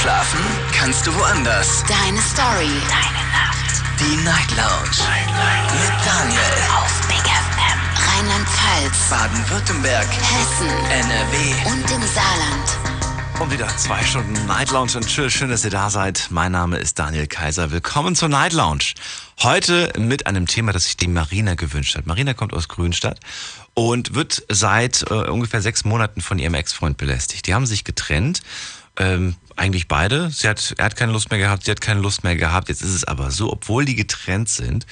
Schlafen kannst du woanders. Deine Story. Deine Nacht. Die Night Lounge. Mit Daniel. Auf Big FM. Rheinland-Pfalz. Baden-Württemberg. Hessen. NRW. Und im Saarland. Und wieder zwei Stunden Night Lounge und chill. Schön, dass ihr da seid. Mein Name ist Daniel Kaiser. Willkommen zur Night Lounge. Heute mit einem Thema, das sich die Marina gewünscht hat. Marina kommt aus Grünstadt und wird seit äh, ungefähr sechs Monaten von ihrem Ex-Freund belästigt. Die haben sich getrennt. Ähm, eigentlich beide. Sie hat, er hat keine Lust mehr gehabt, sie hat keine Lust mehr gehabt. Jetzt ist es aber so, obwohl die getrennt sind,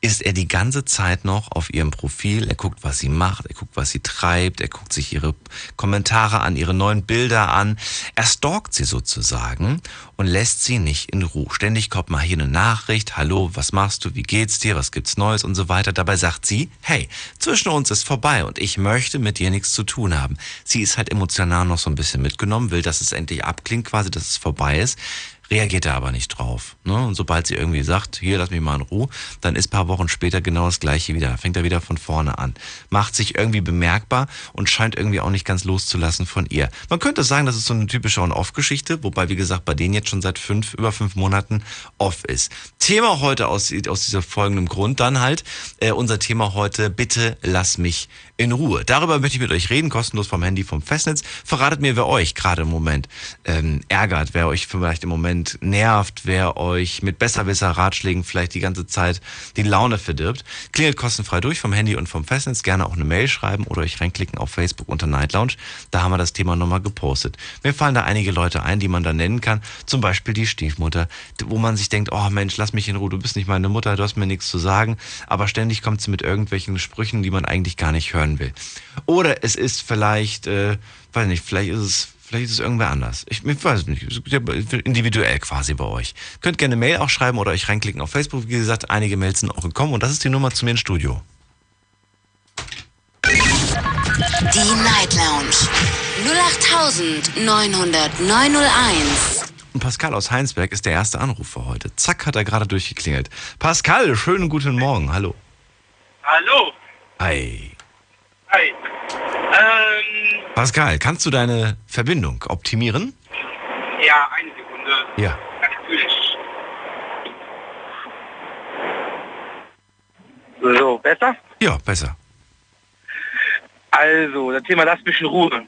ist er die ganze Zeit noch auf ihrem Profil. Er guckt, was sie macht, er guckt, was sie treibt, er guckt sich ihre Kommentare an, ihre neuen Bilder an. Er stalkt sie sozusagen und lässt sie nicht in Ruhe. Ständig kommt mal hier eine Nachricht, hallo, was machst du, wie geht's dir, was gibt's Neues und so weiter. Dabei sagt sie, hey, zwischen uns ist vorbei und ich möchte mit dir nichts zu tun haben. Sie ist halt emotional noch so ein bisschen mitgenommen, will, dass es endlich abklingt, quasi, dass es vorbei ist reagiert er aber nicht drauf. Ne? Und sobald sie irgendwie sagt, hier, lass mich mal in Ruhe, dann ist paar Wochen später genau das gleiche wieder. Fängt er wieder von vorne an. Macht sich irgendwie bemerkbar und scheint irgendwie auch nicht ganz loszulassen von ihr. Man könnte sagen, das ist so eine typische On-Off-Geschichte, wobei, wie gesagt, bei denen jetzt schon seit fünf, über fünf Monaten off ist. Thema heute aus, aus dieser folgendem Grund dann halt, äh, unser Thema heute, bitte lass mich in Ruhe. Darüber möchte ich mit euch reden, kostenlos vom Handy, vom Festnetz. Verratet mir, wer euch gerade im Moment ähm, ärgert, wer euch vielleicht im Moment nervt, wer euch mit besserwisser Ratschlägen vielleicht die ganze Zeit die Laune verdirbt. Klingelt kostenfrei durch vom Handy und vom Festnetz. Gerne auch eine Mail schreiben oder euch reinklicken auf Facebook unter Night Lounge. Da haben wir das Thema nochmal gepostet. Mir fallen da einige Leute ein, die man da nennen kann. Zum Beispiel die Stiefmutter, wo man sich denkt, oh Mensch, lass mich in Ruhe, du bist nicht meine Mutter, du hast mir nichts zu sagen. Aber ständig kommt sie mit irgendwelchen Sprüchen, die man eigentlich gar nicht hören hören will. Oder es ist vielleicht, äh, weiß nicht, vielleicht ist es Vielleicht ist es irgendwer anders. Ich, ich weiß es nicht. Individuell quasi bei euch. Könnt gerne Mail auch schreiben oder euch reinklicken auf Facebook. Wie gesagt, einige Mails sind auch gekommen und das ist die Nummer zu mir ins Studio. Die Night Lounge. 08901. Und Pascal aus Heinsberg ist der erste Anrufer heute. Zack, hat er gerade durchgeklingelt. Pascal, schönen guten Morgen. Hallo. Hallo. Hi. Hi. Ähm, Pascal, kannst du deine Verbindung optimieren? ja, eine Sekunde. Ja. Natürlich. So, besser? Ja, besser. Also, das Thema lass mich in Ruhe.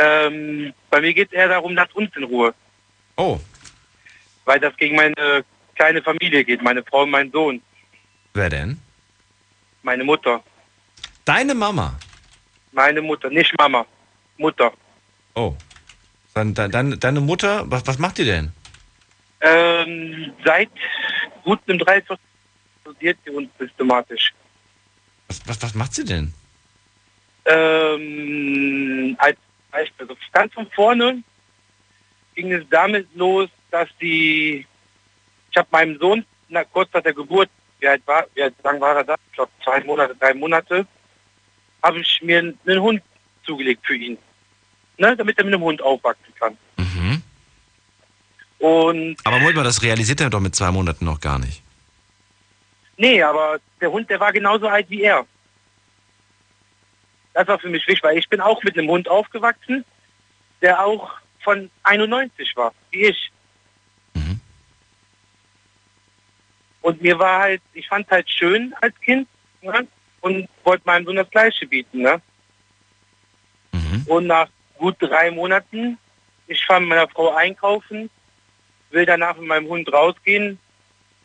Ähm, bei mir geht es eher darum, lass uns in Ruhe. Oh, Weil das gegen meine kleine Familie geht. Meine Frau und mein Sohn. wer denn? Meine Mutter. Deine Mama. Meine Mutter. Nicht Mama. Mutter. Oh. Dann, dann, dann, deine Mutter, was, was macht die denn? Ähm, seit gut einem Dreiviertel studiert sie uns systematisch. Was, was, was macht sie denn? Ähm, als Beispiel, also ganz von vorne ging es damit los, dass die, ich habe meinem Sohn na, kurz nach der Geburt, wie alt war, wie alt lang war er da? Ich glaube zwei Monate, drei Monate, habe ich mir einen Hund zugelegt für ihn. Ne, damit er mit einem Hund aufwachsen kann. Mhm. Und Aber Moment mal, das realisiert er doch mit zwei Monaten noch gar nicht. nee, aber der Hund, der war genauso alt wie er. Das war für mich wichtig, weil ich bin auch mit einem Hund aufgewachsen, der auch von 91 war, wie ich. Mhm. Und mir war halt, ich fand halt schön als Kind ne? Und wollte meinem Sohn das Gleiche bieten. Ne? Mhm. Und nach gut drei Monaten, ich fahre mit meiner Frau einkaufen, will danach mit meinem Hund rausgehen,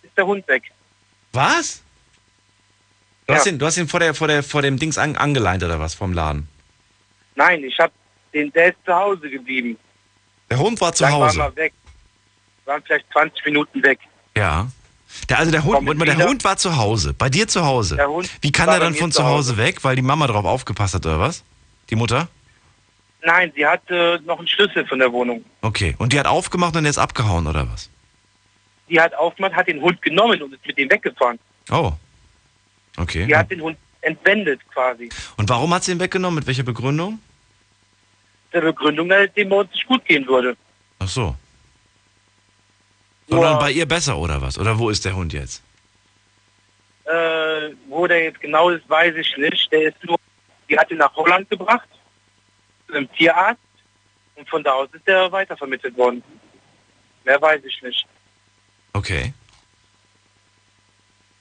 ist der Hund weg. Was? Du, Ja. hast ihn, du hast ihn vor, der, vor, der, vor dem Dings an, angeleint oder was vom Laden? Nein, ich habe den, der ist zu Hause geblieben. Der Hund war zu Lang Hause. Waren wir weg. Waren vielleicht 20 Minuten weg. Ja. Der, also der Hund, der wieder. Hund war zu Hause, bei dir zu Hause. Der Hund Wie kann er dann von zu zu Hause Hause. weg, weil die Mama drauf aufgepasst hat oder was? Die Mutter? Nein, sie hatte noch einen Schlüssel von der Wohnung. Okay. Und die hat aufgemacht und er ist abgehauen oder was? Die hat aufgemacht, hat den Hund genommen und ist mit dem weggefahren. Oh. Okay. Die hat den Hund entwendet quasi. Und warum hat sie ihn weggenommen? Mit welcher Begründung? Der Begründung, dass es dem bei uns nicht gut gehen würde. Ach so. Sondern Nur, bei ihr besser oder was? Oder wo ist der Hund jetzt? äh, wo der jetzt genau ist, weiß ich nicht. Der ist nur, die hat ihn nach Holland gebracht, zu einem Tierarzt. Und von da aus ist er weitervermittelt worden. Mehr weiß ich nicht. Okay.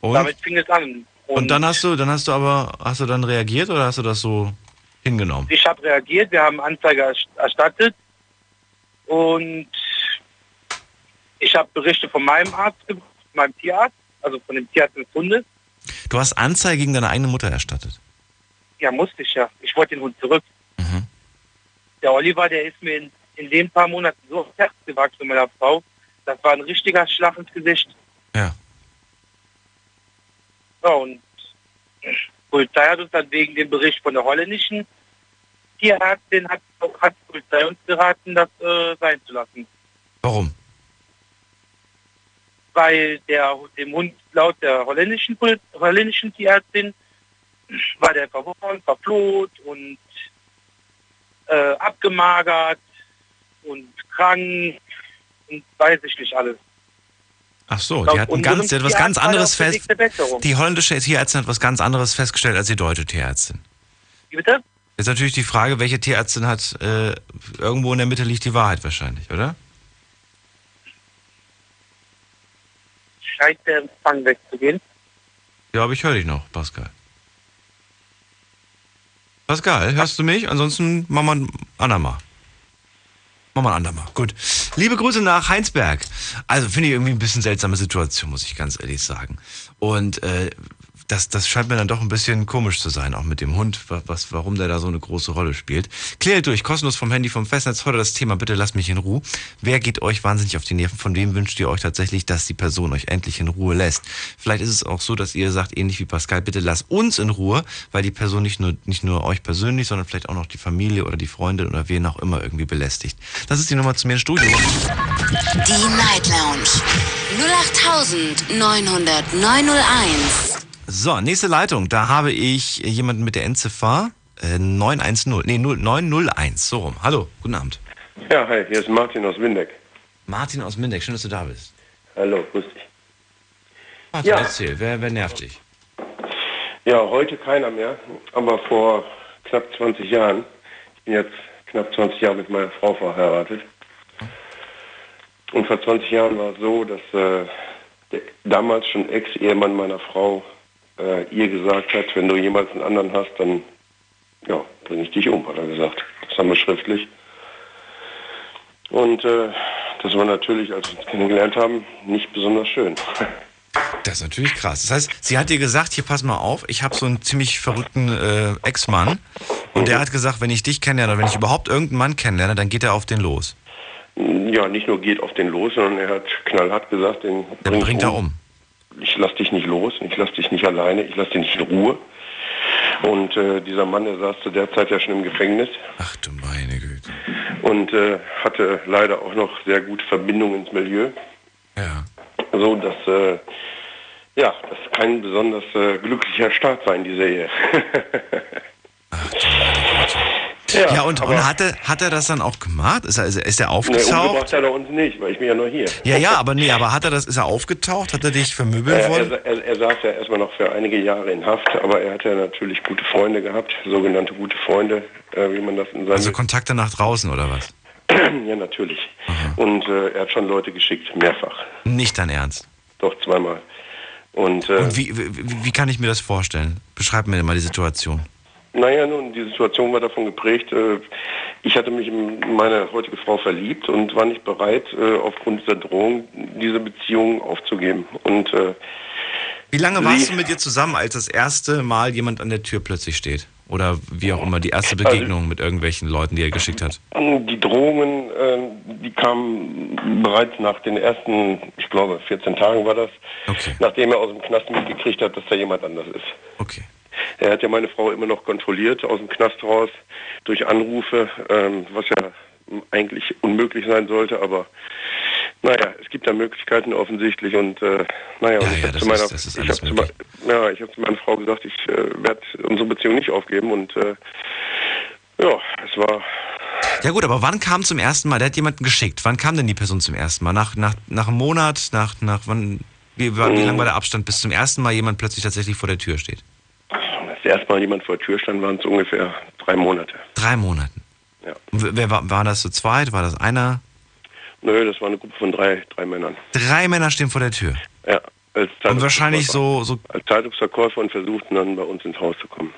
Und, Damit fing es an. und dann hast du, dann hast du aber, hast du dann reagiert oder hast du das so hingenommen? Ich habe reagiert, wir haben Anzeige erst- erstattet und ich habe Berichte von meinem Arzt, meinem Tierarzt, also von dem Tierarzt des Hundes. Du hast Anzeige gegen deine eigene Mutter erstattet. Ja, musste ich ja. Ich wollte den Hund zurück. Mhm. Der Oliver, der ist mir in, in den paar Monaten so aufs Herz gewachsen mit meiner Frau. Das war ein richtiger Schlag ins Gesicht. Ja. Ja, und die Polizei hat uns dann wegen dem Bericht von der holländischen Tierärztin hat, hat die Polizei uns geraten, das äh, sein zu lassen. Warum? Weil der dem Hund laut der holländischen, holländischen Tierärztin war der verworren, verfloht und äh, abgemagert und krank und weiß ich nicht alles. Ach so, die hat, ein ganz, die hat was ganz anderes fest. Die holländische Tierärztin hat was ganz anderes festgestellt als die deutsche Tierärztin. Wie bitte? Jetzt natürlich die Frage, welche Tierärztin hat, äh, irgendwo in der Mitte liegt die Wahrheit wahrscheinlich, oder? Scheint der Empfang wegzugehen. Ja, aber ich höre dich noch, Pascal. Pascal, hörst du mich? Ansonsten machen wir ein andermal. Machen wir ein andermal. Gut. Liebe Grüße nach Heinsberg. Also finde ich irgendwie ein bisschen seltsame Situation, muss ich ganz ehrlich sagen. Und äh, das, das scheint mir dann doch ein bisschen komisch zu sein, auch mit dem Hund, was, warum der da so eine große Rolle spielt. Klärt durch, kostenlos vom Handy, vom Festnetz. Heute das Thema, bitte lasst mich in Ruhe. Wer geht euch wahnsinnig auf die Nerven? Von wem wünscht ihr euch tatsächlich, dass die Person euch endlich in Ruhe lässt? Vielleicht ist es auch so, dass ihr sagt, ähnlich wie Pascal, bitte lasst uns in Ruhe, weil die Person nicht nur, nicht nur euch persönlich, sondern vielleicht auch noch die Familie oder die Freundin oder wen auch immer irgendwie belästigt. Das ist die Nummer zu mir ins Studio. Die Night Lounge 0890901. So, nächste Leitung. Da habe ich jemanden mit der Endziffer äh, 910. Nee, 0, 901. So rum. Hallo, guten Abend. Ja, hi, hier ist Martin aus Windeck. Martin aus Mindeck, schön, dass du da bist. Hallo, grüß dich. Martin, Ja. erzähl, wer, wer nervt dich? Ja, heute keiner mehr, aber vor knapp 20 Jahren, ich bin jetzt knapp 20 Jahre mit meiner Frau verheiratet. Und vor 20 Jahren war es so, dass äh, der damals schon Ex-Ehemann meiner Frau äh, ihr gesagt hat, wenn du jemals einen anderen hast, dann ja, bringe ich dich um, hat er gesagt. Das haben wir schriftlich. Und äh, das war natürlich, als wir uns kennengelernt haben, nicht besonders schön. Das ist natürlich krass. Das heißt, sie hat dir gesagt, hier pass mal auf, ich habe so einen ziemlich verrückten äh, Ex-Mann und der hat gesagt, wenn ich dich kennenlerne oder wenn ich überhaupt irgendeinen Mann kennenlerne, dann geht er auf den los. Ja, nicht nur geht auf den los, sondern er hat knallhart gesagt, den Dann bringt er um. Ich lass dich nicht los, ich lass dich nicht alleine, ich lass dich nicht in Ruhe. Und äh, dieser Mann, der saß zu der Zeit ja schon im Gefängnis Ach du meine Güte. und äh, hatte leider auch noch sehr gute Verbindungen ins Milieu. Ja. So, dass äh, ja, das kein besonders äh, glücklicher Start war in dieser Ehe. Ach du meine Güte. Ja, und, und hat, er, hat er das dann auch gemacht? Ist er, ist er- aufgetaucht? umgebracht hat er uns nicht, weil ich bin ja noch hier. Ja, ja, aber nee, aber hat er das, ist er aufgetaucht? Hat er dich vermöbeln Er, wollen? er, er, er saß ja erstmal noch für einige Jahre in Haft, aber er hatte natürlich gute Freunde gehabt, sogenannte gute Freunde, äh, wie man das in seinem... Also Kontakte nach draußen oder was? ja, natürlich. Und äh, er hat schon Leute geschickt, mehrfach. Nicht dein Ernst. Doch, zweimal. Und, äh, Und wie, wie, wie kann ich mir das vorstellen? Beschreib mir mal die Situation. Naja, nun, die Situation war davon geprägt, äh, ich hatte mich in meine heutige Frau verliebt und war nicht bereit, äh, aufgrund dieser Drohung diese Beziehung aufzugeben. Und äh, Wie lange warst du mit ihr zusammen, als das erste Mal jemand an der Tür plötzlich steht? Oder wie auch immer, die erste Also Begegnung mit irgendwelchen Leuten, die er geschickt hat? Die Drohungen, äh, die kamen bereits nach den ersten, ich glaube, 14 Tagen war das, Okay. nachdem er aus dem Knast mitgekriegt hat, dass da jemand anders ist. Okay. Er hat ja meine Frau immer noch kontrolliert aus dem Knast raus durch Anrufe, ähm, was ja eigentlich unmöglich sein sollte, aber naja, es gibt da Möglichkeiten offensichtlich und äh, naja, Ja, ich ja, habe zu meiner, ist- ich hab zu, ja, ich habe zu meiner Frau gesagt, ich äh, werde unsere Beziehung nicht aufgeben und äh, ja, es war Ja gut, aber wann kam zum ersten Mal, der hat jemanden geschickt, wann kam denn die Person zum ersten Mal? Nach, nach, nach einem Monat, nach, nach wann, wie, war- wie lang war der Abstand, bis zum ersten Mal jemand plötzlich tatsächlich vor der Tür steht? Als erstmal jemand vor der Tür stand, waren es ungefähr drei Monate. Drei Monaten. Ja. Wer war, war das zu zweit? War das einer? Nö, das war eine Gruppe von drei, drei Männern. Drei Männer stehen vor der Tür. Ja. Als Und wahrscheinlich Zeitungsverkäufer. so, so Als Zeitungsverkäufer und versuchten dann bei uns ins Haus zu kommen.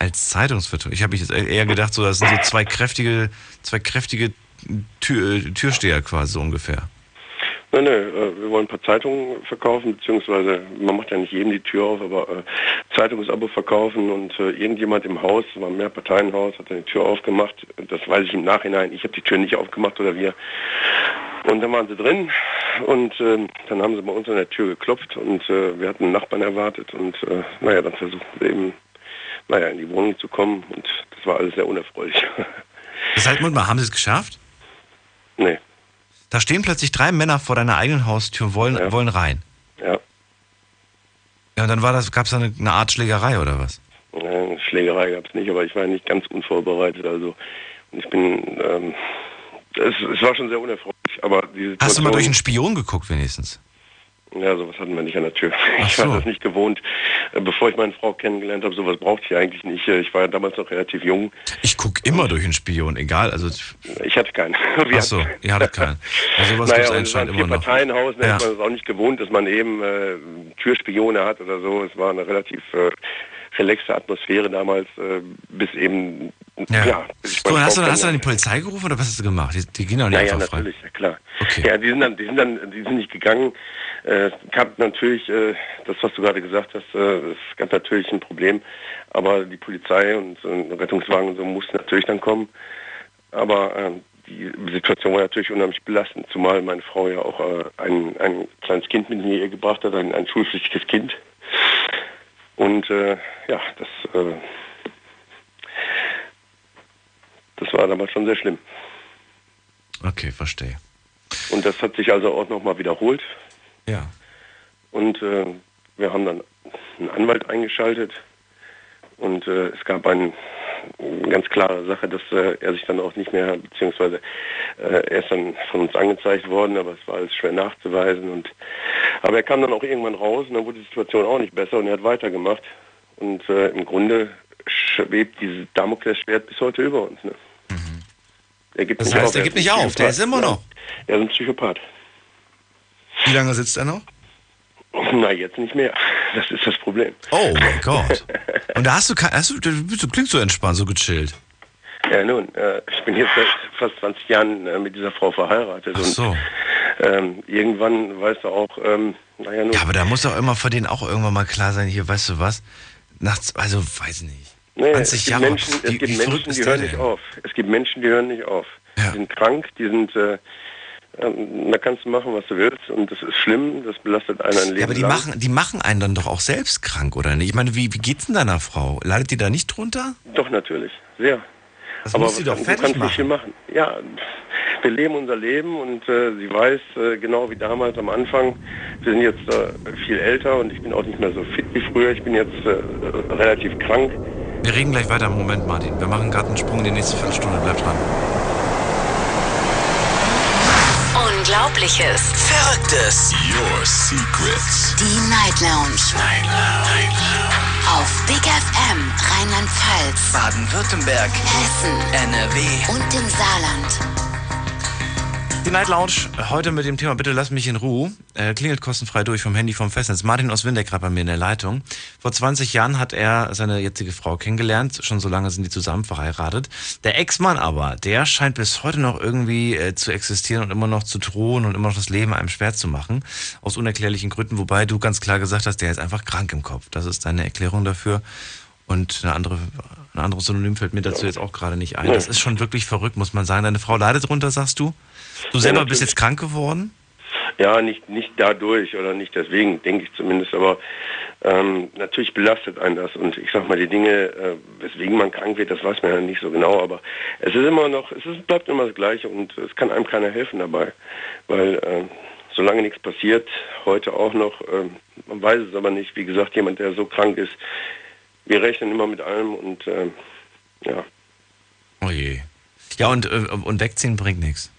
als Zeitungsvertreter. Ich habe mich jetzt eher gedacht, so das sind so zwei kräftige, zwei kräftige Tür, Türsteher quasi so ungefähr. Nein, nein, äh, wir wollen ein paar Zeitungen verkaufen, beziehungsweise man macht ja nicht jedem die Tür auf, aber äh, Zeitungsabo verkaufen und äh, irgendjemand im Haus, es war ein Mehrparteienhaus, hat dann die Tür aufgemacht. Das weiß ich im Nachhinein. Ich habe die Tür nicht aufgemacht oder wir. Und dann waren sie drin und äh, dann haben sie bei uns an der Tür geklopft und wir hatten einen Nachbarn erwartet und naja, dann versuchten sie eben, naja, in die Wohnung zu kommen und das war alles sehr unerfreulich. Moment mal, haben sie es geschafft? nee, Da stehen plötzlich drei Männer vor deiner eigenen Haustür und wollen, Ja. wollen rein. ja. Ja, und dann war das, gab es da eine, eine Art Schlägerei oder was? Äh, Schlägerei gab es nicht, aber ich war nicht ganz unvorbereitet. Also ich bin, ähm, es, es war schon sehr unerfreulich. Aber Hast du mal durch einen Spion geguckt wenigstens? Ja, sowas hatten wir nicht an der Tür. Ach Ich war so. das nicht gewohnt. Äh, Bevor ich meine Frau kennengelernt habe, sowas brauchte ich eigentlich nicht. Äh, Ich war ja damals noch relativ jung. Ich gucke immer durch einen Spion, egal. Also, Ich hatte keinen. Wir ach so, ihr hattet keinen. Also sowas naja, gibt's und es anscheinend ein immer noch. Vier-Parteien-Haus, ne, Ja. ist man es auch nicht gewohnt, dass man eben äh, Türspione hat oder so. Es war eine relativ äh, relaxte Atmosphäre damals, äh, bis eben, Ja. ja. bis hast, du, hast du dann die. Polizei gerufen oder was hast du gemacht? Die, die gehen doch nicht Ja, ja, einfach frei. natürlich, ja klar. Okay. Ja, die sind dann, die sind dann, die sind nicht gegangen. Äh, es gab natürlich, äh, das, was du gerade gesagt hast, äh, es gab natürlich ein Problem. Aber die Polizei und äh, Rettungswagen und so mussten natürlich dann kommen. Aber äh, die Situation war natürlich unheimlich belastend, zumal meine Frau ja auch äh, ein, ein kleines Kind mit in die Ehe gebracht hat, ein, ein schulpflichtiges Kind. Und äh, ja, das, äh, das war damals schon sehr schlimm. Okay, verstehe. Und das hat sich also auch nochmal wiederholt. Ja. Und äh, wir haben dann einen Anwalt eingeschaltet. Und äh, es gab ein, eine ganz klare Sache, dass äh, er sich dann auch nicht mehr, beziehungsweise äh, er ist dann von uns angezeigt worden, aber es war alles schwer nachzuweisen. Und, aber er kam dann auch irgendwann raus und dann wurde die Situation auch nicht besser und er hat weitergemacht. Und äh, im Grunde schwebt dieses Damoklesschwert bis heute über uns. Ne? Er gibt Mhm. Das heißt, auf. er gibt nicht auf, der ist immer noch. Er ist ein Psychopath. Wie lange sitzt er noch? Na, jetzt nicht mehr. Das ist das Problem. Oh mein Gott. Und da hast du, kein, hast du, du klingst so entspannt, so gechillt. Ja, nun, äh, ich bin jetzt seit fast 20 Jahren äh, mit dieser Frau verheiratet. Ach so. Und ähm, irgendwann weißt du auch, ähm, naja, nun, Ja, aber da muss doch immer vor denen auch irgendwann mal klar sein, hier, weißt du was? Nachts, also, weiß nicht. nee, 20 es gibt Jahre. Menschen, wie, es gibt Menschen die hören nicht denn? auf. Es gibt Menschen, die hören nicht auf. Ja. Die sind krank, die sind, äh, ähm, da kannst du machen, was du willst und das ist schlimm, das belastet einen ein Leben Ja, aber die lang. machen, die machen einen dann doch auch selbst krank, oder nicht? Ich meine, wie, wie geht's denn deiner Frau? Leidet die da nicht drunter? Doch, natürlich, sehr. Das aber muss sie doch du fertig kannst nicht viel machen. machen. Ja, wir leben unser Leben und äh, sie weiß äh, genau wie damals am Anfang. Wir sind jetzt äh, viel älter und ich bin auch nicht mehr so fit wie früher. Ich bin jetzt äh, relativ krank. Wir reden gleich weiter. Moment, Martin. Wir machen gerade einen Sprung in die nächste Viertelstunde. Bleib dran. Unglaubliches. Verrücktes. Your secrets. Die Night Lounge. Night Lounge. Auf Big FM Rheinland-Pfalz, Baden-Württemberg. Hessen NRW. und im Saarland. Die Night Lounge, heute mit dem Thema Bitte lass mich in Ruhe. Äh, klingelt kostenfrei durch vom Handy vom Festnetz. Martin aus Windeck gerade bei mir in der Leitung. Vor 20 Jahren hat er seine jetzige Frau kennengelernt. Schon so lange sind die zusammen verheiratet. Der Ex-Mann aber, der scheint bis heute noch irgendwie äh, zu existieren und immer noch zu drohen und immer noch das Leben einem schwer zu machen. Aus unerklärlichen Gründen. Wobei du ganz klar gesagt hast, der ist einfach krank im Kopf. Das ist deine Erklärung dafür. Und eine andere, ein anderes Synonym fällt mir dazu jetzt auch gerade nicht ein. Das ist schon wirklich verrückt, muss man sagen. Deine Frau leidet drunter, sagst du? Du selber bist jetzt krank geworden? Ja, nicht, nicht dadurch oder nicht deswegen, denke ich zumindest, aber ähm, natürlich belastet einen das und ich sag mal, die Dinge, äh, weswegen man krank wird, das weiß man ja nicht so genau, aber es ist immer noch, es ist, bleibt immer das Gleiche und es kann einem keiner helfen dabei, weil äh, solange nichts passiert, heute auch noch, äh, man weiß es aber nicht, wie gesagt, jemand, der so krank ist, wir rechnen immer mit allem und äh, ja, Oh je. Ja, und, äh, und wegziehen bringt nichts.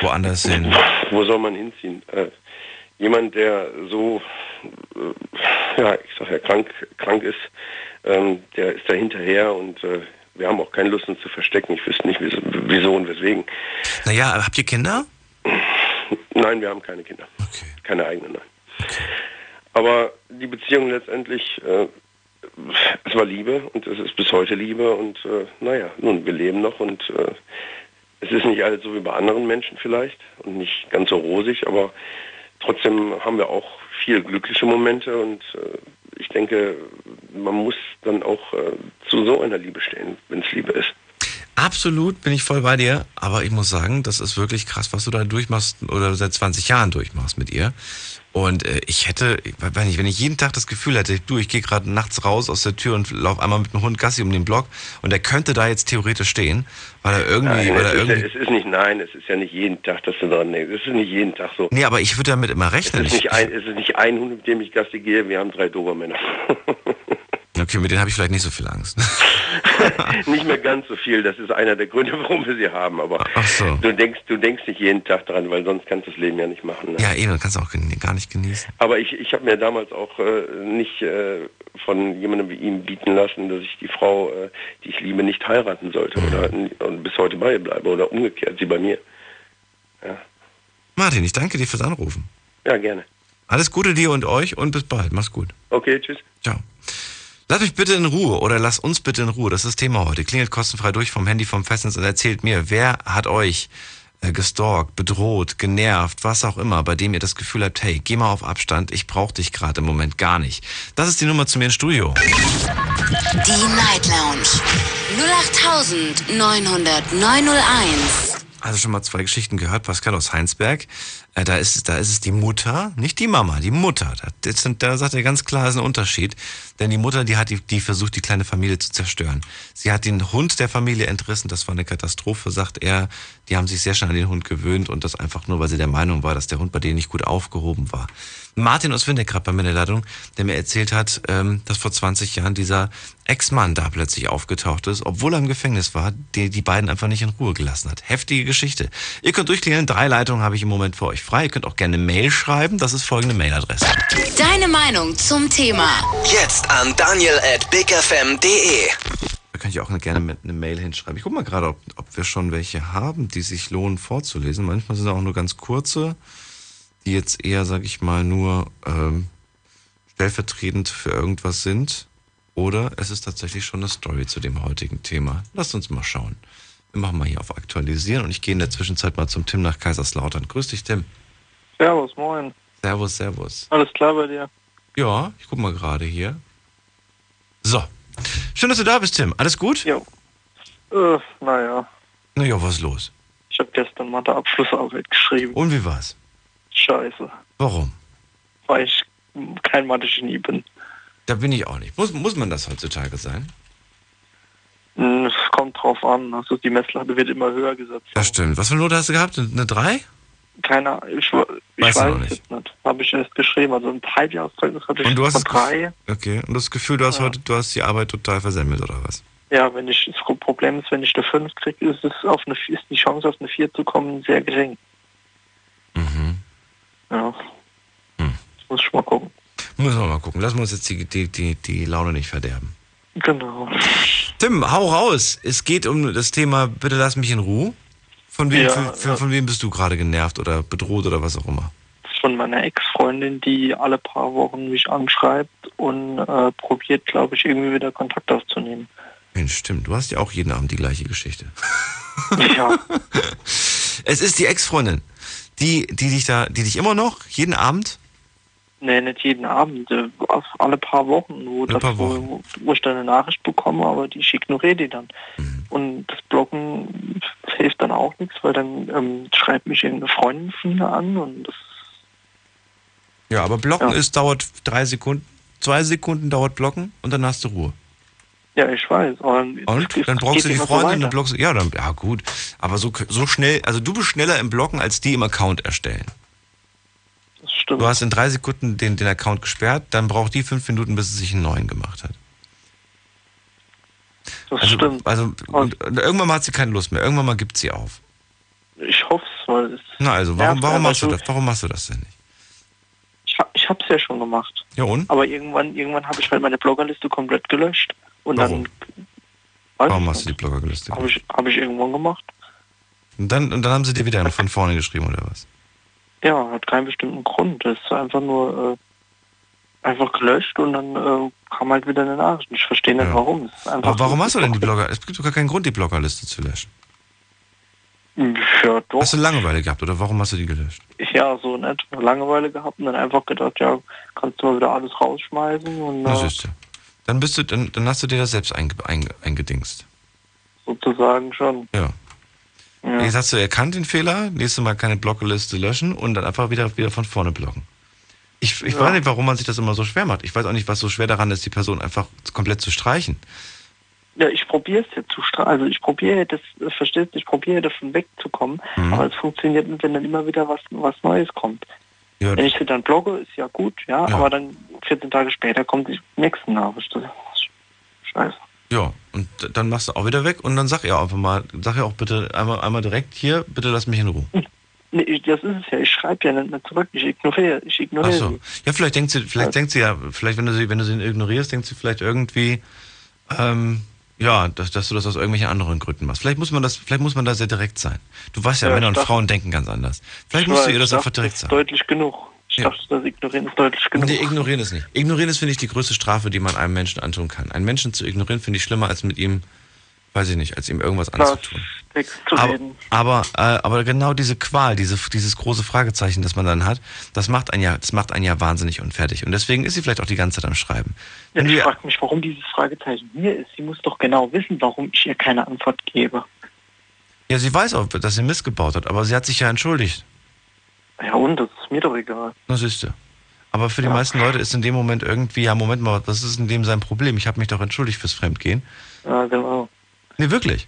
Woanders hin. wo soll man hinziehen? Äh, jemand, der so, äh, ja, ich sag ja, krank, krank ist, ähm, der ist da hinterher und äh, wir haben auch keine Lust, uns zu verstecken. Ich wüsste nicht, wieso, wieso und weswegen. Naja, habt ihr Kinder? Nein, wir haben keine Kinder. Okay. Keine eigenen, nein. Aber die Beziehung letztendlich, äh, es war Liebe und es ist bis heute Liebe und äh, naja, nun, wir leben noch und äh, es ist nicht alles so wie bei anderen Menschen vielleicht und nicht ganz so rosig, aber trotzdem haben wir auch viel glückliche Momente und äh, ich denke, man muss dann auch äh, zu so einer Liebe stehen, wenn es Liebe ist. Absolut bin ich voll bei dir, aber ich muss sagen, das ist wirklich krass, was du da durchmachst oder seit 20 Jahren durchmachst mit ihr. Und äh, ich hätte, ich weiß nicht, wenn ich jeden Tag das Gefühl hätte, du, ich gehe gerade nachts raus aus der Tür und laufe einmal mit dem Hund Gassi um den Block und der könnte da jetzt theoretisch stehen, weil er irgendwie, Nein, weil es, er ist, ja- irgendwie. es ist nicht, nein, es ist ja nicht jeden Tag, dass du dran denkst. Es ist nicht jeden Tag so. Nee, aber ich würde damit immer Es rechnen. ist, Ich, nicht ein, es ist nicht ein Hund, mit dem ich Gassi gehe, wir haben drei Dobermänner. okay, mit denen habe ich vielleicht nicht so viel Angst. nicht mehr ganz so viel, das ist einer der Gründe, warum wir sie haben, aber so. du denkst, du denkst nicht jeden Tag dran, weil sonst kannst du das Leben ja nicht machen. Ne? Ja, eben, das kannst du auch gar nicht genießen. Aber ich, ich habe mir damals auch äh, nicht äh, von jemandem wie ihm bieten lassen, dass ich die Frau, äh, die ich liebe, nicht heiraten sollte oder und bis heute bei ihr bleibe oder umgekehrt, sie bei mir. Martin, ich danke dir fürs Anrufen. Ja, gerne. Alles Gute dir und euch und bis bald. Mach's gut. Okay, tschüss. Ciao. Lass mich bitte in Ruhe oder lass uns bitte in Ruhe. Das ist das Thema heute. Klingelt kostenfrei durch vom Handy vom Festnetz und erzählt mir, wer hat euch äh, gestalkt, bedroht, genervt, was auch immer, bei dem ihr das Gefühl habt, hey, geh mal auf Abstand, ich brauche dich gerade im Moment gar nicht. Das ist die Nummer zu mir ins Studio. Die Night Lounge 0890901. Also schon mal zwei Geschichten gehört. Pascal aus Heinsberg. Äh, da, ist, da ist es die Mutter, nicht die Mama, die Mutter. Da, da sagt er ganz klar, ist ein Unterschied. Denn die Mutter, die hat die, die versucht, die kleine Familie zu zerstören. Sie hat den Hund der Familie entrissen. Das war eine Katastrophe, sagt er. Die haben sich sehr schnell an den Hund gewöhnt und das einfach nur, weil sie der Meinung war, dass der Hund bei denen nicht gut aufgehoben war. Martin aus Windeck gerade bei mir in der Leitung, der mir erzählt hat, ähm, dass vor 20 Jahren dieser Ex-Mann da plötzlich aufgetaucht ist, obwohl er im Gefängnis war, die die beiden einfach nicht in Ruhe gelassen hat. Heftige Geschichte. Ihr könnt durchklingeln, drei Leitungen habe ich im Moment für euch frei. Ihr könnt auch gerne eine Mail schreiben, das ist folgende Mailadresse. Deine Meinung zum Thema. Jetzt an daniel at bigfm.de. Da kann ich auch gerne mit eine Mail hinschreiben. Ich gucke mal gerade, ob, ob wir schon welche haben, die sich lohnen vorzulesen. Manchmal sind auch nur ganz kurze, die jetzt eher, sag ich mal, nur ähm, stellvertretend für irgendwas sind. Oder es ist tatsächlich schon eine Story zu dem heutigen Thema. Lasst uns mal schauen. Wir machen mal hier auf Aktualisieren und ich gehe in der Zwischenzeit mal zum Tim nach Kaiserslautern. Grüß dich, Tim. Servus, moin. Servus, servus. Alles klar bei dir? Ja, ich guck mal gerade hier. So. Schön, dass du da bist, Tim. Alles gut? Jo. Äh, naja, Na ja, was ist los? ich habe gestern Mathe-Abschlussarbeit geschrieben. Und wie war's? Scheiße. Warum? Weil ich kein Mathe-Genie bin. Da bin ich auch nicht. Muss, muss man das heutzutage sein? Hm, Es kommt drauf an. Also die Messlatte wird immer höher gesetzt. Das stimmt. Was für eine Note hast du gehabt? Eine 3? Keine ich, wa- ich du weiß es nicht. jetzt nicht. Habe ich erst geschrieben. Also ein Halbjahreszeugnis hatte ich Und du hast drei. Okay. Und das Gefühl, du hast Ja. heute, du hast die Arbeit total versemmelt, oder was? Ja, wenn ich das Problem ist, wenn ich eine 5 kriege, ist es auf eine ist die Chance auf eine 4 zu kommen sehr gering. Mhm. Ja. Hm. Muss ich mal gucken. Müssen wir mal gucken. Lassen wir uns jetzt die, die, die, die Laune nicht verderben. Genau. Tim, hau raus. Es geht um das Thema, bitte lass mich in Ruhe. Von wem, Ja, für, für, ja. von wem bist du gerade genervt oder bedroht oder was auch immer? von meiner Ex-Freundin, die alle paar Wochen mich anschreibt und äh, probiert, glaube ich, irgendwie wieder Kontakt aufzunehmen. Mensch, stimmt. Du hast ja auch jeden Abend die gleiche Geschichte. Ja, Es ist die Ex-Freundin, die, die dich da, die dich immer noch jeden Abend nee, nicht jeden Abend, äh, alle paar Wochen, wo, das, paar wo, Wochen. wo ich dann eine Nachricht bekomme, aber die ich ignoriere die dann. Mhm. Und das Blocken hilft dann auch nichts, weil dann ähm, schreibt mich irgendeine Freundin von mir an und das Ja, aber Blocken Ja. ist, dauert drei Sekunden, zwei Sekunden dauert Blocken und dann hast du Ruhe. Ja, ich weiß. Und, Und dann brauchst du die Freundin, dann blockst du, ja, dann, ja gut. Aber so, so schnell, also du bist schneller im Blocken als die im Account erstellen. Das stimmt. Du hast in drei Sekunden den, den Account gesperrt, dann braucht die fünf Minuten, bis sie sich einen neuen gemacht hat. das Also, stimmt. also und, und irgendwann mal hat sie keine Lust mehr, irgendwann mal gibt sie auf. Ich hoffe es, weil es, Na also, warum, warum machst du das? Warum machst du das denn nicht? ich, ich habe es ja schon gemacht. Ja und? Aber irgendwann, irgendwann habe ich halt meine Bloggerliste komplett gelöscht. Und Warum? dann, Weiß Warum hast du die nicht. Blogger gelistet? Habe ich, hab ich irgendwann gemacht. Und dann, und dann haben sie dir wieder von vorne geschrieben, oder was? Ja, hat keinen bestimmten Grund. Das ist einfach nur äh, einfach gelöscht und dann äh, kam halt wieder eine Nachricht. Ich verstehe nicht Ja. warum. Aber warum hast du denn die Blogger? Es gibt doch gar keinen Grund, die Bloggerliste zu löschen. Ja, doch. Hast du Langeweile gehabt oder warum hast du die gelöscht? Ja, so nett. Langeweile gehabt und dann einfach gedacht, ja, kannst du mal wieder alles rausschmeißen und Das äh, ist ja. Dann bist du, dann, dann hast du dir das selbst einge, einge, eingedingst. sozusagen schon. Ja. Ja. Jetzt hast du erkannt den Fehler, nächstes Mal keine Blockliste löschen und dann einfach wieder, wieder von vorne blocken. Ich, ich Ja. weiß nicht, warum man sich das immer so schwer macht. Ich weiß auch nicht, was so schwer daran ist, die Person einfach komplett zu streichen. Ja, ich probiere es jetzt zu strahlen. Also ich probiere das, verstehst du, ich probiere davon wegzukommen, Mhm. aber es funktioniert nicht, wenn dann immer wieder was, was Neues kommt. Ja, Wenn ich sie dann blogge, ist ja gut, ja, Ja. aber dann 14 Tage später kommt die nächste Nachricht. Scheiße. ja, und dann machst du auch wieder weg und dann sag ihr einfach mal, sag ihr auch bitte einmal, einmal direkt hier, bitte lass mich in Ruhe. Nee, das ist es ja. Ich schreibe ja nicht mehr zurück. Ich ignoriere, ich Ach ignoriere so. sie. Ja, vielleicht denkt sie, vielleicht Ja. denkt sie ja, vielleicht wenn du sie, wenn du sie ignorierst, denkt sie vielleicht irgendwie, ähm, ja, dass, dass du das aus irgendwelchen anderen Gründen machst. Vielleicht muss man das, vielleicht muss man da sehr direkt sein. Du weißt ja, Ja, Männer und dachte- Frauen denken ganz anders. Vielleicht Ich musst du ihr das einfach direkt sagen. deutlich genug. Ich Ja. dachte, das Ignorieren ist deutlich genug. Nee, ignorieren ist nicht. Ignorieren ist, finde ich, die größte Strafe, die man einem Menschen antun kann. Einen Menschen zu ignorieren, finde ich schlimmer, als mit ihm, weiß ich nicht, als ihm irgendwas anzutun. Aber, aber, äh, aber genau diese Qual, diese, dieses große Fragezeichen, das man dann hat, das macht einen ja, das macht einen ja wahnsinnig unfertig. Und deswegen ist sie vielleicht auch die ganze Zeit am Schreiben. Ja, Wenn ich frage mich, warum dieses Fragezeichen hier ist. Sie muss doch genau wissen, warum ich ihr keine Antwort gebe. ja, sie weiß auch, dass sie Mist gebaut hat, aber sie hat sich ja entschuldigt. Ja und, das ist mir doch egal. Das ist sie. Aber für die Ja. meisten Leute ist in dem Moment irgendwie, ja, Moment mal, was ist in dem sein Problem? Ich habe mich doch entschuldigt fürs Fremdgehen. Ja, genau. Nee, wirklich.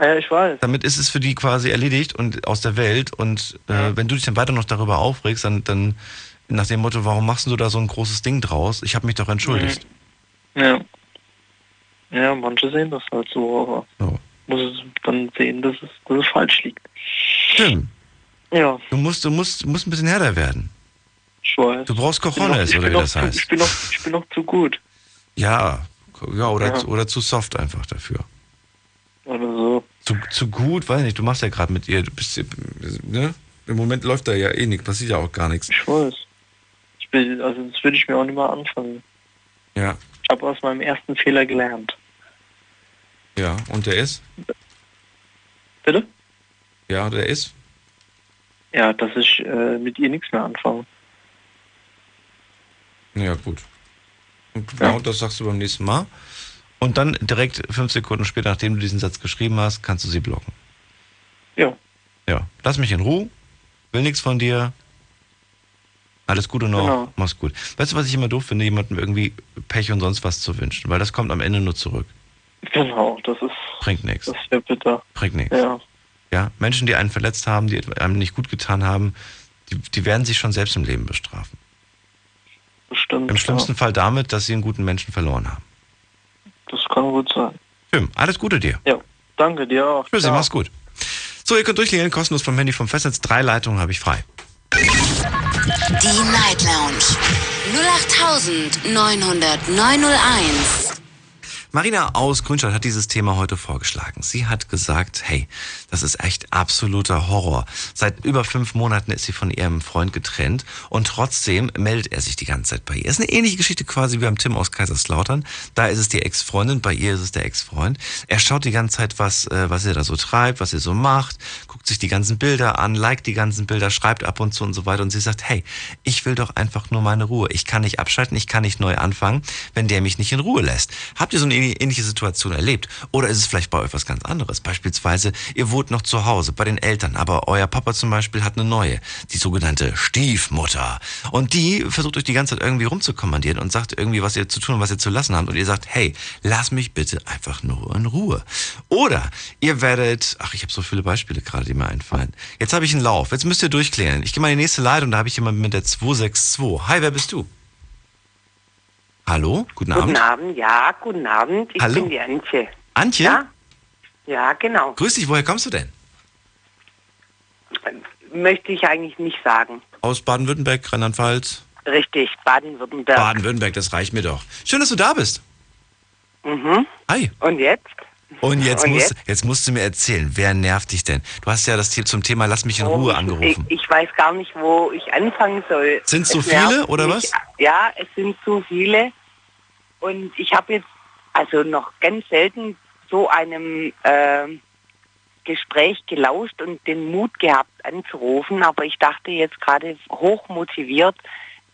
Ja, ich weiß. Damit ist es für die quasi erledigt und aus der Welt. Und äh, wenn du dich dann weiter noch darüber aufregst, dann, dann nach dem Motto, warum machst du da so ein großes Ding draus? Ich habe mich doch entschuldigt. Ja. Ja, manche sehen das halt so, aber So. muss es dann sehen, dass es, dass es falsch liegt. Tim, Ja, du musst, du musst, musst ein bisschen härter werden. ich weiß. Du brauchst Cojones, oder wie das zu, heißt. Ich bin, noch, ich bin noch zu gut. Ja, ja, oder, Ja. Zu, oder zu soft einfach dafür. Oder so. Zu, zu gut, weiß nicht, du machst ja gerade mit ihr, du bist, ne? Im Moment läuft da ja eh nichts, passiert ja auch gar nichts. Ich weiß. Ich will, also das würde ich mir auch nicht mal anfangen. Ja, Ich habe aus meinem ersten Fehler gelernt. ja, und der ist? Bitte? Ja, der ist? Ja, dass ich äh, mit ihr nichts mehr anfange. Ja, gut. Und genau das sagst du beim nächsten Mal. Und dann direkt fünf Sekunden später, nachdem du diesen Satz geschrieben hast, kannst du sie blocken. Ja. Ja, lass mich in Ruhe, will nichts von dir. Alles Gute noch, Genau. mach's gut. Weißt du, was ich immer doof finde, jemandem irgendwie Pech und sonst was zu wünschen, weil das kommt am Ende nur zurück. Genau, das ist, Bringt nichts. das wäre bitter. Bringt nichts. Ja, Ja, Menschen, die einen verletzt haben, die einem nicht gut getan haben, die, die werden sich schon selbst im Leben bestrafen. bestimmt. Im schlimmsten Ja. Fall damit, dass sie einen guten Menschen verloren haben. Das kann gut sein. Tim, alles Gute dir. Ja, danke dir auch. Tschüssi, Ciao. mach's gut. So, ihr könnt durchklingeln, kostenlos vom Handy vom Festnetz. Drei Leitungen habe ich frei. Die Night Lounge 0890901. Marina aus Grünstadt hat dieses Thema heute vorgeschlagen. Sie hat gesagt, hey, das ist echt absoluter Horror. Seit über fünf Monaten ist sie von ihrem Freund getrennt und trotzdem meldet er sich die ganze Zeit bei ihr. Ist eine ähnliche Geschichte quasi wie beim Tim aus Kaiserslautern. Da ist es die Ex-Freundin, bei ihr ist es der Ex-Freund. Er schaut die ganze Zeit, was, äh, was ihr da so treibt, was ihr so macht, guckt sich die ganzen Bilder an, liked die ganzen Bilder, schreibt ab und zu und so weiter. Und sie sagt, hey, ich will doch einfach nur meine Ruhe. Ich kann nicht abschalten, ich kann nicht neu anfangen, wenn der mich nicht in Ruhe lässt. Habt ihr so eine ähnliche Situation erlebt? Oder ist es vielleicht bei euch was ganz anderes? Beispielsweise, ihr wohnt noch zu Hause bei den Eltern, aber euer Papa zum Beispiel hat eine neue, die sogenannte Stiefmutter. Und die versucht euch die ganze Zeit irgendwie rumzukommandieren und sagt irgendwie, was ihr zu tun und was ihr zu lassen habt. Und ihr sagt, hey, lass mich bitte einfach nur in Ruhe. Oder ihr werdet, ach, ich habe so viele Beispiele gerade, die mir einfallen. Jetzt habe ich einen Lauf, jetzt müsst ihr durchklären. Ich gehe mal in die nächste Leitung, da habe ich jemanden mit der 262. Hi, wer bist du? Hallo, guten Abend. Guten Abend, ja, guten Abend. Ich Hallo. bin die Antje. Antje? Ja? Ja, genau. Grüß dich, woher kommst du denn? Möchte ich eigentlich nicht sagen. Aus Baden-Württemberg, Rheinland-Pfalz? Richtig, Baden-Württemberg. Baden-Württemberg, das reicht mir doch. Schön, dass du da bist. Mhm. Hi. Und jetzt? Und jetzt, Und musst, jetzt? jetzt musst du mir erzählen, wer nervt dich denn? Du hast ja das Tipp zum Thema Lass mich in Ruhe angerufen. Ich, ich weiß gar nicht, wo ich anfangen soll. Sind's so Es nervt viele, oder mich. was? Ja, es sind so viele. Und ich habe jetzt also noch ganz selten so einem äh, Gespräch gelauscht und den Mut gehabt anzurufen. Aber ich dachte jetzt gerade hoch motiviert,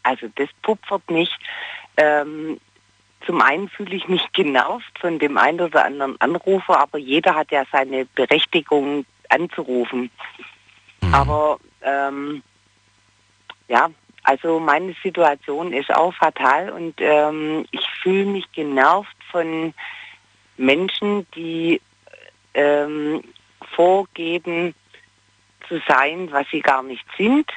also das pupfert nicht. Ähm, zum einen fühle ich mich genervt von dem einen oder anderen Anrufer, aber jeder hat ja seine Berechtigung anzurufen. Aber ähm, ja, also meine Situation ist auch fatal und ähm, ich fühle mich genervt von Menschen, die ähm, vorgeben zu sein, was sie gar nicht sind.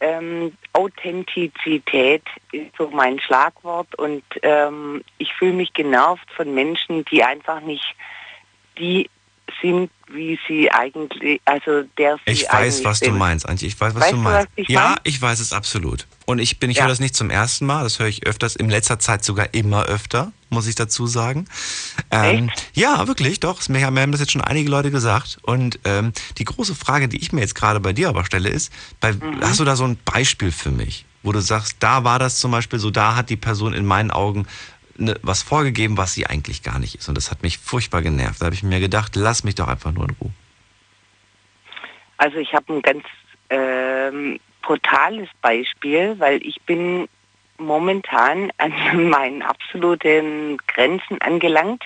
Ähm, Authentizität ist so mein Schlagwort und ähm, ich fühle mich genervt von Menschen, die einfach nicht die sind, wie sie eigentlich, also der sie Ich weiß, was du sind. meinst, Antje. Ich weiß, was Weißt du du, meinst. was ich ja, mein? ich weiß es absolut. Und ich bin, ich Ja. höre das nicht zum ersten Mal, das höre ich öfters, in letzter Zeit sogar immer öfter, muss ich dazu sagen. Ähm, ja, wirklich, doch. Mir haben mir haben das jetzt schon einige Leute gesagt. Und ähm, die große Frage, die ich mir jetzt gerade bei dir aber stelle, ist, bei, Mhm. hast du da so ein Beispiel für mich, wo du sagst, da war das zum Beispiel so, da hat die Person in meinen Augen ne, was vorgegeben, was sie eigentlich gar nicht ist. Und das hat mich furchtbar genervt. Da habe ich mir gedacht, lass mich doch einfach nur in Ruhe. Also ich habe ein ganz ähm, brutales Beispiel, weil ich bin momentan an meinen absoluten Grenzen angelangt.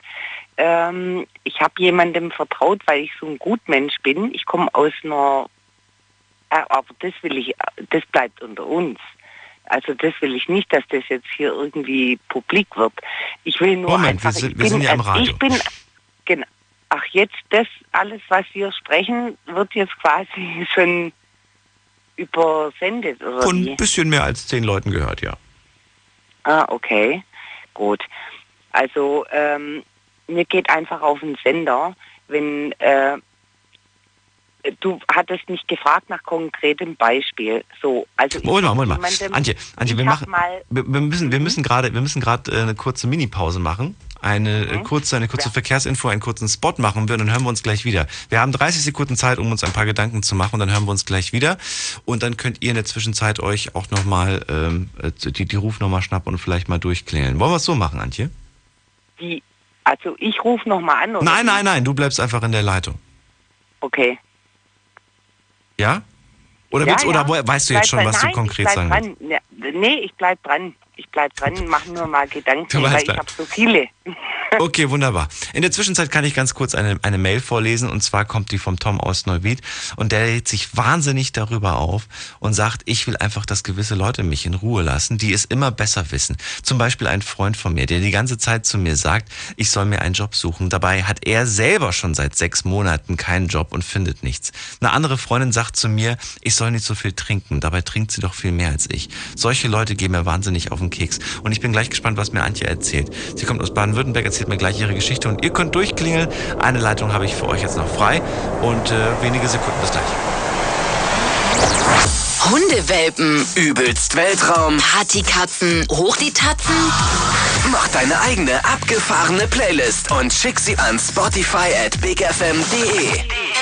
Ähm, ich habe jemandem vertraut, weil ich so ein Gutmensch bin. Ich komme aus einer, äh, aber das will ich, das bleibt unter uns. Also das will ich nicht, dass das jetzt hier irgendwie publik wird. Ich will nur Moment, einfach, wir sind- ich wir bin, sind ja im also Radio. Ich bin, genau. Ach, jetzt das alles, was wir sprechen, wird jetzt quasi schon übersendet, oder Von ein bisschen mehr als zehn Leuten gehört, ja. Ah, okay. Gut. Also, ähm, mir geht einfach auf den Sender, wenn äh, du hattest mich gefragt nach konkretem Beispiel. So, also Moment mal, hab Moment mal. Antje, Antje, wir machen, mal, wir, wir müssen, wir müssen gerade, wir müssen gerade äh, eine kurze Mini-Pause machen. Eine äh, kurze, eine kurze Ja. Verkehrsinfo, einen kurzen Spot machen wir und dann hören wir uns gleich wieder. Wir haben 30 Sekunden Zeit, um uns ein paar Gedanken zu machen und dann hören wir uns gleich wieder. Und dann könnt ihr in der Zwischenzeit euch auch nochmal ähm, äh, die, die Rufnummer schnappen und vielleicht mal durchklären. Wollen wir es so machen, Antje? die, also ich rufe nochmal an. Oder Nein, nein, nein, du bleibst einfach in der Leitung. Okay. Ja? Oder, Ja, willst, oder ja. wo- weißt du jetzt schon, was du konkret sagen willst? Nee, ich bleib dran. Ich bleib dran, mach nur mal Gedanken, weil ich habe so viele. Okay, wunderbar. In der Zwischenzeit kann ich ganz kurz eine, eine Mail vorlesen und zwar kommt die vom Tom aus Neuwied und der regt sich wahnsinnig darüber auf und sagt, ich will einfach, dass gewisse Leute mich in Ruhe lassen, die es immer besser wissen. Zum Beispiel ein Freund von mir, der die ganze Zeit zu mir sagt, ich soll mir einen Job suchen. Dabei hat er selber schon seit sechs Monaten keinen Job und findet nichts. Eine andere Freundin sagt zu mir, ich soll nicht so viel trinken. Dabei trinkt sie doch viel mehr als ich. Solche Leute gehen mir wahnsinnig auf den Keks. Und ich bin gleich gespannt, was mir Antje erzählt. Sie kommt aus Baden-Württemberg, erzählt mir gleich ihre Geschichte und ihr könnt durchklingeln. Eine Leitung habe ich für euch jetzt noch frei und äh, wenige Sekunden bis gleich. Hundewelpen, Übelst Weltraum. Partykatzen, hoch die Tatzen. Mach deine eigene abgefahrene Playlist und schick sie an Spotify at bigfm.de.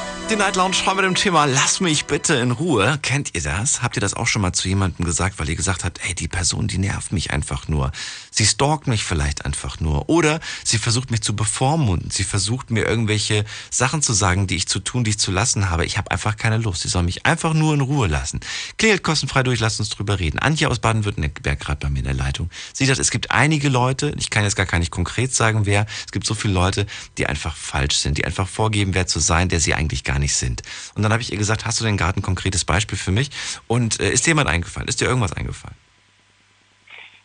Die Night Lounge heute mit dem Thema Lass mich bitte in Ruhe. Kennt ihr das? Habt ihr das auch schon mal zu jemandem gesagt, weil ihr gesagt habt, ey, die Person, die nervt mich einfach nur. Sie stalkt mich vielleicht einfach nur. Oder sie versucht mich zu bevormunden. Sie versucht mir irgendwelche Sachen zu sagen, die ich zu tun, die ich zu lassen habe. Ich habe einfach keine Lust. Sie soll mich einfach nur in Ruhe lassen. Klingelt kostenfrei durch, lasst uns drüber reden. Antje aus Baden-Württemberg gerade bei mir in der Leitung. Sie sagt, es gibt einige Leute, ich kann jetzt gar nicht konkret sagen, wer, es gibt so viele Leute, die einfach falsch sind, die einfach vorgeben, wer zu sein, der sie eigentlich gar nicht sind. Und dann habe ich ihr gesagt, hast du denn gerade ein konkretes Beispiel für mich? Und äh, ist dir jemand eingefallen? Ist dir irgendwas eingefallen?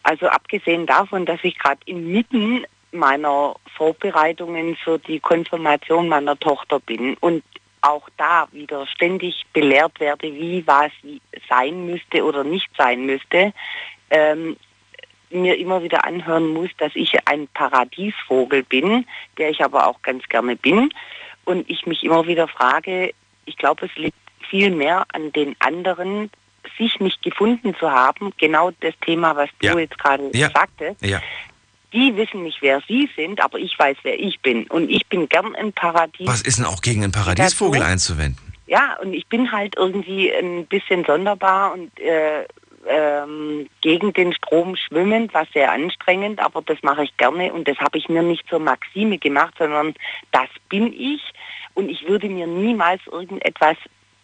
Also abgesehen davon, dass ich gerade inmitten meiner Vorbereitungen für die Konfirmation meiner Tochter bin und auch da wieder ständig belehrt werde, wie was sein müsste oder nicht sein müsste, ähm, mir immer wieder anhören muss, dass ich ein Paradiesvogel bin, der ich aber auch ganz gerne bin. Und ich mich immer wieder frage, ich glaube, es liegt viel mehr an den anderen, sich nicht gefunden zu haben. Genau das Thema, was du Ja. jetzt gerade Ja. sagtest. Ja. Die wissen nicht, wer sie sind, aber ich weiß, wer ich bin. Und ich bin gern ein Paradies. Was ist denn auch gegen einen Paradiesvogel einzuwenden? Ja, und ich bin halt irgendwie ein bisschen sonderbar und äh, ähm, gegen den Strom schwimmend, was sehr anstrengend, aber das mache ich gerne und das habe ich mir nicht zur Maxime gemacht, sondern das bin ich und ich würde mir niemals irgendetwas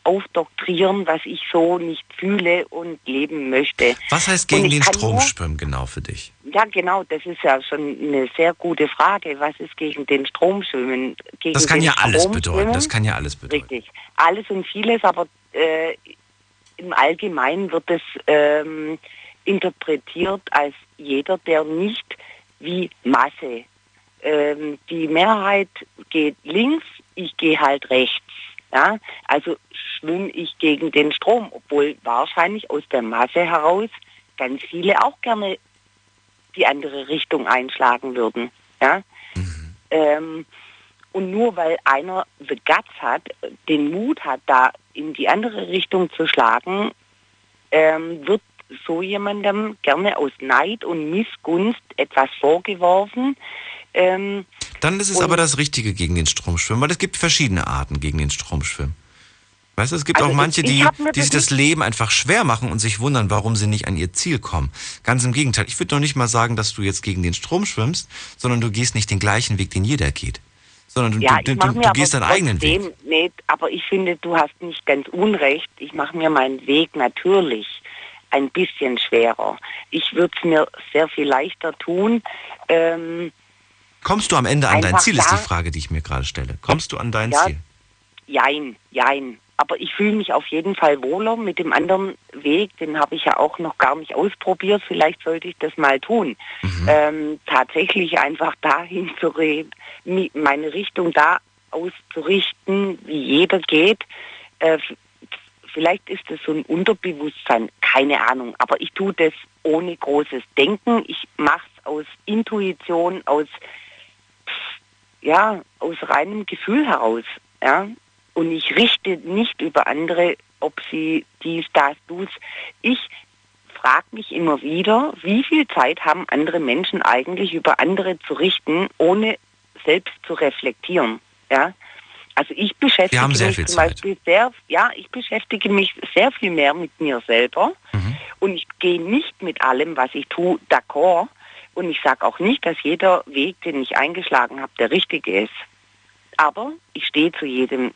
aufdoktrieren, was ich so nicht fühle und leben möchte. Was heißt gegen den Strom schwimmen genau für dich? Ja, genau, das ist ja schon eine sehr gute Frage. Was ist gegen den Strom schwimmen? Gegen Das kann ja alles Strom bedeuten. schwimmen? Das kann ja alles bedeuten. Richtig. Alles und vieles, aber äh, im Allgemeinen wird es ähm, interpretiert als jeder, der nicht wie Masse. Ähm, die Mehrheit geht links, ich gehe halt rechts. Ja? Also schwimme ich gegen den Strom, obwohl wahrscheinlich aus der Masse heraus ganz viele auch gerne die andere Richtung einschlagen würden. Ja? Ähm, und nur weil einer the guts hat, den Mut hat, da in die andere Richtung zu schlagen, ähm, wird so jemandem gerne aus Neid und Missgunst etwas vorgeworfen. Ähm, Dann ist es Und- aber das Richtige gegen den Strom schwimmen, weil es gibt verschiedene Arten gegen den Strom schwimmen. Weißt du, es gibt Also auch manche, ich- ich die, die sich das Leben einfach schwer machen und sich wundern, warum sie nicht an ihr Ziel kommen. Ganz im Gegenteil. Ich würde noch nicht mal sagen, dass du jetzt gegen den Strom schwimmst, sondern du gehst nicht den gleichen Weg, den jeder geht. Sondern du, ja, du, du, du, gehst deinen eigenen Weg. Nicht, aber ich finde, du hast nicht ganz unrecht. Ich mache mir meinen Weg natürlich ein bisschen schwerer. Ich würde es mir sehr viel leichter tun. Ähm, Kommst du am Ende an dein Ziel, ist die Frage, die ich mir gerade stelle. Kommst du an dein Ja, Ziel? Jein, jein. Aber ich fühle mich auf jeden Fall wohler mit dem anderen Weg. Den habe ich ja auch noch gar nicht ausprobiert. Vielleicht sollte ich das mal tun. Ähm, tatsächlich einfach dahin zu re mi- meine Richtung da auszurichten, wie jeder geht. Äh, vielleicht ist es so ein Unterbewusstsein, keine Ahnung. Aber ich tue das ohne großes Denken. Ich mache es aus Intuition, aus ja, aus reinem Gefühl heraus. Ja? Und ich richte nicht über andere, ob sie dies, das, dus. Ich frage mich immer wieder, wie viel Zeit haben andere Menschen eigentlich über andere zu richten, ohne selbst zu reflektieren. Ja? Also ich beschäftige mich zum Zeit. Beispiel sehr, ja, ich beschäftige mich sehr viel mehr mit mir selber Mhm. und ich gehe nicht mit allem, was ich tue, d'accord. Und ich sage auch nicht, dass jeder Weg, den ich eingeschlagen habe, der richtige ist. Aber ich stehe zu jedem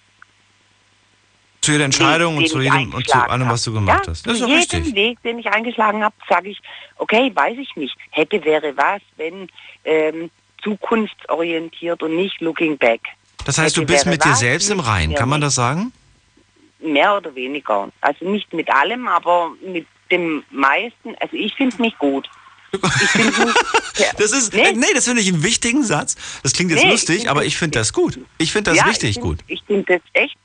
Zu jeder Entscheidung Weg, und zu jedem und zu allem, was du gemacht ja, hast. Das ist zu doch jedem richtig. Weg, den ich eingeschlagen habe, sage ich, okay, weiß ich nicht. Hätte, wäre was, wenn ähm, zukunftsorientiert und nicht looking back. Das heißt, du Hätte, bist wäre mit dir was, selbst im Reinen. Kann man das sagen? Mehr oder weniger. Also nicht mit allem, aber mit dem meisten. Also ich finde mich gut. Ja, Das ist, Nee. nee, das finde ich einen wichtigen Satz. Das klingt jetzt Nee, lustig, aber ich finde das gut. Ich finde das ja, richtig ich find, gut. Ich finde das echt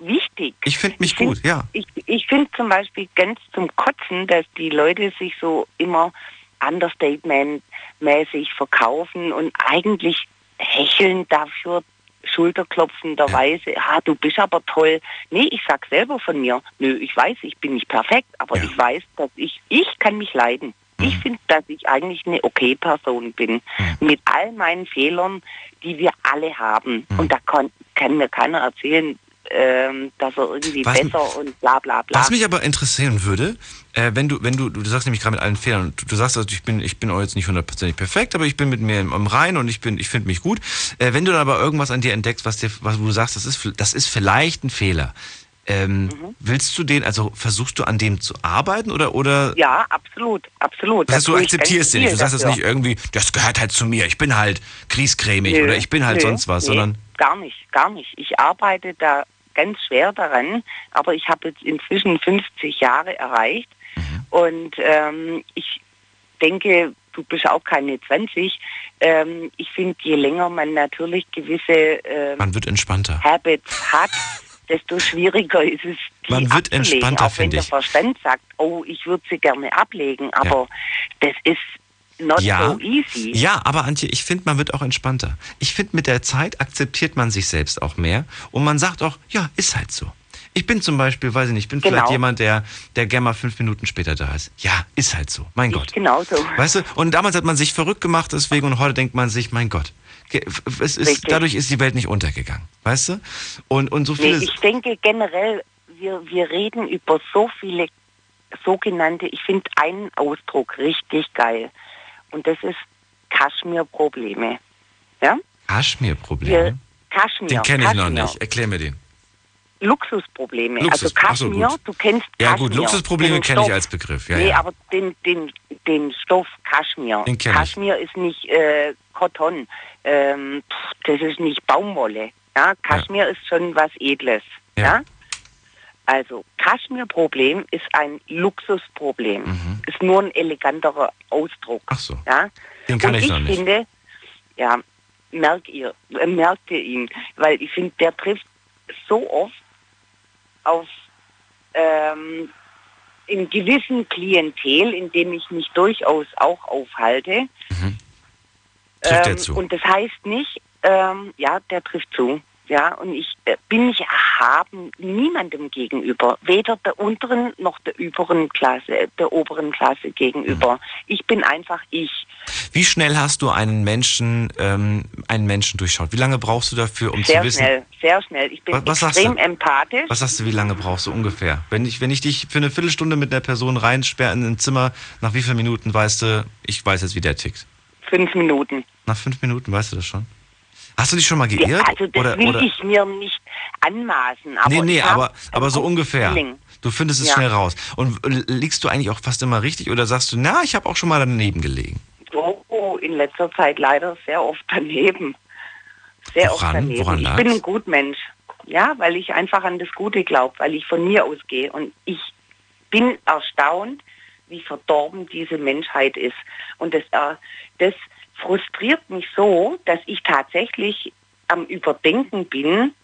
wichtig. Ich finde mich Ich find- gut, ja. Ich, ich finde zum Beispiel ganz zum Kotzen, dass die Leute sich so immer Understatement-mäßig verkaufen und eigentlich hecheln dafür, schulterklopfenderweise, ah, du bist aber toll. Nee, ich sag selber von mir, nö, ich weiß, ich bin nicht perfekt, aber Ja. ich weiß, dass ich, ich kann mich leiden. Ich Mhm. finde, dass ich eigentlich eine okay Person bin. Mit all meinen Fehlern, die wir alle haben. Mhm. Und da kann, kann mir keiner erzählen, ähm, dass er irgendwie Was- besser und bla bla bla. Was mich aber interessieren würde, äh, wenn du, wenn du, du sagst nämlich gerade mit allen Fehlern, du, du sagst, also ich bin, ich bin auch jetzt nicht hundertprozentig perfekt, aber ich bin mit mir im, im Rein und ich bin, ich finde mich gut. Äh, wenn du dann aber irgendwas an dir entdeckst, was dir, was wo du sagst, das ist, das ist vielleicht ein Fehler. Ähm, Mhm. Willst du den, also versuchst du an dem zu arbeiten oder, oder ja, absolut, absolut. Das heißt, du akzeptierst den nicht. Du sagst es dafür. nicht irgendwie, das gehört halt zu mir. Ich bin halt kriescremig Nö, oder ich bin halt nö, sonst was, nee, sondern Gar nicht, gar nicht. Ich arbeite da ganz schwer daran, aber ich habe jetzt inzwischen 50 Jahre erreicht Mhm. und ähm, ich denke, du bist auch keine 20. Ähm, ich finde, je länger man natürlich gewisse ähm, Man wird entspannter. Habits hat, desto schwieriger ist es, die Man wird abzulegen. entspannter, Auch wenn der ich. Verstand sagt, oh, ich würde sie gerne ablegen, aber das ist not Ja, so easy. ja, aber Antje, ich finde, man wird auch entspannter. Ich finde, mit der Zeit akzeptiert man sich selbst auch mehr und man sagt auch, ja, ist halt so. Ich bin zum Beispiel, weiß ich nicht, ich bin vielleicht Genau. jemand, der, der gerne mal fünf Minuten später da ist. Ja, ist halt so. Mein Gott. Genauso. Weißt du, und damals hat man sich verrückt gemacht deswegen und heute denkt man sich, mein Gott, es ist, Richtig. dadurch ist die Welt nicht untergegangen. Weißt du? Und, und so Nee, viele. ich denke generell, wir, wir reden über so viele sogenannte, ich finde einen Ausdruck richtig geil. Und das ist Kaschmir-Probleme. Ja? Kaschmir-Probleme. Kaschmir. Den kenne ich noch Kaschmir. nicht. Erklär mir den. Luxusprobleme. Luxus- also ach so, Kaschmir, gut. du kennst Ja, Kaschmir. gut, Luxusprobleme kenne ich als Begriff. Ja, nee, ja. aber den, den, den Stoff Kaschmir. Den kenn ich. Kaschmir ist nicht äh, Cotton. Ähm, pff, das ist nicht Baumwolle. Ja, Kaschmir ist schon was Edles. Ja. Ja. Also Kaschmir-Problem ist ein Luxusproblem. Ist nur ein eleganterer Ausdruck. Mhm. Ach so. Ja. Den kann Und ich ich noch nicht. finde, ja, merkt ihr, äh, merkt ihr ihn, weil ich finde, der trifft so oft auf ähm, in gewissen Klientel, in dem ich mich durchaus auch aufhalte. Mhm. Trifft der Ähm, zu? Und das heißt nicht, ähm, ja, der trifft zu. Ja, und ich äh, bin nicht erhaben niemandem gegenüber, weder der unteren noch der überen Klasse, der oberen Klasse gegenüber. Mhm. Ich bin einfach ich. Wie schnell hast du einen Menschen, ähm, einen Menschen durchschaut? Wie lange brauchst du dafür, um Sehr zu wissen? schnell, sehr schnell. Ich bin Was- was extrem empathisch. Was sagst du, wie lange brauchst du ungefähr? Wenn ich, wenn ich dich für eine Viertelstunde mit einer Person reinsperre in ein Zimmer, nach wie vielen Minuten weißt du, ich weiß jetzt, wie der tickt? Fünf Minuten. Nach fünf Minuten weißt du das schon? Hast du dich schon mal Ja, geirrt? also das oder, will oder? ich mir nicht anmaßen. Aber nee, nee, aber, aber so ungefähr. Feeling. Du findest es Ja. schnell raus. Und liegst du eigentlich auch fast immer richtig oder sagst du, na, ich habe auch schon mal daneben gelegen? Oh, in letzter Zeit leider sehr oft daneben. Sehr oft Woran? daneben. Woran ich lag's? bin ein Gutmensch. Ja, weil ich einfach an das Gute glaube, weil ich von mir ausgehe. Und ich bin erstaunt, wie verdorben diese Menschheit ist. Und das, äh, das frustriert mich so, dass ich tatsächlich am Überdenken bin,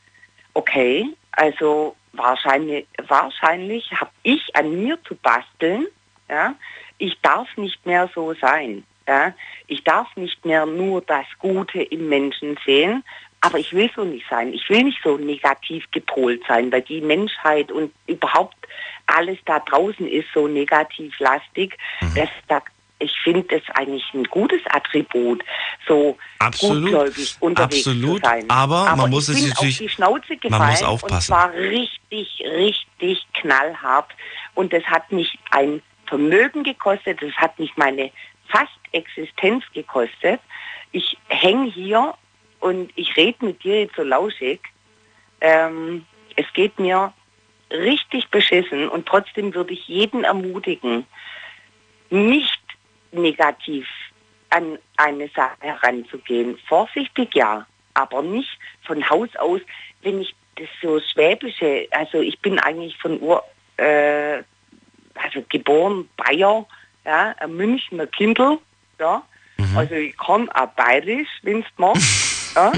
okay, also wahrscheinlich, wahrscheinlich habe ich an mir zu basteln, ja, ich darf nicht mehr so sein. Ja? Ich darf nicht mehr nur das Gute im Menschen sehen, aber ich will so nicht sein. Ich will nicht so negativ gepolt sein, weil die Menschheit und überhaupt alles da draußen ist so negativ lastig. Mhm. Das, da, ich finde das eigentlich ein gutes Attribut, so Absolut. gutgläubig unterwegs Absolut. zu sein. Aber man muss es natürlich- auf die Schnauze man gefallen muss aufpassen. und zwar richtig, richtig knallhart. Und das hat mich ein Vermögen gekostet, das hat mich meine fast Existenz gekostet. Ich hänge hier und ich rede mit dir jetzt so lauschig. Ähm, es geht mir richtig beschissen und trotzdem würde ich jeden ermutigen, nicht negativ an eine Sache heranzugehen. Vorsichtig ja, aber nicht von Haus aus, wenn ich das so schwäbische, also ich bin eigentlich von Ur, äh, also geboren Bayer, ja, ein Münchner Kindl, ja, also ich kann auch bayerisch, wenn's magst, ja.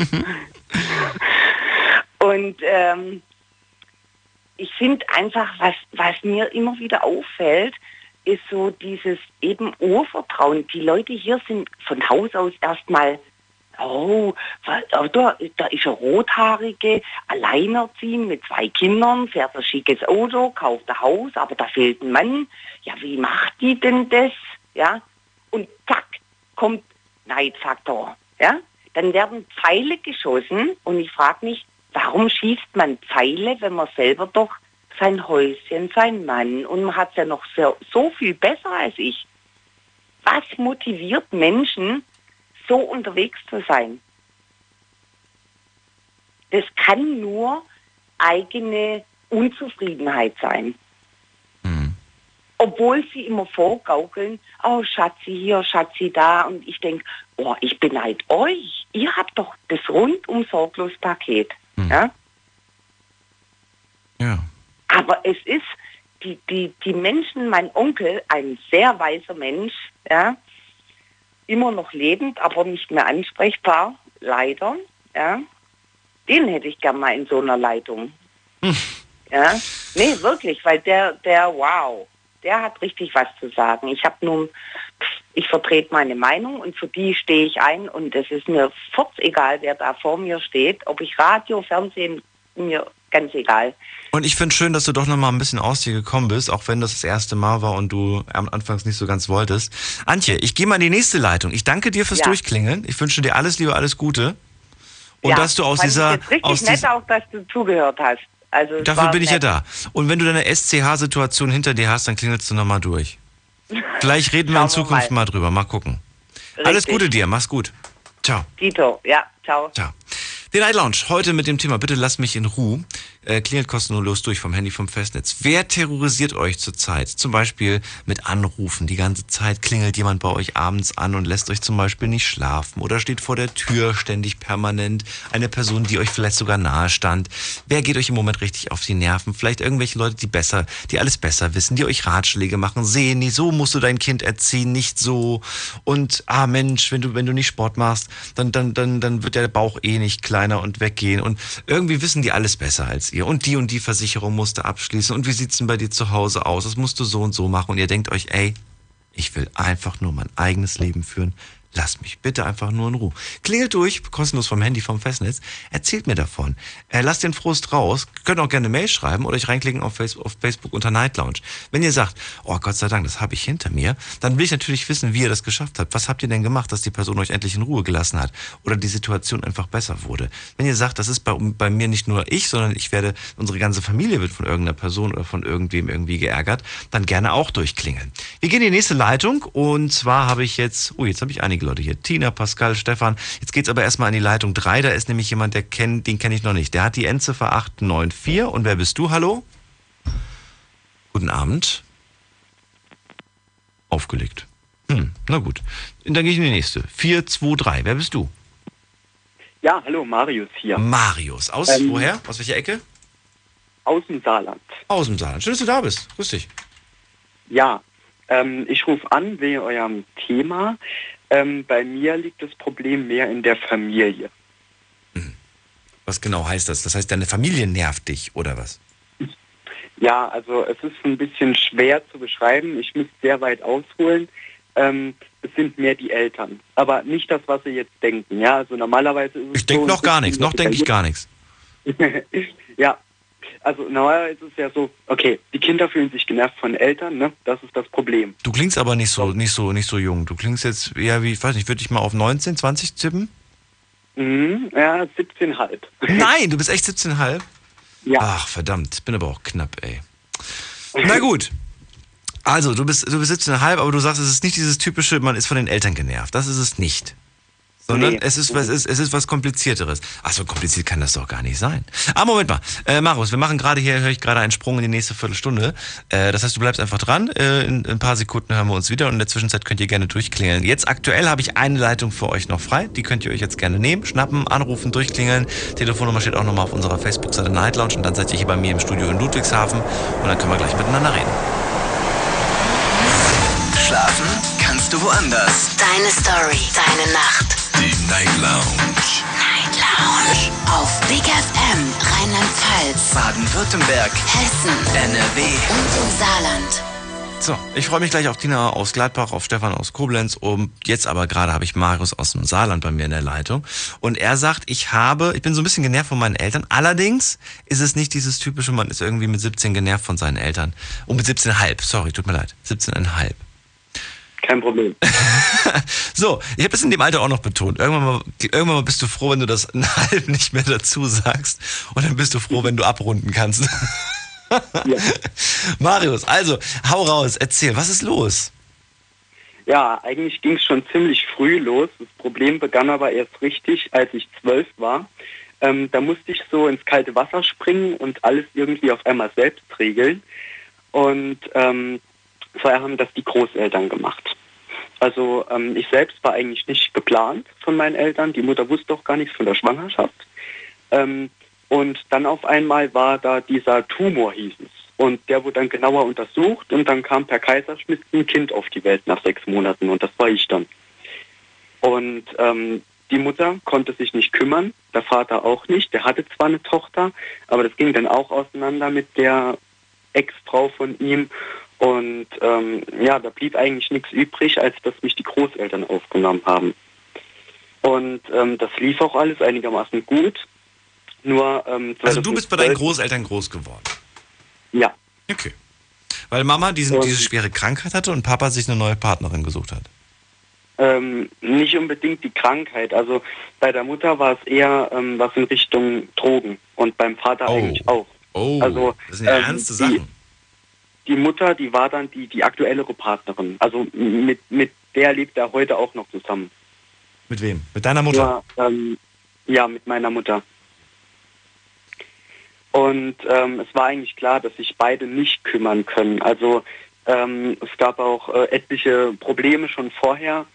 Und ähm, ich finde einfach, was, was mir immer wieder auffällt, ist so dieses eben Urvertrauen. Die Leute hier sind von Haus aus erstmal, oh, oh, da, da ist eine Rothaarige, alleinerziehend mit zwei Kindern, fährt ein schickes Auto, kauft ein Haus, aber da fehlt ein Mann. Ja, wie macht die denn das? Ja, und zack, kommt Neidfaktor. Ja, dann werden Pfeile geschossen und ich frage mich, warum schießt man Pfeile, wenn man selber doch sein Häuschen, sein Mann und man hat ja noch so, so viel besser als ich. Was motiviert Menschen, so unterwegs zu sein? Das kann nur eigene Unzufriedenheit sein. Obwohl sie immer vorgaukeln, oh Schatzi hier, Schatzi da. Und ich denke, oh, ich beneide euch. Ihr habt doch das rundum sorglos Paket. Ja? Ja. Aber es ist, die, die, die Menschen, mein Onkel, ein sehr weiser Mensch, ja, immer noch lebend, aber nicht mehr ansprechbar, leider. Ja. Den hätte ich gern mal in so einer Leitung. Hm. Ja. Nee, wirklich, weil der, der, wow, der hat richtig was zu sagen. Ich habe nun, ich vertrete meine Meinung und für die stehe ich ein und es ist mir furz egal, wer da vor mir steht, ob ich Radio, Fernsehen, mir ganz egal. Und ich finde schön, dass du doch noch mal ein bisschen aus dir gekommen bist, auch wenn das das erste Mal war und du am Anfangs nicht so ganz wolltest. Antje, ich gehe mal in die nächste Leitung. Ich danke dir fürs ja. Durchklingeln. Ich wünsche dir alles Liebe, alles Gute. Und ja, dass du aus dieser... Ich richtig aus nett auch, dass du zugehört hast. Also Dafür bin nett. ich ja da. Und wenn du deine SCH-Situation hinter dir hast, dann klingelst du noch mal durch. Vielleicht reden wir in Zukunft mal. mal drüber. Mal gucken. Richtig. Alles Gute dir. Mach's gut. Ciao. Tito, ja, ciao. Ciao. Die Night Lounge, heute mit dem Thema Bitte lass mich in Ruhe. Äh, klingelt kostenlos durch vom Handy vom Festnetz. Wer terrorisiert euch zurzeit? Zum Beispiel mit Anrufen. Die ganze Zeit klingelt jemand bei euch abends an und lässt euch zum Beispiel nicht schlafen oder steht vor der Tür ständig permanent. Eine Person, die euch vielleicht sogar nahe stand. Wer geht euch im Moment richtig auf die Nerven? Vielleicht irgendwelche Leute, die besser, die alles besser wissen, die euch Ratschläge machen, sehen, nie so musst du dein Kind erziehen, nicht so. Und ah Mensch, wenn du wenn du nicht Sport machst, dann dann dann dann wird der Bauch eh nicht kleiner und weggehen und irgendwie wissen die alles besser als ihr und die und die Versicherung musste abschließen und wie sieht's denn bei dir zu Hause aus? Das musst du so und so machen und ihr denkt euch, ey, ich will einfach nur mein eigenes Leben führen. Lass mich bitte einfach nur in Ruhe. Klingelt durch, kostenlos vom Handy, vom Festnetz. Erzählt mir davon. Äh, lasst den Frust raus. Könnt auch gerne Mail schreiben oder euch reinklicken auf Facebook, auf Facebook unter Night Lounge. Wenn ihr sagt, oh Gott sei Dank, das habe ich hinter mir, dann will ich natürlich wissen, wie ihr das geschafft habt. Was habt ihr denn gemacht, dass die Person euch endlich in Ruhe gelassen hat oder die Situation einfach besser wurde? Wenn ihr sagt, das ist bei, bei mir nicht nur ich, sondern ich werde, unsere ganze Familie wird von irgendeiner Person oder von irgendwem irgendwie geärgert, dann gerne auch durchklingeln. Wir gehen in die nächste Leitung und zwar habe ich jetzt, oh, jetzt habe ich einige Leute hier. Tina, Pascal, Stefan. Jetzt geht's aber erstmal an die Leitung 3. Da ist nämlich jemand, der kennt, den kenne ich noch nicht. Der hat die Endziffer 894. Und wer bist du? Hallo? Guten Abend. Aufgelegt. Hm, na gut. Dann gehe ich in die nächste. 423. Wer bist du? Ja, hallo, Marius hier. Marius. Aus ähm, woher? Aus welcher Ecke? Aus dem Saarland. Aus dem Saarland. Schön, dass du da bist. Grüß dich. Ja, ähm, ich rufe an wegen eurem Thema. Ähm, bei mir liegt das Problem mehr in der Familie. Mhm. Was genau heißt das? Das heißt, deine Familie nervt dich oder was? Ja, also es ist ein bisschen schwer zu beschreiben. Ich muss sehr weit ausholen. Ähm, es sind mehr die Eltern. Aber nicht das, was sie jetzt denken. Ja, also normalerweise Ich denke so, noch gar nichts. Noch denke ich gar nichts. ja, also normalerweise ist es ja so, okay, die Kinder fühlen sich genervt von Eltern, ne? Das ist das Problem. Du klingst aber nicht so, nicht so, nicht so jung. Du klingst jetzt eher wie, ich weiß nicht, würde ich mal auf 19, 20 tippen? Mhm, ja, 17,5. Nein, du bist echt 17,5? Ja. Ach, verdammt, bin aber auch knapp, ey. Na gut. Also, du bist, du bist 17,5, aber du sagst, es ist nicht dieses typische, man ist von den Eltern genervt. Das ist es nicht. Sondern nee. es, ist was, es, es ist was Komplizierteres. Ach so kompliziert kann das doch gar nicht sein. Ah, Moment mal. Äh, Marius, wir machen gerade hier, höre ich gerade einen Sprung in die nächste Viertelstunde. Äh, das heißt, du bleibst einfach dran. Äh, in, in, ein paar Sekunden hören wir uns wieder und in der Zwischenzeit könnt ihr gerne durchklingeln. Jetzt aktuell habe ich eine Leitung für euch noch frei. Die könnt ihr euch jetzt gerne nehmen, schnappen, anrufen, durchklingeln. Telefonnummer steht auch nochmal auf unserer Facebook-Seite Night Lounge und dann seid ihr hier bei mir im Studio in Ludwigshafen und dann können wir gleich miteinander reden. Schlafen kannst du woanders. Deine Story, deine Nacht. Night Lounge. Night Lounge. Auf Big FM, Rheinland-Pfalz, Baden-Württemberg, Hessen, NRW und im Saarland. So, ich freue mich gleich auf Tina aus Gladbach, auf Stefan aus Koblenz. Und jetzt aber gerade habe ich Marius aus dem Saarland bei mir in der Leitung. Und er sagt, ich habe, ich bin so ein bisschen genervt von meinen Eltern. Allerdings ist es nicht dieses typische, man ist irgendwie mit 17 genervt von seinen Eltern. Und mit 17,5, sorry, tut mir leid. 17,5. Kein Problem. so, ich habe das in dem Alter auch noch betont. Irgendwann mal, irgendwann mal bist du froh, wenn du das halb nicht mehr dazu sagst. Und dann bist du froh, wenn du abrunden kannst. ja. Marius, also, hau raus, erzähl, was ist los? Ja, eigentlich ging es schon ziemlich früh los. Das Problem begann aber erst richtig, als ich zwölf war. Ähm, da musste ich so ins kalte Wasser springen und alles irgendwie auf einmal selbst regeln. Und ähm, vorher haben das die Großeltern gemacht. Also ähm, ich selbst war eigentlich nicht geplant von meinen Eltern. Die Mutter wusste auch gar nichts von der Schwangerschaft. Ähm, und dann auf einmal war da dieser Tumor, hieß es. Und der wurde dann genauer untersucht und dann kam per Kaiserschnitt ein Kind auf die Welt nach sechs Monaten und das war ich dann. Und ähm, die Mutter konnte sich nicht kümmern, der Vater auch nicht. Der hatte zwar eine Tochter, aber das ging dann auch auseinander mit der Ex-Frau von ihm. Und ähm, ja, da blieb eigentlich nichts übrig, als dass mich die Großeltern aufgenommen haben. Und ähm, das lief auch alles einigermaßen gut. Nur, ähm, also du bist bei deinen Großeltern groß geworden? Ja. Okay. Weil Mama diese, diese schwere Krankheit hatte und Papa sich eine neue Partnerin gesucht hat? Ähm, nicht unbedingt die Krankheit. Also bei der Mutter war es eher ähm, was in Richtung Drogen und beim Vater Oh. eigentlich auch. Oh, Also, das sind ja ähm, ernste Sachen. Die Mutter, die war dann die, die aktuellere Partnerin. Also mit, mit der lebt er heute auch noch zusammen. Mit wem? Mit deiner Mutter? Ja, ähm, ja, mit meiner Mutter. Und ähm, es war eigentlich klar, dass sich beide nicht kümmern können. Also ähm, es gab auch äh, etliche Probleme schon vorher.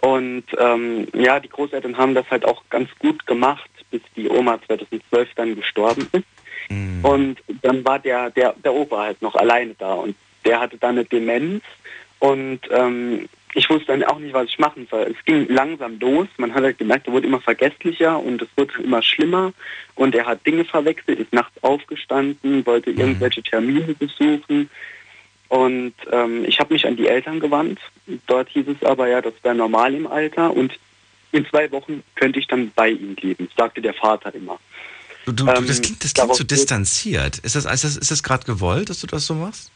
Und ähm, ja, die Großeltern haben das halt auch ganz gut gemacht, bis die Oma 2012 dann gestorben ist. Mhm. Und dann war der, der, der Opa halt noch alleine da und der hatte dann eine Demenz und ähm, ich wusste dann auch nicht, was ich machen soll. Es ging langsam los, man hat halt gemerkt, er wurde immer vergesslicher und es wurde immer schlimmer und er hat Dinge verwechselt, ist nachts aufgestanden, wollte irgendwelche Termine besuchen und ähm, ich habe mich an die Eltern gewandt. Dort hieß es aber ja, das wäre normal im Alter und in zwei Wochen könnte ich dann bei ihm leben, sagte der Vater immer. Du, du, Ähm, das klingt, das klingt so distanziert. Ist das, ist das, ist das gerade gewollt, dass du das so machst?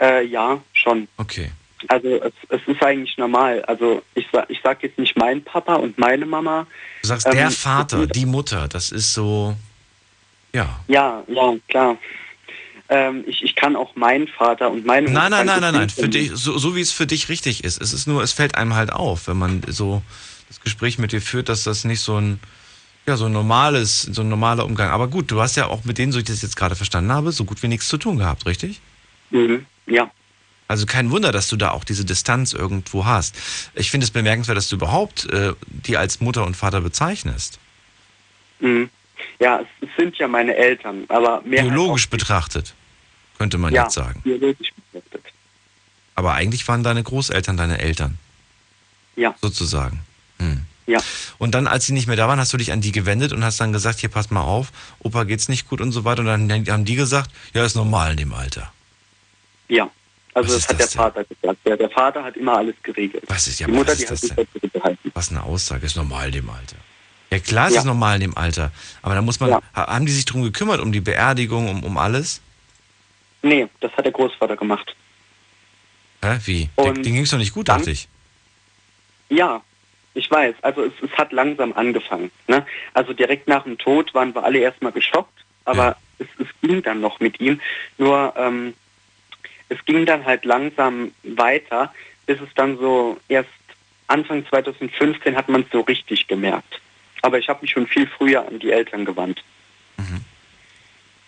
Äh, ja, schon. Okay. Also es, es ist eigentlich normal. Also ich sag, ich sag jetzt nicht mein Papa und meine Mama. Du sagst, Ähm, der Vater, die Mutter, das ist so, ja. Ja, ja, klar. Ähm, ich, ich kann auch meinen Vater und meine Nein, Mutter nein, nein, nein, gut nein. Für dich, so, so wie es für dich richtig ist. Es ist nur, es fällt einem halt auf, wenn man so das Gespräch mit dir führt, dass das nicht so ein, ja, so ein normales, so ein normaler Umgang. Aber gut, du hast ja auch mit denen, so ich das jetzt gerade verstanden habe, so gut wie nichts zu tun gehabt, richtig? Mhm, ja. Also kein Wunder, dass du da auch diese Distanz irgendwo hast. Ich finde es bemerkenswert, dass du überhaupt äh, die als Mutter und Vater bezeichnest. Mhm. Ja, es, sind ja meine Eltern, aber mehr Biologisch betrachtet, könnte man ja, jetzt sagen. biologisch betrachtet. Aber eigentlich waren deine Großeltern deine Eltern. Ja. Sozusagen. Hm. Ja. Und dann, als sie nicht mehr da waren, hast du dich an die gewendet und hast dann gesagt, hier pass mal auf, Opa geht's nicht gut und so weiter. Und dann haben die gesagt, ja, ist normal in dem Alter. Ja. Also Was das hat das der Vater gesagt. Der, der Vater hat immer alles geregelt. Was ist ja die Mutter, was die ist hat das sich dazu gehalten. Was eine Aussage, ist normal in dem Alter. Ja klar, es Ja. ist normal in dem Alter. Aber da muss man, Ja. ha- haben die sich drum gekümmert, um die Beerdigung, um, um alles? Nee, das hat der Großvater gemacht. Hä, wie? Den, Und denen ging's doch nicht gut, dann- dachte ich. Ja, ich weiß. Also es, es hat langsam angefangen. Ne? Also direkt nach dem Tod waren wir alle erstmal geschockt, aber Ja. es, es ging dann noch mit ihm. Nur ähm, es ging dann halt langsam weiter, bis es dann so erst Anfang 2015 hat man es so richtig gemerkt. Aber ich habe mich schon viel früher an die Eltern gewandt.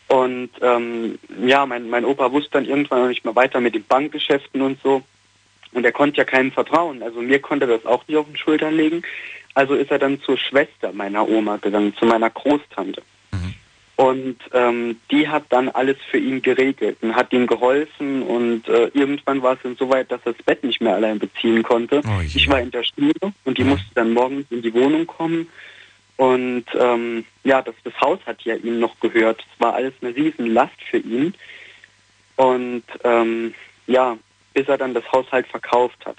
Und ähm, ja, mein, mein Opa wusste dann irgendwann noch nicht mehr weiter mit den Bankgeschäften und so. Und er konnte ja keinem vertrauen. Also mir konnte er das auch nicht auf den Schultern legen. Also ist er dann zur Schwester meiner Oma gegangen, zu meiner Großtante. Und ähm, die hat dann alles für ihn geregelt und hat ihm geholfen. Und äh, irgendwann war es dann so weit, dass er das Bett nicht mehr allein beziehen konnte. Oh ich war in der Schule und die musste dann morgens in die Wohnung kommen. Und ähm, ja, das, das Haus hat ja ihm noch gehört. Es war alles eine Riesenlast für ihn. Und ähm, ja, bis er dann das Haus halt verkauft hat.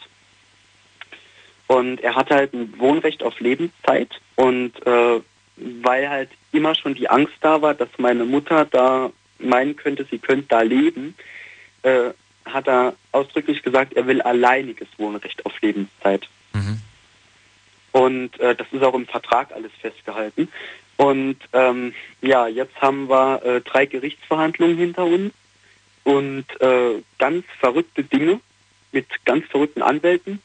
Und er hatte halt ein Wohnrecht auf Lebenszeit und äh, weil halt immer schon die Angst da war, dass meine Mutter da meinen könnte, sie könnte da leben, äh, hat er ausdrücklich gesagt, er will alleiniges Wohnrecht auf Lebenszeit. Mhm. Und äh, das ist auch im Vertrag alles festgehalten. Und ähm, ja, jetzt haben wir äh, drei Gerichtsverhandlungen hinter uns und äh, ganz verrückte Dinge mit ganz verrückten Anwälten.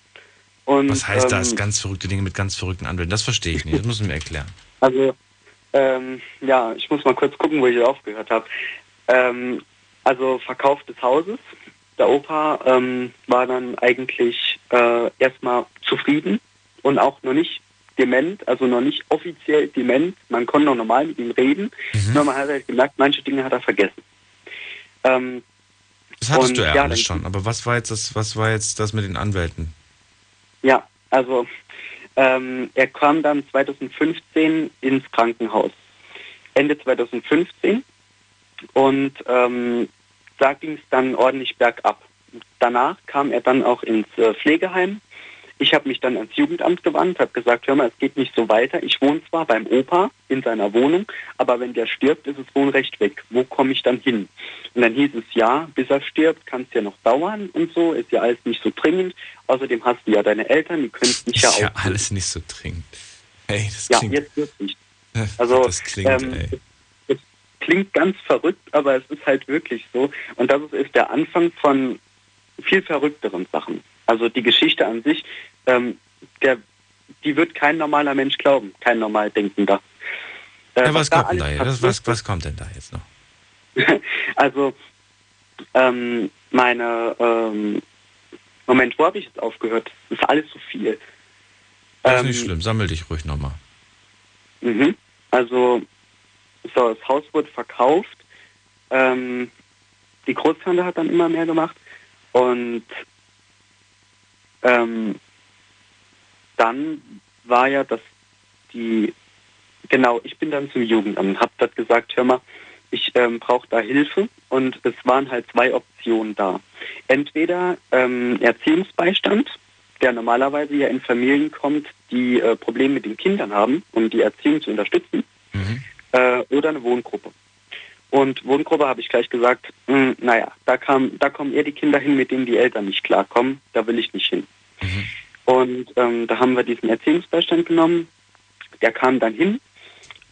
Und, Was heißt das? ähm, Ganz verrückte Dinge mit ganz verrückten Anwälten. Das verstehe ich nicht. Das müssen wir mir erklären. Also, ähm, ja, ich muss mal kurz gucken, wo ich aufgehört habe. Ähm, also Verkauf des Hauses. Der Opa ähm, war dann eigentlich äh, erstmal zufrieden und auch noch nicht dement, also noch nicht offiziell dement. Man konnte noch normal mit ihm reden, nur man hat halt gemerkt, manche Dinge hat er vergessen. Ähm, Das hattest Und du ja, ja, alles schon. Aber was war jetzt das, was war jetzt das mit den Anwälten? Ja, also Ähm, er kam dann 2015 ins Krankenhaus. Ende 2015. Und ähm, da ging es dann ordentlich bergab. Danach kam er dann auch ins äh, Pflegeheim. Ich habe mich dann ans Jugendamt gewandt, habe gesagt, hör mal, es geht nicht so weiter. Ich wohne zwar beim Opa in seiner Wohnung, aber wenn der stirbt, ist das Wohnrecht weg. Wo komme ich dann hin? Und dann hieß es, ja, bis er stirbt, kann es ja noch dauern und so, ist ja alles nicht so dringend. Außerdem hast du ja deine Eltern, die können es nicht Ist ja ja auch. alles nicht so dringend. Hey, das Ja, klingt. jetzt wird nicht. Also, das klingt, ähm, ey. es klingt ganz verrückt, aber es ist halt wirklich so. Und das ist, ist der Anfang von viel verrückteren Sachen. Also die Geschichte an sich, ähm, der, die wird kein normaler Mensch glauben, kein normal Denkender. Äh, Ja, was da kommt denn da jetzt? Was, was, was kommt denn da jetzt noch? also ähm, meine ähm, Moment, wo habe ich jetzt aufgehört? Das ist alles zu viel. Das ist Ähm, nicht schlimm, sammel dich ruhig nochmal. Mhm. Also, so, das Haus wurde verkauft. Ähm, die Großtante hat dann immer mehr gemacht. Und ähm, dann war ja das die, genau, ich bin dann zum Jugendamt, habe dort gesagt, hör mal, ich ähm, brauche da Hilfe und es waren halt zwei Optionen da. Entweder ähm, Erziehungsbeistand, der normalerweise ja in Familien kommt, die äh, Probleme mit den Kindern haben, um die Erziehung zu unterstützen, äh, oder eine Wohngruppe. Und Wohngruppe habe ich gleich gesagt, mh, naja, da, kam, da kommen eher die Kinder hin, mit denen die Eltern nicht klarkommen, da will ich nicht hin. Und ähm, da haben wir diesen Erziehungsbeistand genommen, der kam dann hin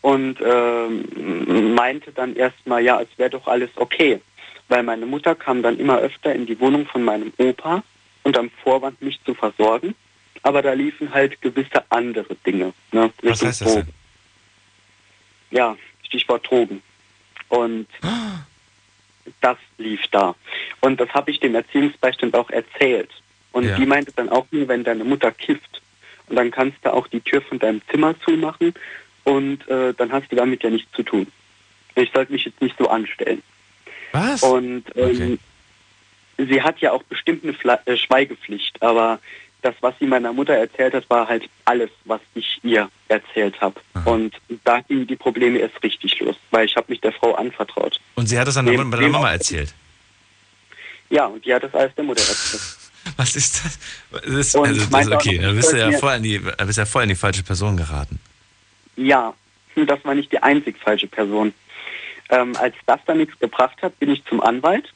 und ähm, meinte dann erstmal, ja, es wäre doch alles okay. Weil meine Mutter kam dann immer öfter in die Wohnung von meinem Opa und am Vorwand mich zu versorgen. Aber da liefen halt gewisse andere Dinge. Ne, Was heißt das denn? Ja, Stichwort Drogen. Und das lief da. Und das habe ich dem Erziehungsbeistand auch erzählt. Und Ja. die meinte dann auch nur, wenn deine Mutter kifft, und dann kannst du auch die Tür von deinem Zimmer zumachen und äh, dann hast du damit ja nichts zu tun. Ich sollte mich jetzt nicht so anstellen. Was? Und ähm, sie hat ja auch bestimmt eine Fla äh, Schweigepflicht, aber das, was sie meiner Mutter erzählt hat, war halt alles, was ich ihr erzählt habe. Und da gingen die Probleme erst richtig los, weil ich habe mich der Frau anvertraut. Und sie hat es an der, Mama erzählt. Ja, und die hat das alles der Mutter erzählt. Was ist das? das ist, also, das okay, da bist du ja sollte mir- voll in die, da bist ja voll in die falsche Person geraten. Ja, das war nicht die einzig falsche Person. Ähm, als das dann nichts gebracht hat, bin ich zum Anwalt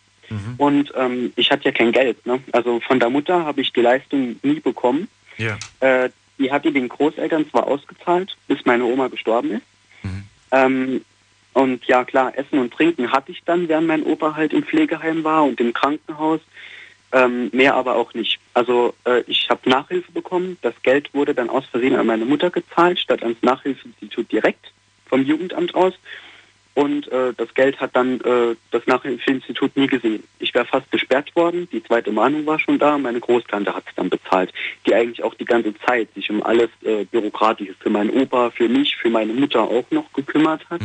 und ähm, ich hatte ja kein Geld. Ne? Also von der Mutter habe ich die Leistung nie bekommen. Ja. Äh, die hat die den Großeltern zwar ausgezahlt, bis meine Oma gestorben ist. Ähm, und ja klar, Essen und Trinken hatte ich dann, während mein Opa halt im Pflegeheim war und im Krankenhaus. Ähm, mehr aber auch nicht. Also äh, ich habe Nachhilfe bekommen. Das Geld wurde dann aus Versehen an meine Mutter gezahlt, statt ans Nachhilfeinstitut direkt vom Jugendamt aus. Und äh, das Geld hat dann äh, das Nachhilfeinstitut nie gesehen. Ich wäre fast gesperrt worden. Die zweite Mahnung war schon da. Meine Großtante hat es dann bezahlt, die eigentlich auch die ganze Zeit sich um alles äh, Bürokratisches für meinen Opa, für mich, für meine Mutter auch noch gekümmert hat.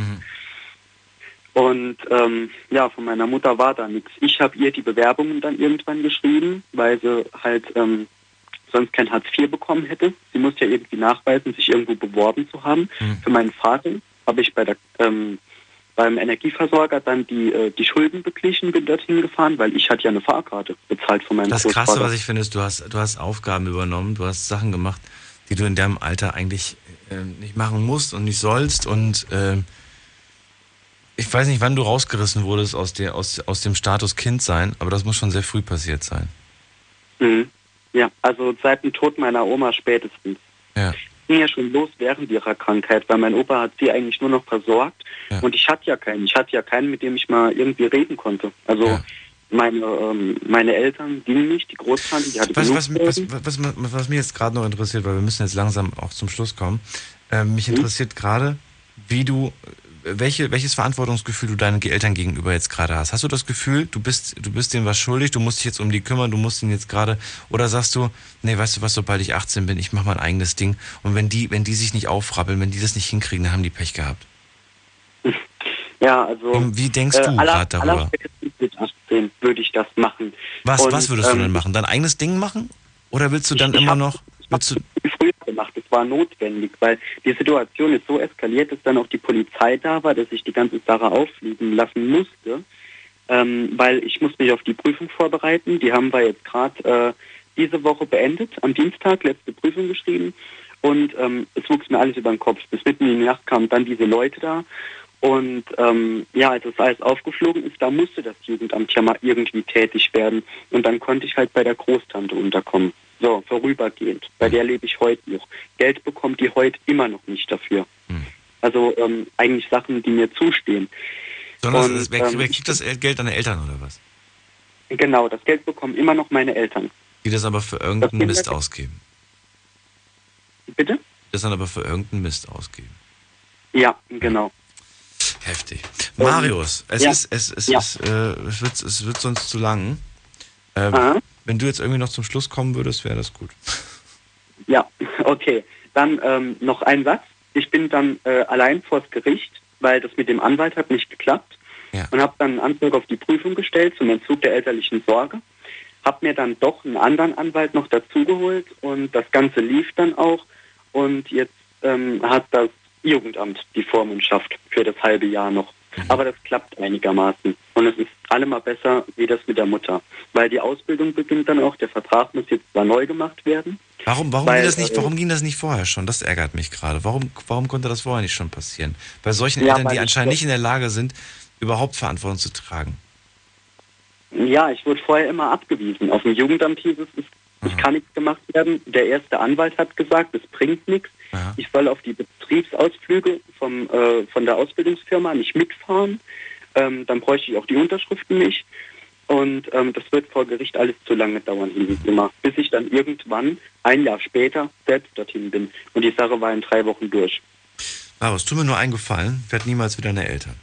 Und ähm, ja, von meiner Mutter war da nichts. Ich habe ihr die Bewerbungen dann irgendwann geschrieben, weil sie halt ähm, sonst kein Hartz IV bekommen hätte. Sie muss ja irgendwie nachweisen, sich irgendwo beworben zu haben. Für meinen Vater habe ich bei der ähm, beim Energieversorger dann die, äh, die Schulden beglichen, bin dorthin gefahren, weil ich hatte ja eine Fahrkarte bezahlt von meinem Das Großvater. Krasse, was ich finde, ist, du hast, du hast Aufgaben übernommen, du hast Sachen gemacht, die du in deinem Alter eigentlich äh, nicht machen musst und nicht sollst. Und äh, ich weiß nicht, wann du rausgerissen wurdest aus, der, aus, aus dem Status Kind sein, aber das muss schon sehr früh passiert sein. Mhm. Ja, also seit dem Tod meiner Oma spätestens. Ja. ging ja schon los während ihrer Krankheit, weil mein Opa hat sie eigentlich nur noch versorgt und ich hatte ja keinen. Ich hatte ja keinen, mit dem ich mal irgendwie reden konnte. Also meine, ähm, meine Eltern gingen nicht, die Großtante, die hatte Was, was, was, was, was, was mich jetzt gerade noch interessiert, weil wir müssen jetzt langsam auch zum Schluss kommen, ähm, mich interessiert gerade, wie du, welche, welches Verantwortungsgefühl du deinen Eltern gegenüber jetzt gerade hast. Hast du das Gefühl, du bist, du bist denen was schuldig, du musst dich jetzt um die kümmern, du musst ihnen jetzt gerade, oder sagst du, nee, weißt du was, sobald ich 18 bin, ich mache mein eigenes Ding und wenn die, wenn die sich nicht aufrappeln, wenn die das nicht hinkriegen, dann haben die Pech gehabt. Ja, also. Wie denkst du aller- gerade darüber? Mit 18 würde ich das machen. Was, Und, was würdest du ähm, denn machen? Dein eigenes Ding machen? Oder willst du dann immer noch, willst du, früher gemacht. Das war notwendig, weil die Situation ist so eskaliert, dass dann auch die Polizei da war, dass ich die ganze Sache auffliegen lassen musste, ähm, weil ich muss mich auf die Prüfung vorbereiten. Die haben wir jetzt gerade äh, diese Woche beendet, am Dienstag, letzte Prüfung geschrieben. Und ähm, es wuchs mir alles über den Kopf. Bis mitten in die Nacht kamen dann diese Leute da. Und ähm, ja, als das alles aufgeflogen ist, da musste das Jugendamt ja mal irgendwie tätig werden. Und dann konnte ich halt bei der Großtante unterkommen. So, vorübergehend. Bei der lebe ich heute noch. Geld bekommt die heute immer noch nicht dafür. Hm. Also ähm, eigentlich Sachen, die mir zustehen. Sondern Und, wer, ähm, wer kriegt das Geld deine Eltern oder was? Genau, das Geld bekommen immer noch meine Eltern. Die das aber für irgendeinen Das- Mist ausgeben. Bitte? Die das dann aber für irgendeinen Mist ausgeben. Ja, genau. Heftig. Marius, es ja. ist, es, es, Ja. ist, äh, es, wird, es wird sonst zu lang. Aha. Wenn du jetzt irgendwie noch zum Schluss kommen würdest, wäre das gut. Ja, okay. Dann ähm, noch ein Satz. Ich bin dann äh, allein vors Gericht, weil das mit dem Anwalt hat nicht geklappt. Ja. Und habe dann einen Antrag auf die Prüfung gestellt zum Entzug der elterlichen Sorge. Habe mir dann doch einen anderen Anwalt noch dazugeholt und das Ganze lief dann auch. Und jetzt ähm, hat das Jugendamt die Vormundschaft für das halbe Jahr noch. Aber das klappt einigermaßen. Und es ist allemal besser wie das mit der Mutter. Weil die Ausbildung beginnt dann auch. Der Vertrag muss jetzt zwar neu gemacht werden. Warum, warum, Weil, ging das nicht, äh, warum ging das nicht vorher schon? Das ärgert mich gerade. Warum, warum konnte das vorher nicht schon passieren? Bei solchen Ja, Eltern, die anscheinend nicht in der Lage sind, überhaupt Verantwortung zu tragen. Ja, ich wurde vorher immer abgewiesen. Auf dem Jugendamt hieß es, es, es kann nichts gemacht werden. Der erste Anwalt hat gesagt, es bringt nichts. Ja. Ich soll auf die Betriebsausflüge vom, äh, von der Ausbildungsfirma nicht mitfahren. Ähm, dann bräuchte ich auch die Unterschriften nicht. Und ähm, das wird vor Gericht alles zu lange dauern, immer. Bis ich dann irgendwann, ein Jahr später, selbst dorthin bin. Und die Sache war in drei Wochen durch. Marius, tu mir nur einen Gefallen, werd niemals wieder deine Eltern.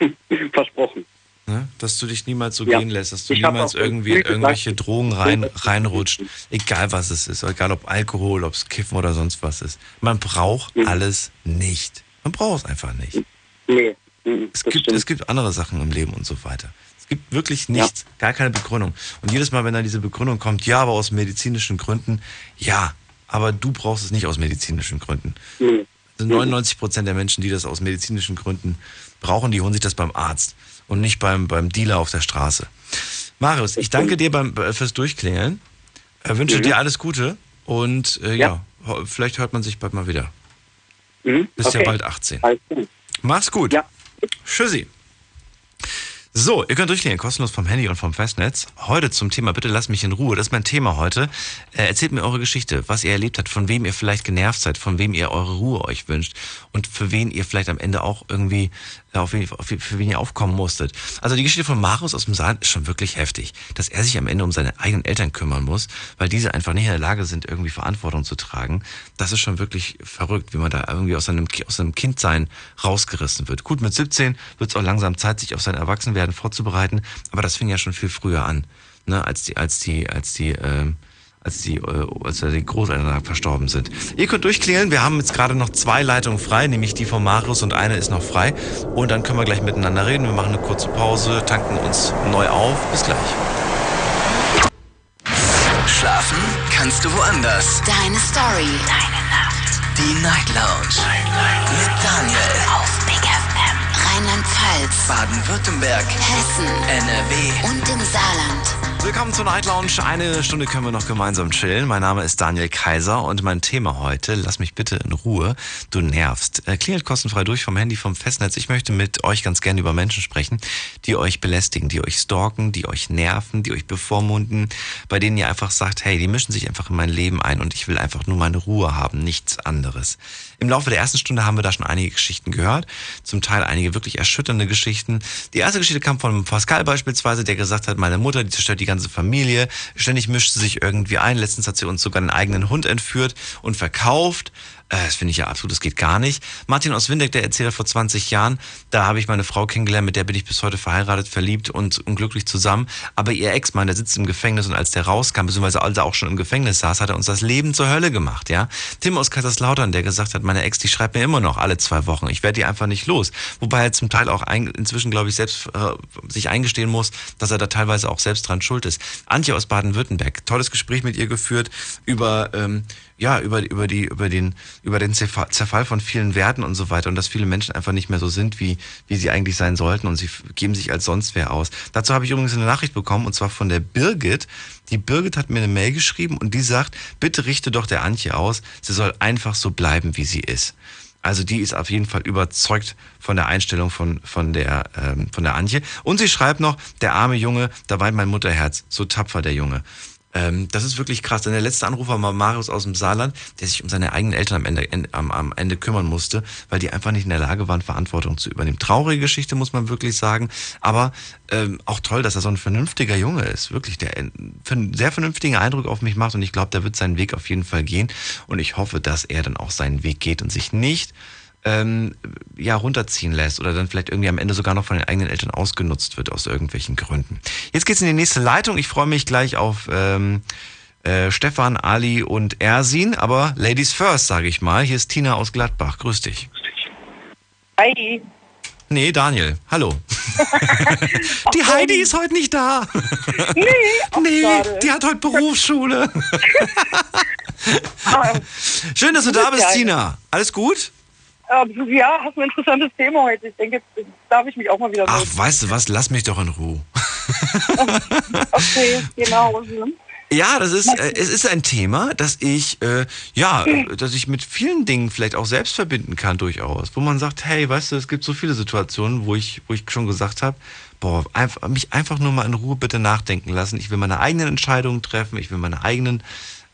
Versprochen. Ne? Dass du dich niemals so Ja. gehen lässt, dass du Ich niemals irgendwie in irgendwelche gesagt, Drogen rein, reinrutscht. Egal was es ist, egal ob Alkohol, ob es Kiffen oder sonst was ist. Man braucht Mhm. alles nicht. Man braucht es einfach nicht. Nee. mhm, Es gibt, stimmt. es gibt andere Sachen im Leben und so weiter. Es gibt wirklich nichts, gar keine Begründung. Und jedes Mal, wenn dann diese Begründung kommt, ja, aber aus medizinischen Gründen, ja, aber du brauchst es nicht aus medizinischen Gründen. Nee. Also 99 Prozent der Menschen, die das aus medizinischen Gründen brauchen, die holen sich das beim Arzt und nicht beim, beim Dealer auf der Straße. Marius, ich danke dir beim, äh, fürs Durchklingeln. Äh, wünsche Mhm. dir alles Gute und äh, ja. Ja. vielleicht hört man sich bald mal wieder. Mhm, Bist ja okay. bald 18. Alles klar. Mach's gut. Ja. Tschüssi. So, ihr könnt durchklicken, kostenlos vom Handy und vom Festnetz. Heute zum Thema, bitte lasst mich in Ruhe. Das ist mein Thema heute. Äh, erzählt mir eure Geschichte, was ihr erlebt habt, von wem ihr vielleicht genervt seid, von wem ihr eure Ruhe euch wünscht und für wen ihr vielleicht am Ende auch irgendwie, auf wen, für wen ihr aufkommen musstet. Also die Geschichte von Marius aus dem Saal ist schon wirklich heftig, dass er sich am Ende um seine eigenen Eltern kümmern muss, weil diese einfach nicht in der Lage sind, irgendwie Verantwortung zu tragen. Das ist schon wirklich verrückt, wie man da irgendwie aus seinem, aus seinem Kindsein rausgerissen wird. Gut, mit 17 wird es auch langsam Zeit, sich auf sein Erwachsenwerden vorzubereiten, aber das fing ja schon viel früher an, ne, als die, als die, als die, ähm, als die, äh, als die Großeltern verstorben sind. Ihr könnt durchklingeln. Wir haben jetzt gerade noch zwei Leitungen frei, nämlich die von Marius und eine ist noch frei. Und dann können wir gleich miteinander reden. Wir machen eine kurze Pause, tanken uns neu auf. Bis gleich. Schlafen kannst du woanders. Deine Story. Deine Nacht. Die Night Lounge. Mit Daniel. Auf. Rheinland-Pfalz. Baden-Württemberg. Hessen. NRW. Und im Saarland. Willkommen zur Night Lounge. Eine Stunde können wir noch gemeinsam chillen. Mein Name ist Daniel Kaiser und mein Thema heute, lass mich bitte in Ruhe, du nervst. Äh, klingelt kostenfrei durch vom Handy, vom Festnetz. Ich möchte mit euch ganz gerne über Menschen sprechen, die euch belästigen, die euch stalken, die euch nerven, die euch bevormunden, bei denen ihr einfach sagt, hey, die mischen sich einfach in mein Leben ein und ich will einfach nur meine Ruhe haben, nichts anderes. Im Laufe der ersten Stunde haben wir da schon einige Geschichten gehört, zum Teil einige wirklich erschütternde Geschichten. Die erste Geschichte kam von Pascal beispielsweise, der gesagt hat, meine Mutter, die zerstört die ganze Familie, ständig mischt sie sich irgendwie ein. Letztens hat sie uns sogar einen eigenen Hund entführt und verkauft. Äh, das finde ich ja absolut, das geht gar nicht. Martin aus Windeck, der erzählt vor 20 Jahren, da habe ich meine Frau kennengelernt, mit der bin ich bis heute verheiratet, verliebt und unglücklich zusammen. Aber ihr Ex-Mann, der sitzt im Gefängnis und als der rauskam, beziehungsweise als er auch schon im Gefängnis saß, hat er uns das Leben zur Hölle gemacht, ja. Tim aus Kaiserslautern, der gesagt hat, meine Ex, die schreibt mir immer noch alle zwei Wochen. Ich werde die einfach nicht los. Wobei er zum Teil auch ein, inzwischen, glaube ich, selbst äh, sich eingestehen muss, dass er da teilweise auch selbst dran schuld ist. Antje aus Baden-Württemberg, tolles Gespräch mit ihr geführt über ähm, ja, über, über, die, über, den, über den Zerfall von vielen Werten und so weiter und dass viele Menschen einfach nicht mehr so sind, wie, wie sie eigentlich sein sollten und sie geben sich als sonst wer aus. Dazu habe ich übrigens eine Nachricht bekommen und zwar von der Birgit. Die Birgit hat mir eine Mail geschrieben und die sagt, bitte richte doch der Antje aus, sie soll einfach so bleiben, wie sie ist. Also die ist auf jeden Fall überzeugt von der Einstellung von, von, der, ähm, von der Antje. Und sie schreibt noch, der arme Junge, da weint mein Mutterherz, so tapfer der Junge. Ähm, das ist wirklich krass. Denn der letzte Anrufer war Marius aus dem Saarland, der sich um seine eigenen Eltern am Ende, am, am Ende kümmern musste, weil die einfach nicht in der Lage waren, Verantwortung zu übernehmen. Traurige Geschichte, muss man wirklich sagen. Aber ähm, auch toll, dass er so ein vernünftiger Junge ist. Wirklich, der einen sehr vernünftigen Eindruck auf mich macht. Und ich glaube, der wird seinen Weg auf jeden Fall gehen. Und ich hoffe, dass er dann auch seinen Weg geht und sich nicht ähm, ja, runterziehen lässt oder dann vielleicht irgendwie am Ende sogar noch von den eigenen Eltern ausgenutzt wird aus irgendwelchen Gründen. Jetzt geht's in die nächste Leitung. Ich freue mich gleich auf ähm, äh, Stefan, Ali und Ersin, aber Ladies first, sage ich mal. Hier ist Tina aus Gladbach. Grüß dich. Hi. Nee, Daniel. Hallo. die Heidi ist heute nicht da. nee, nee die hat heute Berufsschule. Schön, dass du da bist, Tina. Alles gut? Ähm, ja, hast ein interessantes Thema heute. Ich denke, jetzt darf ich mich auch mal wieder. Ach, melden. weißt du was? Lass mich doch in Ruhe. okay, genau. Ja, das ist, äh, es ist ein Thema, das ich, äh, ja, dass ich mit vielen Dingen vielleicht auch selbst verbinden kann durchaus. Wo man sagt, hey, weißt du, es gibt so viele Situationen, wo ich, wo ich schon gesagt habe, boah, einfach, mich einfach nur mal in Ruhe bitte nachdenken lassen. Ich will meine eigenen Entscheidungen treffen, ich will meine eigenen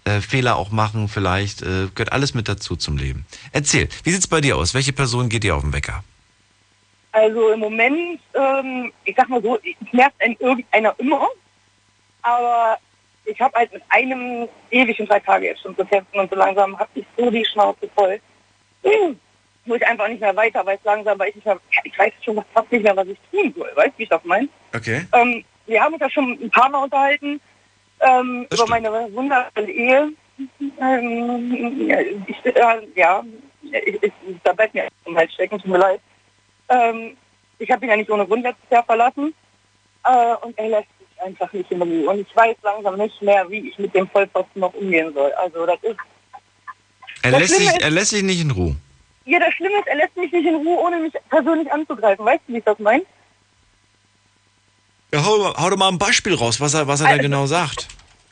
äh, Fehler auch machen, vielleicht äh, gehört alles mit dazu zum Leben. Erzähl, wie sieht's bei dir aus? Welche Person geht dir auf den Wecker? Also im Moment, ähm, ich sag mal so, es nervt ein irgendeiner immer, aber ich habe halt mit einem ewig in drei Tage jetzt schon zu kämpfen und so langsam habe ich so die Schnauze voll. Hm, wo ich einfach nicht mehr weiter weiß, langsam, weil ich nicht mehr, ich weiß schon fast nicht mehr, was ich tun soll. Weißt du, wie ich das meine? Okay. Ähm, wir haben uns ja schon ein paar Mal unterhalten ähm, über meine wundervolle Ehe. Ähm, ich, äh, ja, ich, ich, da bleibt mir zum Hals stecken, tut mir leid. Ähm, ich habe ihn ja nicht ohne Grund letztes Jahr verlassen. Äh, und er lässt sich einfach nicht in Ruhe. Und ich weiß langsam nicht mehr, wie ich mit dem Vollposten noch umgehen soll. Also das ist... Er, das lässt, sich, ist, er lässt sich nicht in Ruhe. Ja, das Schlimme ist, er lässt mich nicht in Ruhe, ohne mich persönlich anzugreifen. Weißt du, wie ich das meine? Ja, hau, hau doch mal ein Beispiel raus, was er, was er also, da genau sagt.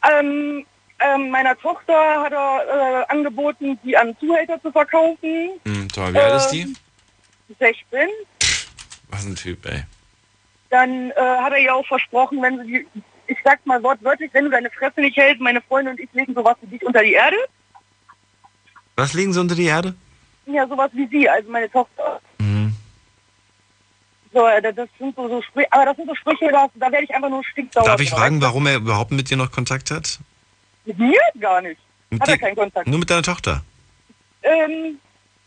Ähm, ähm, meiner Tochter hat er äh, angeboten, die an Zuhälter zu verkaufen. Hm, toll, wie alt ist die? 16. Was ein Typ, ey. Dann äh, hat er ihr auch versprochen, wenn sie, ich sag mal wortwörtlich, wenn du deine Fresse nicht hältst, meine Freundin und ich legen sowas wie dich unter die Erde. Was legen sie unter die Erde? Ja, sowas wie sie, also meine Tochter. So, äh, das sind so, so Sprüche, aber das sind so Sprüche, da, da werde ich einfach nur stinksauer. Darf ich fragen, warum er überhaupt mit dir noch Kontakt hat? Mit mir? Gar nicht. Mit hat er keinen Kontakt. Nur mit deiner Tochter? Ähm,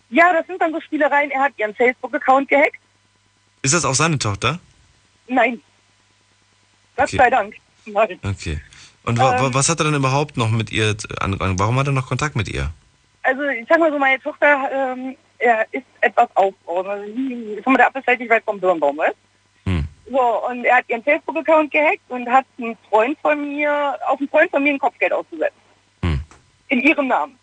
ja, das sind dann so Spielereien. Er hat ihren Facebook-Account gehackt. Ist das auch seine Tochter? Nein. Gott okay. sei Dank. Nein. Okay. Und ähm, was hat er dann überhaupt noch mit ihr angefangen? Warum hat er noch Kontakt mit ihr? Also ich sag mal so, meine Tochter ähm, er ist etwas aufbrausend. Also, ich mal, der nicht weit vom Birnbaum, weißt hm. So, und er hat ihren Facebook-Account gehackt und hat einen Freund von mir, auf einen Freund von mir ein Kopfgeld ausgesetzt. Hm. In ihrem Namen.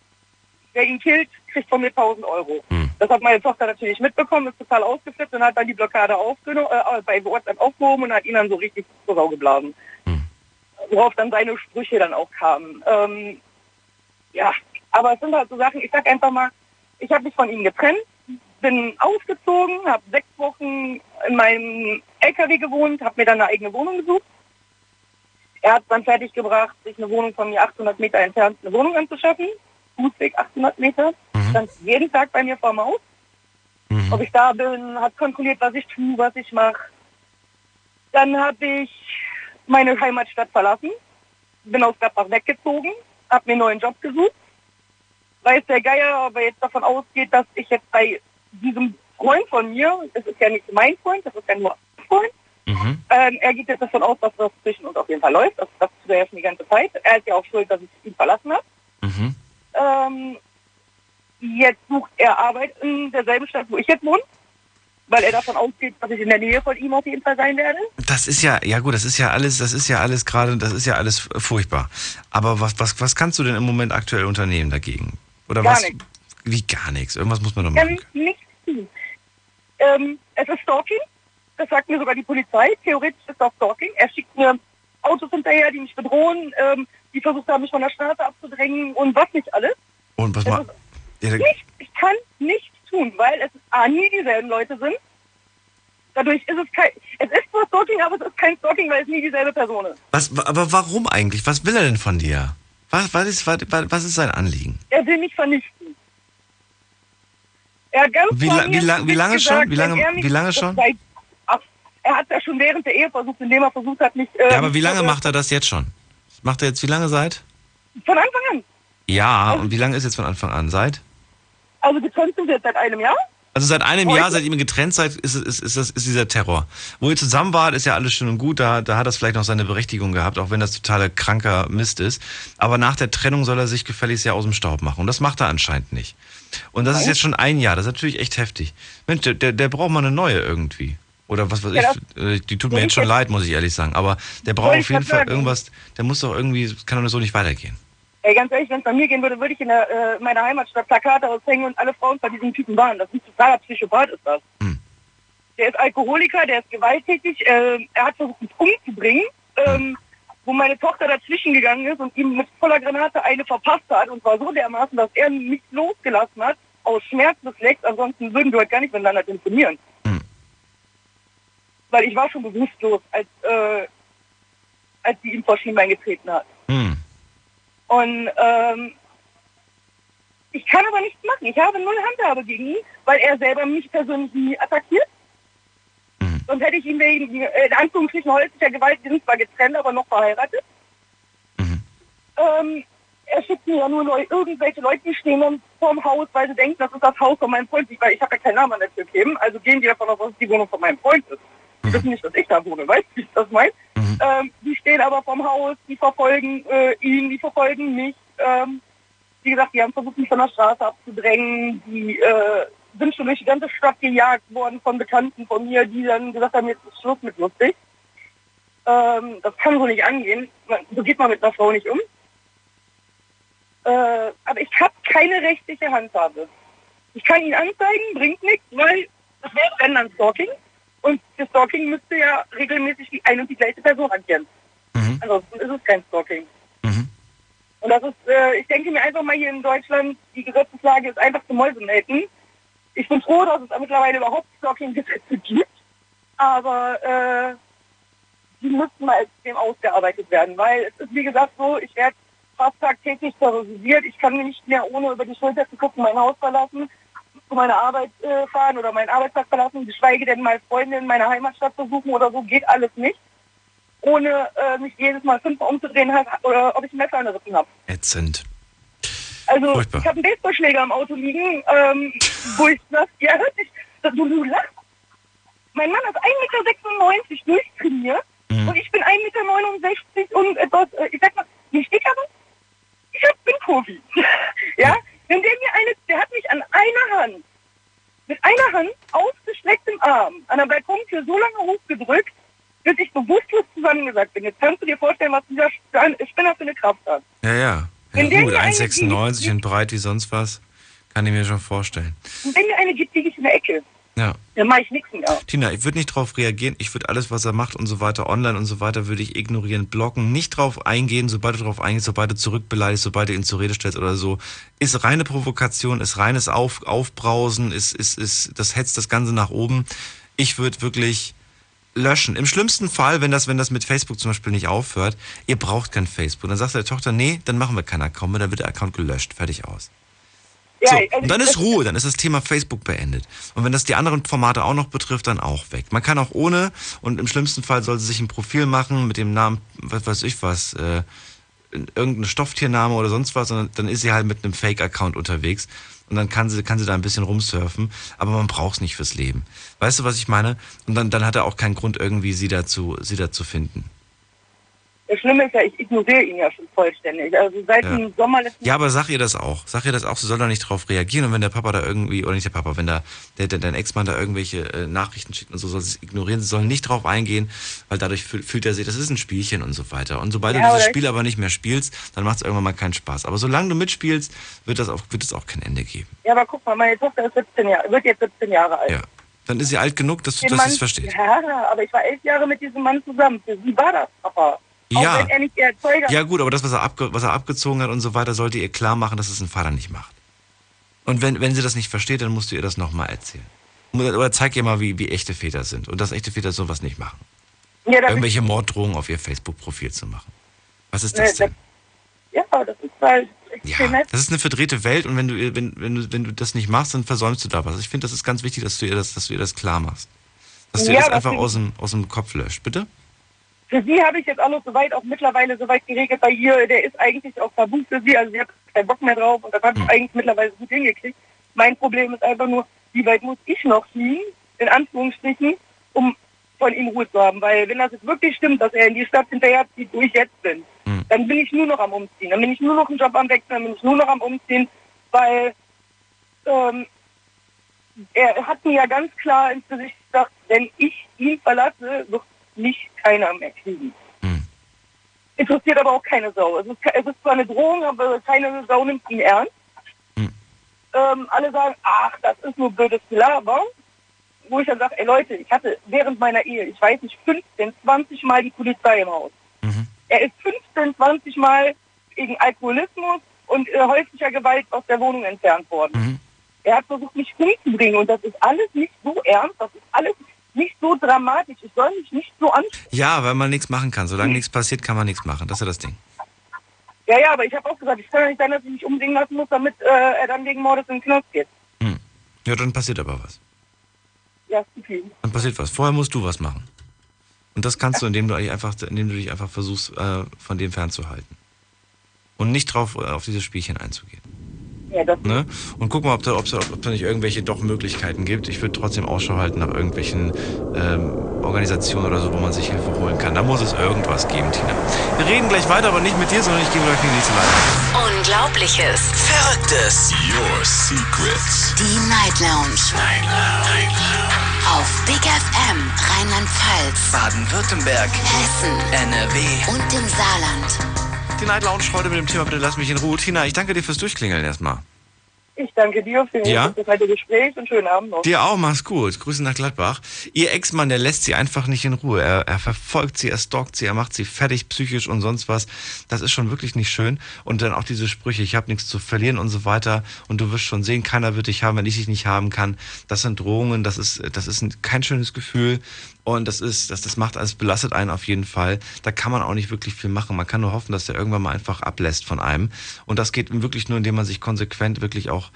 Wer ihn killt, kriegt von mir 1000 Euro. Hm. Das hat meine Tochter natürlich mitbekommen, ist total ausgeflippt und hat dann die Blockade aufgenommen, äh, bei WhatsApp aufgehoben und hat ihn dann so richtig zur Sau geblasen. Hm. Worauf dann seine Sprüche dann auch kamen. Ähm, ja, aber es sind halt so Sachen, ich sag einfach mal, ich habe mich von ihm getrennt, bin ausgezogen, habe sechs Wochen in meinem LKW gewohnt, habe mir dann eine eigene Wohnung gesucht. Er hat dann fertiggebracht, sich eine Wohnung von mir 800 Meter entfernt eine Wohnung anzuschaffen. Fußweg 800 Meter. Mhm. Stand jeden Tag bei mir vor dem Haus. Mhm. Ob ich da bin, hat kontrolliert, was ich tue, was ich mache. Dann habe ich meine Heimatstadt verlassen, bin aus Gladbach weggezogen, habe mir einen neuen Job gesucht weiß der Geier, aber jetzt davon ausgeht, dass ich jetzt bei diesem Freund von mir, das ist ja nicht mein Freund, das ist ja nur ein Freund, Mhm. ähm, er geht jetzt davon aus, dass das zwischen uns auf jeden Fall läuft. Das, das tut er ja schon die ganze Zeit. Er ist ja auch schuld, dass ich ihn verlassen habe. Mhm. Ähm, jetzt sucht er Arbeit in derselben Stadt, wo ich jetzt wohne, weil er davon ausgeht, dass ich in der Nähe von ihm auf jeden Fall sein werde. Das ist ja, ja gut, das ist ja alles, das ist ja alles gerade, das ist ja alles furchtbar. Aber was, was, was kannst du denn im Moment aktuell unternehmen dagegen? Oder Gar was? nichts. Wie gar nichts. Irgendwas muss man doch kann machen. nichts tun. Ähm, es ist Stalking. Das sagt mir sogar die Polizei. Theoretisch ist das Stalking. Er schickt mir Autos hinterher, die mich bedrohen, ähm, die versucht haben, mich von der Straße abzudrängen und was nicht alles. Und was mal. Ja, nicht, ich kann nichts tun, weil es A, nie dieselben Leute sind. Dadurch ist es kein, es ist zwar Stalking, aber es ist kein Stalking, weil es nie dieselbe Person ist. was, aber warum eigentlich? Was will er denn von dir? Was, was, ist, was, was ist sein Anliegen? Er will mich vernichten. Er hat ganz Wie la- wie lang- wie lange gesagt, schon? Wie lange- er wie lange schon? Seit, ach, er hat ja schon während der Ehe versucht, indem er versucht hat, mich... Äh, Ja, aber wie lange äh, macht er das jetzt schon? Macht er jetzt wie lange seit? Von Anfang an. Ja, und wie lange ist jetzt von Anfang an? Seit? Also getrennt sind wir jetzt seit einem Jahr. Also seit einem Heute? Jahr, seit ihr getrennt seid, ist, ist, ist, das, ist dieser Terror. Wo ihr zusammen wart, ist ja alles schön und gut, da, da hat das vielleicht noch seine Berechtigung gehabt, auch wenn das totaler kranker Mist ist. Aber nach der Trennung soll er sich gefälligst ja aus dem Staub machen. Und das macht er anscheinend nicht. Und das ist jetzt schon ein Jahr, das ist natürlich echt heftig. Mensch, der, der, der braucht mal eine neue irgendwie. Oder was weiß Ja, ich, äh, die tut mir jetzt schon leid, muss ich ehrlich sagen. Aber der braucht auf jeden Fall irgendwas, der muss doch irgendwie, kann doch so nicht weitergehen. Ey, ganz ehrlich, wenn es bei mir gehen würde, würde ich in der, äh, meiner Heimatstadt Plakate aushängen und alle Frauen bei diesem Typen waren. Das ist ein totaler Psychopath, ist das. Hm. Der ist Alkoholiker, der ist gewalttätig, äh, er hat versucht, mich umzubringen, ähm, wo meine Tochter dazwischen gegangen ist und ihm mit voller Granate eine verpasst hat und zwar so dermaßen, dass er mich losgelassen hat, aus Schmerz befleckt, ansonsten würden wir heute gar nicht miteinander telefonieren. Hm. Weil ich war schon bewusstlos, als, äh, als sie ihm vor Schienbein getreten hat. Hm. Und ähm, ich kann aber nichts machen. Ich habe null Handhabe gegen ihn, weil er selber mich persönlich nie attackiert. Mhm. Sonst hätte ich ihn wegen, in Anführungsstrichen, häuslicher Gewalt, wir sind zwar getrennt, aber noch verheiratet. Mhm. Ähm, er schickt mir ja nur Leu irgendwelche Leute, die stehen dann vorm Haus, weil sie denken, das ist das Haus von meinem Freund. Weil ich habe ja keinen Namen an der Tür gegeben, also gehen die davon aus, dass es die Wohnung von meinem Freund ist. Die wissen nicht, dass ich da wohne, weißt du, wie ich das meine? Ähm, die stehen aber vom Haus, die verfolgen äh, ihn, die verfolgen mich. Ähm, wie gesagt, die haben versucht, mich von der Straße abzudrängen. Die äh, sind schon durch die ganze Stadt gejagt worden von Bekannten von mir, die dann gesagt haben, jetzt ist Schluss mit lustig. Ähm, das kann so nicht angehen. So geht man mit einer Frau nicht um. Äh, aber ich habe keine rechtliche Handhabe. Ich kann ihn anzeigen, bringt nichts, weil das wäre dann Stalking. Und für Stalking müsste ja regelmäßig die ein und die gleiche Person agieren. Ansonsten ist es kein Stalking. Und das ist, äh, ich denke mir einfach mal hier in Deutschland, die Gesetzeslage ist einfach zu Mäusemelken. Ich bin froh, dass es mittlerweile überhaupt Stalking-Gesetze gibt. Aber äh, die müssten mal extrem ausgearbeitet werden, weil es ist wie gesagt so, ich werde fast tagtäglich terrorisiert. Ich kann nicht mehr ohne über die Schulter zu gucken mein Haus verlassen, zu meiner Arbeit äh, fahren oder meinen Arbeitsplatz verlassen, geschweige denn mal Freunde in meiner Heimatstadt besuchen oder so, geht alles nicht. Ohne äh, mich jedes Mal fünfmal umzudrehen, halt, oder ob ich ein Messer in der Rippen habe. Ätzend. Also Furchtbar. ich habe einen Baseballschläger im Auto liegen, ähm, wo ich das, ja, hört sich, du, du lachst. Mein Mann ist 1,96 Meter durchtrainiert Mhm. und ich bin 1,69 Meter und etwas, äh, ich sag mal, nicht dick, aber ich hab, bin Profi. ja, wenn der mir eine, der hat mich an einer Hand, mit einer Hand ausgestrecktem Arm an der Balkontür so lange hochgedrückt, bis ich bewusstlos zusammengesagt bin. Jetzt kannst du dir vorstellen, was dieser Spinner für eine Kraft hat. Ja, ja. Ja gut, mir eine 1,96 und breit wie sonst was, kann ich mir schon vorstellen. Und wenn mir eine gibt, liege ich in der Ecke. Ja. Dann mache ich nichts mehr. Tina, ich würde nicht drauf reagieren. Ich würde alles, was er macht und so weiter, online und so weiter, würde ich ignorieren, blocken, nicht drauf eingehen. Sobald du drauf eingehst, sobald du zurückbeleidigst, sobald du ihn zur Rede stellst oder so, ist reine Provokation, ist reines Auf, Aufbrausen, ist, ist, ist, das hetzt das Ganze nach oben. Ich würde wirklich löschen. Im schlimmsten Fall, wenn das, wenn das mit Facebook zum Beispiel nicht aufhört, ihr braucht kein Facebook. Dann sagt der Tochter, nee, dann machen wir keinen Account mehr, dann wird der Account gelöscht. Fertig aus. So, und dann ist Ruhe, dann ist das Thema Facebook beendet. Und wenn das die anderen Formate auch noch betrifft, dann auch weg. Man kann auch ohne und im schlimmsten Fall soll sie sich ein Profil machen mit dem Namen, was weiß ich was, äh, irgendein Stofftiername oder sonst was, sondern dann ist sie halt mit einem Fake-Account unterwegs und dann kann sie, kann sie da ein bisschen rumsurfen, aber man braucht es nicht fürs Leben. Weißt du, was ich meine? Und dann, dann hat er auch keinen Grund, irgendwie sie dazu, sie dazu finden. Das Schlimme ist ja, ich ignoriere ihn ja schon vollständig. Also seit Ja. dem Sommer letzten Ja, aber sag ihr das auch. Sag ihr das auch, sie soll da nicht drauf reagieren. Und wenn der Papa da irgendwie, oder nicht der Papa, wenn da der, der, dein Ex-Mann da irgendwelche äh, Nachrichten schickt und so, soll sie es ignorieren. Sie soll nicht drauf eingehen, weil dadurch fühl, fühlt er sich, das ist ein Spielchen und so weiter. Und sobald Ja, du dieses Spiel aber nicht mehr spielst, dann macht es irgendwann mal keinen Spaß. Aber solange du mitspielst, wird, das auch, wird es auch kein Ende geben. Ja, aber guck mal, meine Tochter ist 17 Jahre, wird jetzt 17 Jahre alt. Ja. Dann ist sie alt genug, dass, du- es versteht. Ja, aber ich war elf Jahre mit diesem Mann zusammen. Für sie war das, Papa. Auch Ja. wenn er nicht der Erzeuger Ja gut, aber das, was er, abge was er abgezogen hat und so weiter, sollte ihr klar machen, dass es ein Vater nicht macht. Und wenn, wenn sie das nicht versteht, dann musst du ihr das nochmal erzählen. Oder zeig ihr mal, wie, wie echte Väter sind. Und dass echte Väter sowas nicht machen. Ja, das Irgendwelche Morddrohungen auf ihr Facebook-Profil zu machen. Was ist das denn? ja, das ist halt Ja, extrem nett. das ist eine verdrehte Welt und wenn du, ihr- wenn, wenn, du, wenn du das nicht machst, dann versäumst du da was. Ich finde, das ist ganz wichtig, dass du ihr das, dass du ihr das klar machst. Dass du ihr Ja, das aber einfach aus dem, aus dem Kopf löscht. Bitte? Für sie habe ich jetzt alles soweit, auch mittlerweile soweit geregelt bei ihr. Der ist eigentlich auch tabu für sie, also sie hat keinen Bock mehr drauf und das habe ich eigentlich mittlerweile gut hingekriegt. Mein Problem ist einfach nur, wie weit muss ich noch fliegen, in Anführungsstrichen, um von ihm Ruhe zu haben. Weil wenn das jetzt wirklich stimmt, dass er in die Stadt hinterherzieht, wo ich jetzt bin, dann bin ich nur noch am Umziehen. Dann bin ich nur noch einen Job am Wechseln, dann bin ich nur noch am Umziehen, weil ähm, er hat mir ja ganz klar ins Gesicht gesagt, wenn ich ihn verlasse, wird mich keiner mehr kriegen. Interessiert aber auch keine Sau. Es ist, es ist zwar eine Drohung, aber keine Sau nimmt ihn ernst. Ähm, alle sagen, ach, das ist nur blödes Gelaber. Wo ich dann sage, ey Leute, ich hatte während meiner Ehe, ich weiß nicht, 15, 20 Mal die Polizei im Haus. Er ist 15, 20 Mal wegen Alkoholismus und äh, häuslicher Gewalt aus der Wohnung entfernt worden. Er hat versucht, mich umzubringen und das ist alles nicht so ernst, das ist alles nicht so dramatisch. Ich soll mich nicht so anstrengen. Ja, weil man nichts machen kann. Solange nichts passiert, kann man nichts machen. Das ist ja das Ding. Ja, ja, aber ich habe auch gesagt, ich kann ja nicht sein, dass ich mich umbringen lassen muss, damit äh, er dann wegen Mordes in den Knast geht. Ja, dann passiert aber was. Ja, okay. Dann passiert was. Vorher musst du was machen. Und das kannst du, indem du dich einfach, indem du dich einfach versuchst, äh, von dem fernzuhalten. Und nicht drauf, äh, auf dieses Spielchen einzugehen. Ja, Ne? Und guck mal, ob da, ob, da, ob da nicht irgendwelche doch Möglichkeiten gibt. Ich würde trotzdem Ausschau halten nach irgendwelchen ähm, Organisationen oder so, wo man sich Hilfe holen kann. Da muss es irgendwas geben, Tina. Wir reden gleich weiter, aber nicht mit dir, sondern ich gehe gleich in die nächste Leitung. Unglaubliches. Verrücktes. Your secrets. Die Night Lounge. Night Lounge. Auf Big FM Rheinland-Pfalz, Baden-Württemberg. Hessen NRW. und im Saarland. Die Night Lounge heute mit dem Thema Bitte lass mich in Ruhe. Tina, ich danke dir fürs Durchklingeln erstmal. Ich danke dir für Ja? das nette Gespräch und schönen Abend noch. Dir auch, mach's gut. Grüße nach Gladbach. Ihr Ex-Mann, der lässt sie einfach nicht in Ruhe. Er, er verfolgt sie, er stalkt sie, er macht sie fertig, psychisch und sonst was. Das ist schon wirklich nicht schön. Und dann auch diese Sprüche, ich habe nichts zu verlieren und so weiter. Und du wirst schon sehen, keiner wird dich haben, wenn ich dich nicht haben kann. Das sind Drohungen, das ist, das ist ein, kein schönes Gefühl. Und das ist, das, das macht alles, belastet einen auf jeden Fall. Da kann man auch nicht wirklich viel machen. Man kann nur hoffen, dass der irgendwann mal einfach ablässt von einem. Und das geht wirklich nur, indem man sich konsequent wirklich auch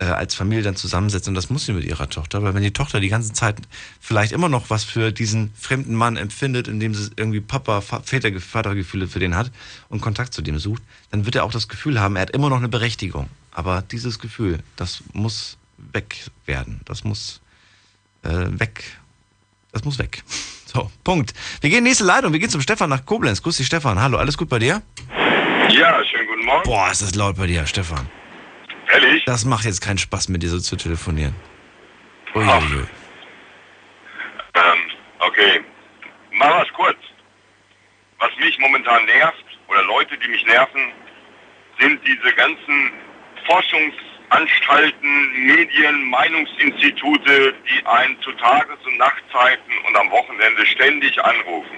äh, als Familie dann zusammensetzt und das muss sie mit ihrer Tochter, weil wenn die Tochter die ganze Zeit vielleicht immer noch was für diesen fremden Mann empfindet, indem sie irgendwie Papa, Väter, Vatergefühle für den hat und Kontakt zu dem sucht, dann wird er auch das Gefühl haben, er hat immer noch eine Berechtigung. Aber dieses Gefühl, das muss weg werden. Das muss äh, weg. Das muss weg. So, Punkt. Wir gehen in die nächste Leitung. Wir gehen zum Stefan nach Koblenz. Grüß dich, Stefan. Hallo, alles gut bei dir? Ja, schönen guten Morgen. Boah, ist das laut bei dir, Stefan. Ehrlich? Das macht jetzt keinen Spaß, mit dir so zu telefonieren. Uiuiui. Ähm, okay. Mal was kurz. Was mich momentan nervt, oder Leute, die mich nerven, sind diese ganzen Forschungsanstalten, Medien, Meinungsinstitute, die einen zu Tages- und Nachtzeiten und am Wochenende ständig anrufen.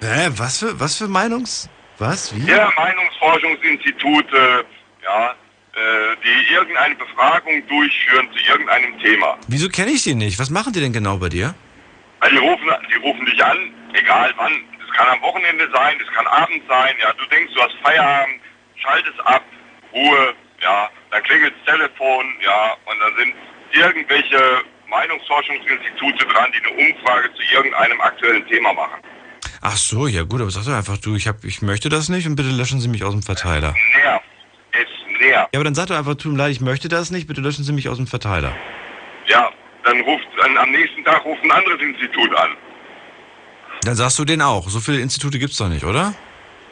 Hä, was für, was für Meinungs... Was? Wie? Ja, Meinungsforschungsinstitute, ja, äh, die irgendeine Befragung durchführen zu irgendeinem Thema. Wieso kenne ich die nicht? Was machen die denn genau bei dir? Also die rufen, die rufen dich an, egal wann. Es kann am Wochenende sein, es kann abends sein. Ja, du denkst, du hast Feierabend, schaltest ab, Ruhe. Ja, dann klingelt das Telefon. Ja, und dann sind irgendwelche Meinungsforschungsinstitute dran, die eine Umfrage zu irgendeinem aktuellen Thema machen. Ach so, ja gut, aber sag doch einfach du, ich, hab, ich möchte das nicht und bitte löschen Sie mich aus dem Verteiler. Nervt. Es nervt. Ja, aber dann sag doch einfach, tut mir leid, ich möchte das nicht, bitte löschen Sie mich aus dem Verteiler. Ja, dann ruft an, am nächsten Tag ruft ein anderes Institut an. Dann sagst du den auch. So viele Institute gibt's doch nicht, oder?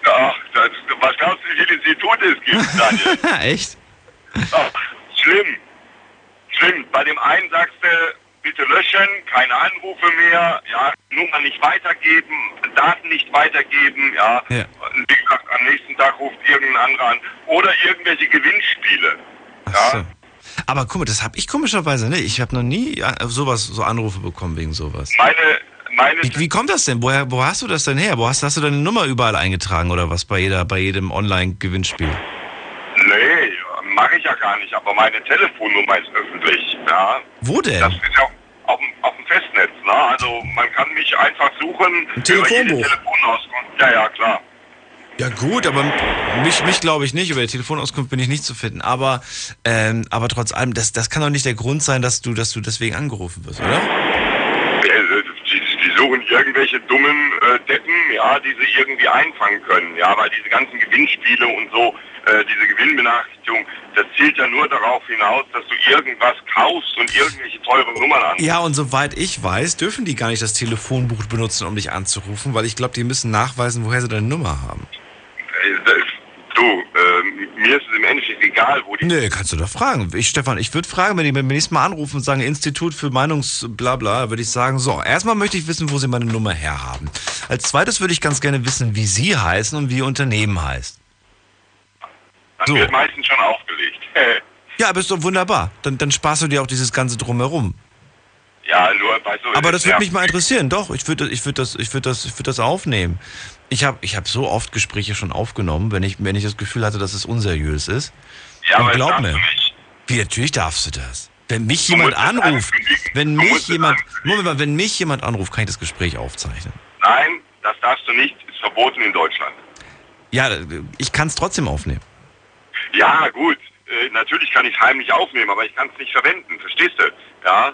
Ach, das, was glaubst du, wie viele Institute es gibt, Daniel? Echt? Ach, schlimm. Schlimm. Bei dem einen sagst du, bitte löschen, keine Anrufe mehr, ja, Nummer nicht weitergeben, Daten nicht weitergeben, ja. Ja. Am nächsten Tag ruft irgendein anderer an. Oder irgendwelche Gewinnspiele. Ach so. Aber guck mal, das habe ich komischerweise nicht. Ich habe noch nie sowas, so Anrufe bekommen wegen sowas. Meine, meine Wie, wie kommt das denn? Woher, wo hast du das denn her? Wo hast, hast du deine Nummer überall eingetragen oder was bei jeder, bei jedem Online-Gewinnspiel? Nee, mache ich ja gar nicht, aber meine Telefonnummer ist öffentlich, ja. Wo denn? Das ist ja auf dem, auf dem Festnetz, ne? Also man kann mich einfach suchen. Ein Telefonbuch. Telefonauskunft. Ja, ja, klar. Ja gut, aber mich, mich glaube ich nicht. Über die Telefonauskunft bin ich nicht zu finden. Aber, ähm, aber trotz allem, das, das kann doch nicht der Grund sein, dass du, dass du deswegen angerufen wirst, oder? Äh, suchen irgendwelche dummen äh, Deppen, ja, die sie irgendwie einfangen können. Ja, weil diese ganzen Gewinnspiele und so, äh, diese Gewinnbenachrichtigung, das zielt ja nur darauf hinaus, dass du irgendwas kaufst und irgendwelche teuren Nummern an. Ja, und soweit ich weiß, dürfen die gar nicht das Telefonbuch benutzen, um dich anzurufen, weil ich glaube, die müssen nachweisen, woher sie deine Nummer haben. Das- Du, äh, mir ist es im Endeffekt egal, wo die Nee, kannst du doch fragen. Ich, Stefan, ich würde fragen, wenn die beim nächsten Mal anrufen und sagen, Institut für Meinungsblabla, würde ich sagen, so, erstmal möchte ich wissen, wo sie meine Nummer herhaben. Als zweites würde ich ganz gerne wissen, wie sie heißen und wie ihr Unternehmen heißt. Dann So. wird meistens schon aufgelegt. Ja, aber ist doch wunderbar. Dann, dann sparst du dir auch dieses ganze Drumherum. ja, nur, weißt du... Aber das würde mich mal interessieren. Doch, ich würde ich würd das, ich würd das, ich würd das aufnehmen. Ich habe ich hab so oft Gespräche schon aufgenommen, wenn ich, wenn ich das Gefühl hatte, dass es unseriös ist. Ja, Und aber glaub mir, wie natürlich darfst du das. Wenn mich jemand anruft, wenn mich jemand. Moment mal, wenn mich jemand anruft, kann ich das Gespräch aufzeichnen. Nein, das darfst du nicht, ist verboten in Deutschland. Ja, ich kann es trotzdem aufnehmen. Ja, gut, äh, natürlich kann ich es heimlich aufnehmen, aber ich kann es nicht verwenden, verstehst du? Ja,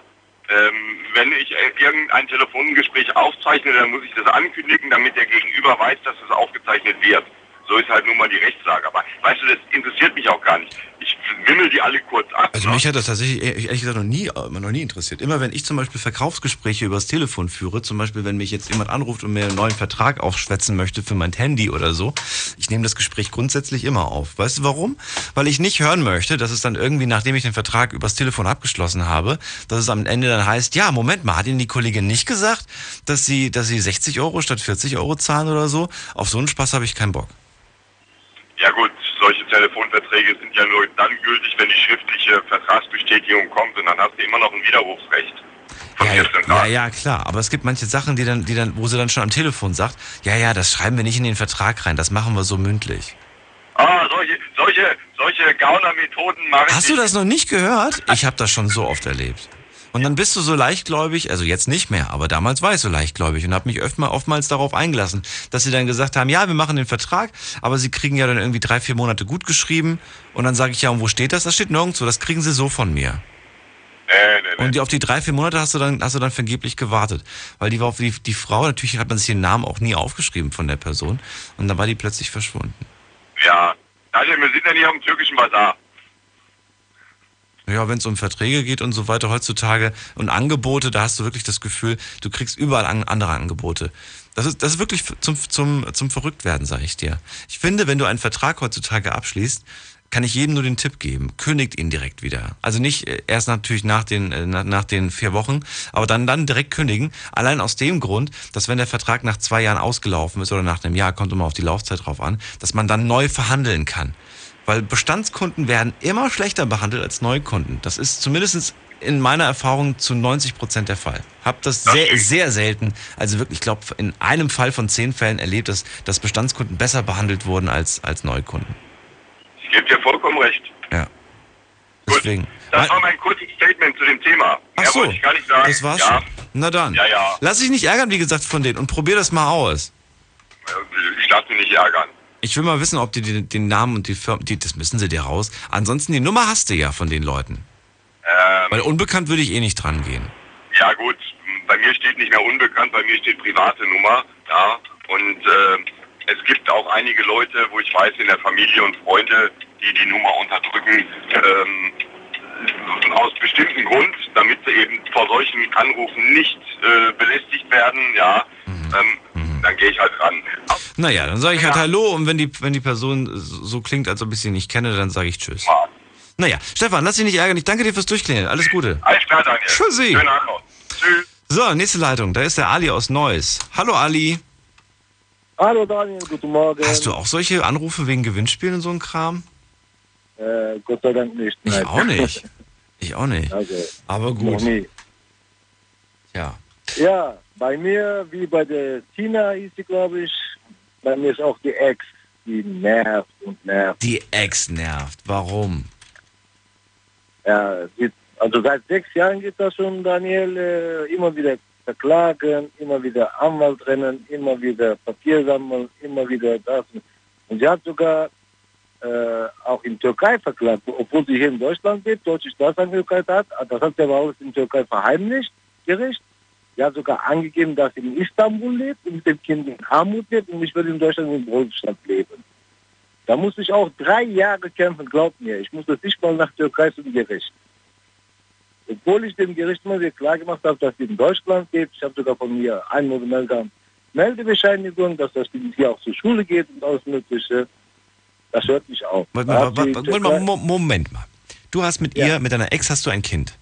ähm, wenn ich äh, irgendein Telefongespräch aufzeichne, dann muss ich das ankündigen, damit der Gegenüber weiß, dass es aufgezeichnet wird. So ist halt nun mal die Rechtslage. Aber weißt du, das interessiert mich auch gar nicht. Ich wimmel die alle kurz ab. Also mich hat das tatsächlich ehrlich ehrlich gesagt noch nie, äh, noch nie interessiert. Immer wenn ich zum Beispiel Verkaufsgespräche übers Telefon führe, zum Beispiel wenn mich jetzt jemand anruft und mir einen neuen Vertrag aufschwätzen möchte für mein Handy oder so, ich nehme das Gespräch grundsätzlich immer auf. Weißt du warum? Weil ich nicht hören möchte, dass es dann irgendwie, nachdem ich den Vertrag übers Telefon abgeschlossen habe, dass es am Ende dann heißt, ja, Moment mal, hat Ihnen die Kollegin nicht gesagt, dass sie, dass sie 60 Euro statt 40 Euro zahlen oder so? Auf so einen Spaß habe ich keinen Bock. Ja gut, Telefonverträge sind ja nur dann gültig, wenn die schriftliche Vertragsbestätigung kommt und dann hast du immer noch ein Widerrufsrecht. Ja, 14 ja, ja, klar. Aber es gibt manche Sachen, die dann, die dann, wo sie dann schon am Telefon sagt, ja, ja, das schreiben wir nicht in den Vertrag rein, das machen wir so mündlich. Ah, solche, solche, solche Gaunermethoden mache ich Hast du das noch nicht gehört? Ich habe das schon so oft erlebt. Und dann bist du so leichtgläubig, also jetzt nicht mehr, aber damals war ich so leichtgläubig und habe mich öfter, oftmals darauf eingelassen, dass sie dann gesagt haben, ja, wir machen den Vertrag, aber sie kriegen ja dann irgendwie drei, vier Monate gut geschrieben. Und dann sage ich, ja, und wo steht das? Das steht nirgendwo, das kriegen sie so von mir. Nee, nee, nee. Und die, auf die drei, vier Monate hast du dann, hast du dann vergeblich gewartet. Weil die war auf die, die Frau, natürlich hat man sich den Namen auch nie aufgeschrieben von der Person. Und dann war die plötzlich verschwunden. Ja, Daniel, wir sind ja nicht auf dem türkischen Bazar. Ja, wenn es um Verträge geht und so weiter heutzutage und Angebote, da hast du wirklich das Gefühl, du kriegst überall an, andere Angebote. Das ist, das ist wirklich zum, zum, zum Verrücktwerden, sage ich dir. Ich finde, wenn du einen Vertrag heutzutage abschließt, kann ich jedem nur den Tipp geben, kündigt ihn direkt wieder. Also nicht äh, erst natürlich nach den, äh, nach, nach den vier Wochen, aber dann, dann direkt kündigen. Allein aus dem Grund, dass wenn der Vertrag nach zwei Jahren ausgelaufen ist oder nach einem Jahr, kommt immer auf die Laufzeit drauf an, dass man dann neu verhandeln kann. Weil Bestandskunden werden immer schlechter behandelt als Neukunden. Das ist zumindest in meiner Erfahrung zu 90 Prozent der Fall. Hab das sehr, sehr selten, also wirklich, ich glaube, in einem Fall von zehn Fällen erlebt, dass, dass Bestandskunden besser behandelt wurden als, als Neukunden. Ich gebe dir vollkommen recht. Ja. Deswegen. Das war mein kurzes Statement zu dem Thema. Ach so, wollte ich gar nicht sagen. das war's ja, schon. Na dann. Ja, ja. Lass dich nicht ärgern, wie gesagt, von denen und probier das mal aus. Ich lasse mich nicht ärgern. Ich will mal wissen, ob die den, den Namen und die Firma, die, das müssen sie dir raus. Ansonsten die Nummer hast du ja von den Leuten. Ähm, Weil unbekannt würde ich eh nicht dran gehen. ja gut, bei mir steht nicht mehr unbekannt, bei mir steht private Nummer. Ja, Und äh, es gibt auch einige Leute, wo ich weiß, in der Familie und Freunde, die die Nummer unterdrücken, ähm, aus bestimmten Grund, damit sie eben vor solchen Anrufen nicht äh, belästigt werden, ja, ähm, dann gehe ich halt ran. Naja, dann sage ich halt Hallo und wenn die, wenn die Person so klingt, als ob ich sie nicht kenne, dann sage ich Tschüss. Naja, Stefan, lass dich nicht ärgern. Ich danke dir fürs Durchklingeln. Alles Gute. Alles klar, Daniel. Tschüssi. Schönen Abend noch. Tschüss. So, nächste Leitung. Da ist der Ali aus Neuss. Hallo Ali. Hallo Daniel, guten Morgen. Hast du auch solche Anrufe wegen Gewinnspielen und so ein Kram? Äh, Gott sei Dank nicht. Ich nein. auch nicht. Ich auch nicht. Also, Aber noch gut. nie. Ja. Ja, bei mir, wie bei der Tina hieß sie, glaube ich, bei mir ist auch die Ex, die nervt und nervt. Die Ex nervt. Warum? Ja, sie, also seit sechs Jahren geht das schon, Daniel, äh, immer wieder verklagen, immer wieder Anwalt rennen, immer wieder Papier sammeln, immer wieder das. Und sie hat sogar äh, auch in Türkei verklagt, obwohl sie hier in Deutschland lebt, deutsche Staatsangehörigkeit hat. Das hat sie aber alles in Türkei verheimlicht, Gericht. Hat sogar angegeben, dass sie in Istanbul lebt und mit dem Kind in Armut lebt und ich will in Deutschland in Wohlstand leben. Da musste ich auch drei Jahre kämpfen, glaubt mir. Ich musste nicht mal nach Türkei zum Gericht. Obwohl ich dem Gericht wieder klar gemacht habe, dass sie in Deutschland lebt. Ich habe sogar von mir einmal gemeldet, Meldebescheinigung, dass das Kind hier auch zur Schule geht und alles Mögliche. Das hört mich auf. Mal, Moment, mal, mal. Du hast mit ihr, mit deiner Ex hast du ein Kind.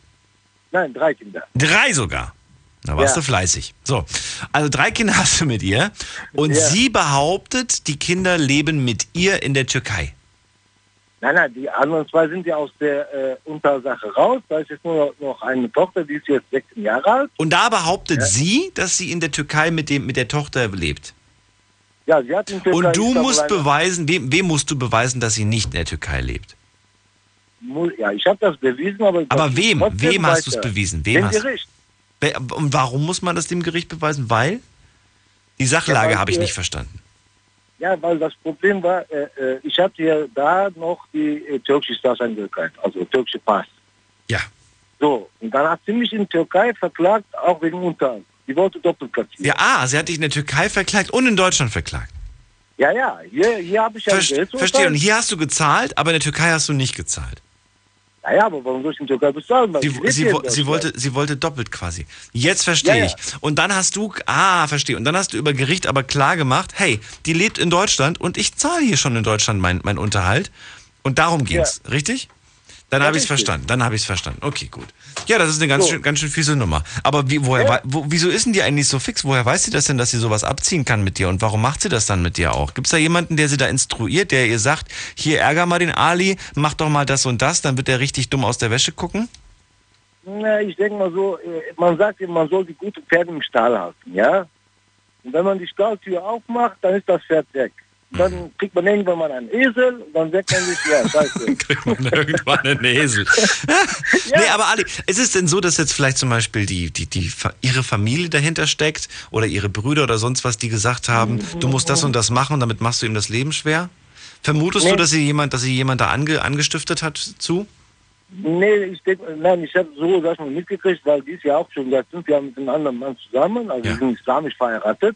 Nein, drei Kinder. Drei sogar. Da warst Ja. du fleißig. So, also drei Kinder hast du mit ihr und Ja. sie behauptet, die Kinder leben mit ihr in der Türkei. Nein, nein, die anderen zwei sind ja aus der äh, Untersache raus. Da ist jetzt nur noch- eine Tochter, die ist jetzt 16 Jahre alt. Und da behauptet Ja. sie, dass sie in der Türkei mit, dem, mit der Tochter lebt. Ja, sie hat in Türkei Und du musst beweisen, wem, wem musst du beweisen, dass sie nicht in der Türkei lebt? Ja, ich habe das bewiesen, aber... Aber wem? Wem hast du es bewiesen? Wem Dem Gericht. Und warum muss man das dem Gericht beweisen? Weil? Die Sachlage weil habe ich nicht verstanden. Ja, weil das Problem war, äh, äh, ich hatte ja da noch die äh, türkische Staatsangehörigkeit, also türkische Pass. Ja. So, und dann hat sie mich in Türkei verklagt, auch wegen Unterhalt. Die wollte doppelt platzieren. Ja, ah, sie hat dich in der Türkei verklagt und in Deutschland verklagt. Ja, ja, hier, hier habe ich ja... Verst verstehe. Und hier hast du gezahlt, aber in der Türkei hast du nicht gezahlt. Ja, ja, aber warum soll ich in Türkei bezahlen? Sie, sie, wo- sie, wollte, sie wollte doppelt quasi. Jetzt verstehe Ja, ja. ich. Und dann hast du, ah, verstehe. Und dann hast du über Gericht aber klar gemacht, hey, die lebt in Deutschland und ich zahle hier schon in Deutschland meinen mein Unterhalt. Und darum ging's, richtig? Dann Ja, habe ich es verstanden. Dann habe ich es verstanden. Okay, gut. Ja, das ist eine ganz, So. schön, ganz schön fiese Nummer. Aber wie, woher, wei- wo, wieso ist denn die eigentlich so fix? Woher weiß sie das denn, dass sie sowas abziehen kann mit dir? Und warum macht sie das dann mit dir auch? Gibt es da jemanden, der sie da instruiert, der ihr sagt, hier ärger mal den Ali, mach doch mal das und das, dann wird er richtig dumm aus der Wäsche gucken? Na, ich denke mal so, äh, man sagt man soll die guten Pferde im Stall halten, ja? Und wenn man die Stalltür aufmacht, dann ist das Pferd weg. Dann kriegt man irgendwann mal einen Esel dann sagt man sich, ja, scheiße. kriegt man irgendwann einen Esel. Nee, aber Ali, ist es denn so, dass jetzt vielleicht zum Beispiel die, die, die, ihre Familie dahinter steckt oder ihre Brüder oder sonst was, die gesagt haben, du musst das und das machen und damit machst du ihm das Leben schwer? Vermutest du, Nee. dass sie jemand, dass sie jemand da ange, angestiftet hat zu? Nee, ich denke, nein, ich habe so ich mal, mitgekriegt, weil die ist ja auch schon seit fünf Jahren mit einem anderen Mann zusammen, also Ja. sind islamisch verheiratet,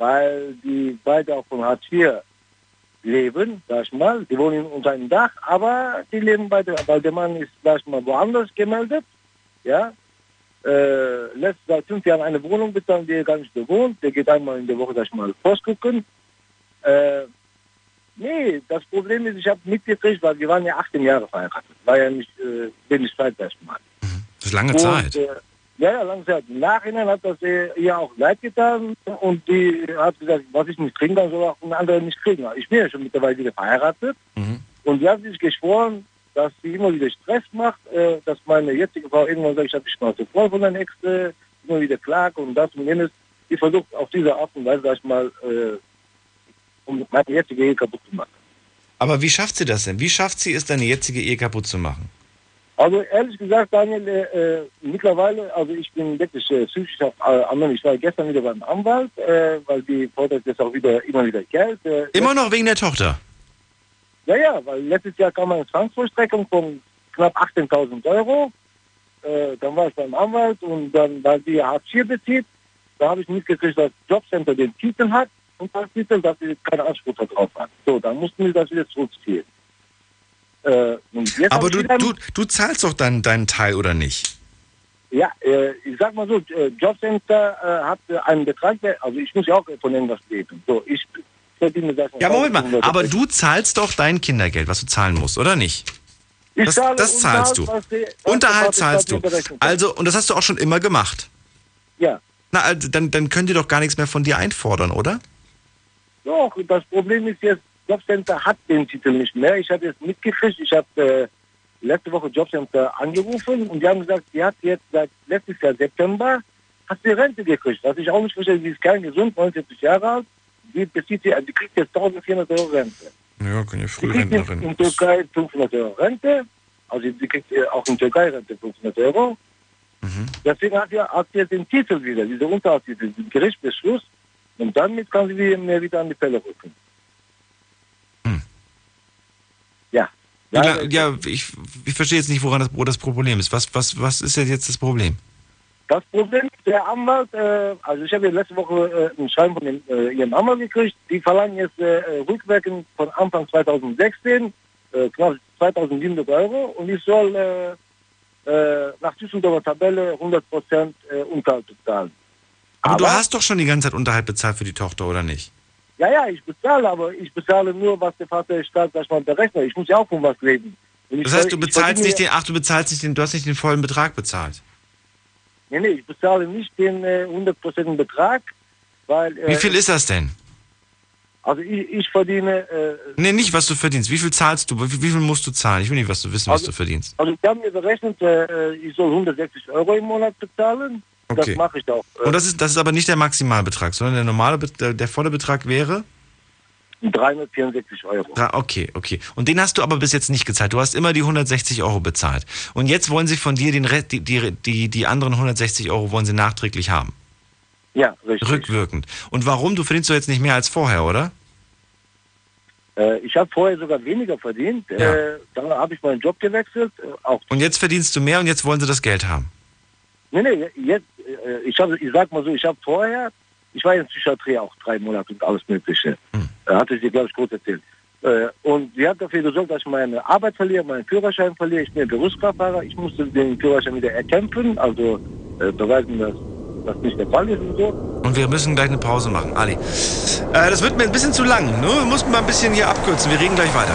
weil die beide auch von Hartz IV leben, sag ich mal. Die wohnen unter einem Dach, aber die leben beide, weil der Mann ist, sag ich mal, woanders gemeldet, ja. Äh, lässt seit fünf Jahren eine Wohnung bezahlen, die er gar nicht bewohnt. Der geht einmal in der Woche, sag ich mal, Post gucken. Äh, Nee, das Problem ist, ich habe mitgekriegt, weil wir waren ja 18 Jahre verheiratet. War ja nicht äh, wenig Zeit erstmal. Das ist lange Und, Zeit. Äh, ja, ja, Zeit. Im Nachhinein hat das äh, ihr auch leid getan und die hat gesagt, was ich nicht kriegen kann, soll auch ein anderer nicht kriegen. Ich bin ja schon mittlerweile wieder verheiratet Mhm. und die hat sich geschworen, dass sie immer wieder Stress macht, äh, dass meine jetzige Frau irgendwann sagt, ich habe die Schnauze voll von Ex, äh, immer wieder klagt und das und jenes. Die versucht auf diese Art und Weise, sag ich mal, äh, um meine jetzige Ehe kaputt zu machen. Aber wie schafft sie das denn? Wie schafft sie es, deine jetzige Ehe kaputt zu machen? Also ehrlich gesagt, Daniel, äh, äh, mittlerweile, also ich bin wirklich äh, psychisch auf, äh, Ende. Ich war gestern wieder beim Anwalt, äh, weil die fordert jetzt auch wieder immer wieder Geld. Äh, Immer noch wegen der Tochter. Ja, ja, weil letztes Jahr kam eine Zwangsvollstreckung von knapp 18.000 Euro. Äh, dann war ich beim Anwalt und dann, weil die Hartz IV bezieht, da habe ich mitgekriegt, dass Jobcenter den Titel hat und das Titel, dass sie keinen Anspruch darauf hat. So, dann mussten wir das wieder zurückziehen. Äh, Aber du, du, du zahlst doch dann deinen Teil oder nicht? Ja, äh, ich sag mal so, äh, Jobcenter äh, hat äh, einen Betrag, also ich muss ja auch von irgendwas leben. So, ich verdiene das. Ja, Moment mal. Aber du zahlst doch dein Kindergeld, was du zahlen musst, oder nicht? Ich Das, zahle das zahlst du. Die- Unterhalt zahlst du. Also, und das hast du auch schon immer gemacht. Ja. Na, also, dann, dann könnt ihr doch gar nichts mehr von dir einfordern, oder? Doch, das Problem ist jetzt, Jobcenter hat den Titel nicht mehr. Ich habe jetzt mitgekriegt, ich habe äh, letzte Woche Jobcenter angerufen und die haben gesagt, die hat jetzt seit letztes Jahr September hat sie Rente gekriegt. Was ich auch nicht verstehe, die ist kein gesund, 79 Jahre alt, die, bezieht sie, die kriegt jetzt 1400 Euro Rente. Ja, können ja kriegt in, Türkei 500 Euro Rente, also die kriegt äh, auch in Türkei Rente 500 Euro. Deswegen hat sie, hat sie jetzt den Titel wieder, diese Unterhaltstitel, den Gerichtsbeschluss und damit kann sie mir wieder an die Pelle rücken. Ja. Wie lang- Ja, ich, ich verstehe jetzt nicht, woran das, wo das Problem ist. Was, was, was ist denn jetzt das Problem? Das Problem der Anwalt, äh, also ich habe ja letzte Woche äh, ein Schreiben von dem, äh, ihrem Anwalt gekriegt, die verlangen jetzt äh, rückwirkend von Anfang 2016 äh, knapp 2700 Euro und ich soll äh, nach Düsseldorfer Tabelle 100% äh, Unterhalt bezahlen. Aber, du hast doch schon die ganze Zeit Unterhalt bezahlt für die Tochter, oder nicht? Ja, ja, ich bezahle, aber ich bezahle nur, was der Vater des Staat, sag ich mal, berechnet. Ich muss ja auch von was leben. Ich Das heißt, du ich bezahlst nicht den, ach, du bezahlst nicht den, du hast nicht den vollen Betrag bezahlt. Nee, nee, ich bezahle nicht den äh, 100% Betrag, weil... Äh, Wie viel ist das denn? Also ich, ich verdiene... Äh, Nee, nicht, was du verdienst. Wie viel zahlst du? Wie, wie viel musst du zahlen? Ich will nicht, was du wissen, was Also- du verdienst. Also die haben mir berechnet, äh, ich soll 160 Euro im Monat bezahlen. Okay. Das mache ich auch. Äh, Und das ist, das ist aber nicht der Maximalbetrag, sondern der normale, der, der volle Betrag wäre? 364 Euro. Okay, okay. Und den hast du aber bis jetzt nicht gezahlt. Du hast immer die 160 Euro bezahlt. Und jetzt wollen sie von dir den Rest, die, die, die, die anderen 160 Euro wollen sie nachträglich haben. Ja, richtig. Rückwirkend. Und warum? Du verdienst doch jetzt nicht mehr als vorher, oder? Äh, ich habe vorher sogar weniger verdient. Ja. Äh, dann habe ich meinen Job gewechselt. Äh, auch Und jetzt verdienst du mehr und jetzt wollen sie das Geld haben. Nee, nee, jetzt, äh, ich, hab, ich sag mal so, ich habe vorher, ich war in Psychiatrie auch drei Monate und alles Mögliche. Hm. Hatte ich dir, glaube ich, kurz erzählt. Äh, und sie hat dafür gesorgt, dass ich meine Arbeit verliere, meinen Führerschein verliere. Ich bin Berufskraftfahrer. Ich musste den Führerschein wieder erkämpfen, also äh, beweisen, dass das nicht der Fall ist und so. Und wir müssen gleich eine Pause machen. Ali. Äh, das wird mir ein bisschen zu lang. Ne? Wir mussten mal ein bisschen hier abkürzen. Wir reden gleich weiter.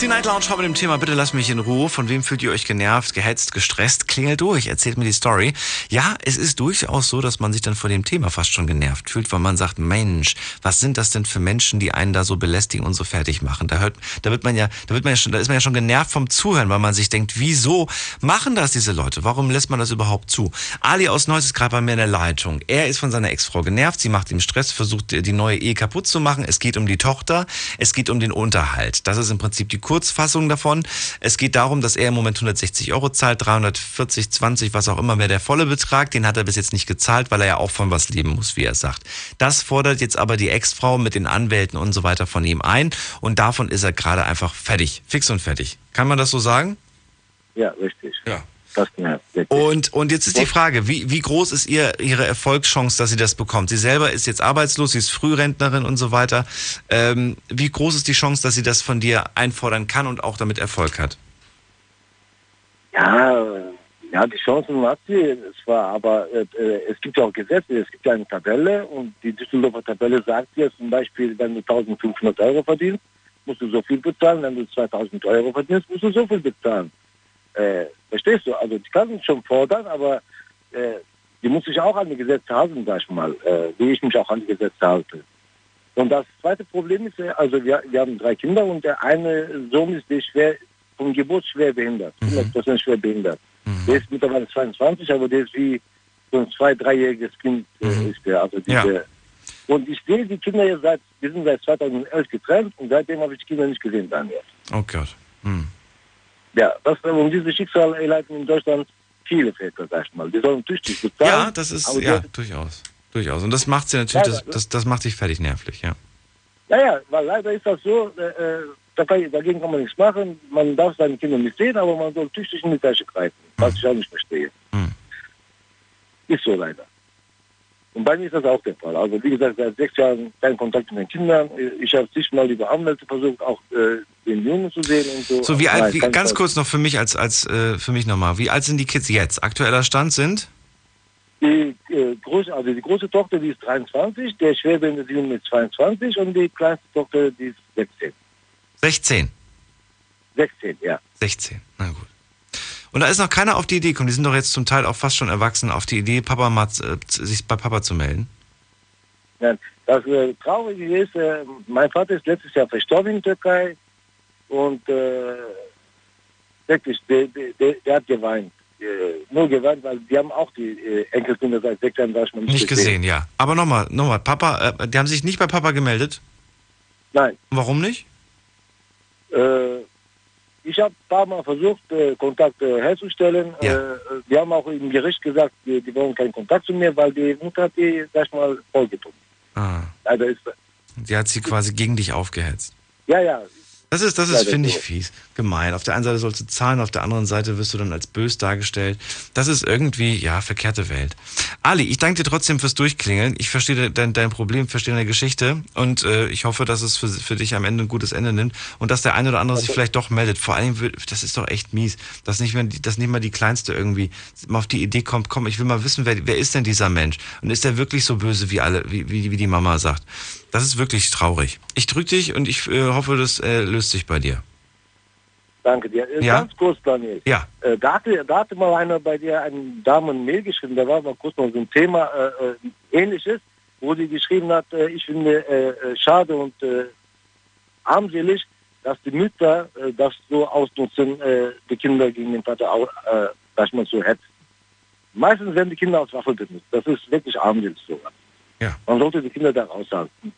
Die Night Lounge mit dem Thema Bitte lasst mich in Ruhe. Von wem fühlt ihr euch genervt, gehetzt, gestresst? Klingelt durch, erzählt mir die Story. Ja, es ist durchaus so, dass man sich dann vor dem Thema fast schon genervt fühlt, weil man sagt, Mensch, was sind das denn für Menschen, die einen da so belästigen und so fertig machen? Da hört, da wird man ja, da wird man ja schon, da ist man ja schon genervt vom Zuhören, weil man sich denkt, wieso machen das diese Leute? Warum lässt man das überhaupt zu? Ali aus Neuss ist gerade bei mir in der Leitung. Er ist von seiner Ex-Frau genervt, sie macht ihm Stress, versucht die neue Ehe kaputt zu machen. Es geht um die Tochter, es geht um den Unterhalt. Das ist im Prinzip die Kurzfassung davon. Es geht darum, dass er im Moment 160 Euro zahlt, 340, 20, was auch immer wäre der volle Betrag. Den hat er bis jetzt nicht gezahlt, weil er ja auch von was leben muss, wie er sagt. Das fordert jetzt aber die Ex-Frau mit den Anwälten und so weiter von ihm ein. Und davon ist er gerade einfach fertig. Fix und fertig. Kann man das so sagen? Ja, richtig. Ja. Nervt. wirklich. Und, und jetzt ist die Frage, wie, wie groß ist ihr, ihre Erfolgschance, dass sie das bekommt? Sie selber ist jetzt arbeitslos, sie ist Frührentnerin und so weiter. Ähm, wie groß ist die Chance, dass sie das von dir einfordern kann und auch damit Erfolg hat? Ja, ja, die Chancen hat sie zwar, aber äh, äh, es gibt ja auch Gesetze, es gibt ja eine Tabelle und die Düsseldorfer Tabelle sagt dir zum Beispiel, wenn du 1500 Euro verdienst, musst du so viel bezahlen, wenn du 2000 Euro verdienst, musst du so viel bezahlen. Äh, verstehst du? Also die kann schon fordern, aber äh, die muss sich auch an die Gesetze halten, sag ich mal, äh, wie ich mich auch an die Gesetze halte. Und das zweite Problem ist, äh, also wir, wir haben drei Kinder und der eine Sohn ist der schwer, von Geburt schwer behindert, 100% schwer behindert. Der ist mittlerweile 22, aber der ist wie so ein zwei-, dreijähriges Kind äh, ist der. Also diese, Ja. Und ich sehe die Kinder jetzt seit, wir sind seit 2011 getrennt und seitdem habe ich die Kinder nicht gesehen, Daniel. Oh Gott. Hm. Ja, das, um diese Schicksale leiten in Deutschland viele Väter, sag ich mal. Die sollen tüchtig bezahlen. Ja, das ist, ja, die- durchaus. Durchaus. Und das macht sie natürlich, Ja, das, das, das macht dich fertig nervlich, ja. Ja, ja, weil leider ist das so, äh, äh, dagegen kann man nichts machen. Man darf seine Kinder nicht sehen, aber man soll tüchtig in die Tasche greifen, was ich auch nicht verstehe. Hm. Ist so leider. Und bei mir ist das auch der Fall. Also wie gesagt, seit sechs Jahren kein Kontakt mit den Kindern. Ich habe zigmal über Anwälte versucht, auch äh, den Jungen zu sehen und so. So, wie alt, wie, ganz kurz noch für mich als, als äh, für mich nochmal. Wie alt sind die Kids jetzt? Aktueller Stand sind? Die, äh, große, also die große Tochter, die ist 23, der schwerbehinderte Junge ist 22 und die kleinste Tochter, die ist 16. 16. 16, ja. 16, na gut. Und da ist noch keiner auf die Idee gekommen, die sind doch jetzt zum Teil auch fast schon erwachsen, auf die Idee, Papa mal, äh, sich bei Papa zu melden. Nein, das äh, Traurige ist, äh, mein Vater ist letztes Jahr verstorben in der Türkei und äh, wirklich, der, der, der, hat geweint. Äh, nur geweint, weil die haben auch die äh, Enkelkinder seit sechs Jahren, nicht, Nicht gesehen, ja. Aber nochmal, nochmal, Papa, äh, die haben sich nicht bei Papa gemeldet? Nein. Warum nicht? Äh, ich habe ein paar Mal versucht, äh, Kontakt äh, herzustellen. Äh, die haben auch im Gericht gesagt, die, die wollen keinen Kontakt zu mir, weil die Mutter hat die, sag ich mal, vollgetrunken. Ah, Also ist, die hat sie quasi gegen dich aufgehetzt. ja, ja, Das ist, das ist, Leider finde ich, fies. Gemein. Auf der einen Seite sollst du zahlen, auf der anderen Seite wirst du dann als bös dargestellt. Das ist irgendwie, ja, verkehrte Welt. Ali, ich danke dir trotzdem fürs Durchklingeln. Ich verstehe dein, dein Problem, verstehe deine Geschichte und äh, ich hoffe, dass es für, für dich am Ende ein gutes Ende nimmt und dass der eine oder andere sich vielleicht doch meldet. Vor allem, das ist doch echt mies, dass nicht, mehr, dass nicht mal die Kleinste irgendwie mal auf die Idee kommt, komm, ich will mal wissen, wer, wer ist denn dieser Mensch? Und ist der wirklich so böse, wie alle, wie, wie, wie die Mama sagt? Das ist wirklich traurig. Ich drücke dich und ich äh, hoffe, das äh, löst sich bei dir. danke dir. Äh, Ja? Ganz kurz, Daniel. Ja. Äh, da, hatte, da hatte mal einer bei dir einen Damen Mail geschrieben, da war mal kurz noch so ein Thema äh, äh, ähnliches, wo sie geschrieben hat, ich finde schade und armselig, dass die Mütter das so ausnutzen, die Kinder gegen den Vater auch, äh, ich mal so hetzen. Meistens werden die Kinder als Waffe benutzt. Das ist wirklich armselig sogar. Ja. Man sollte die Kinder da raushalten.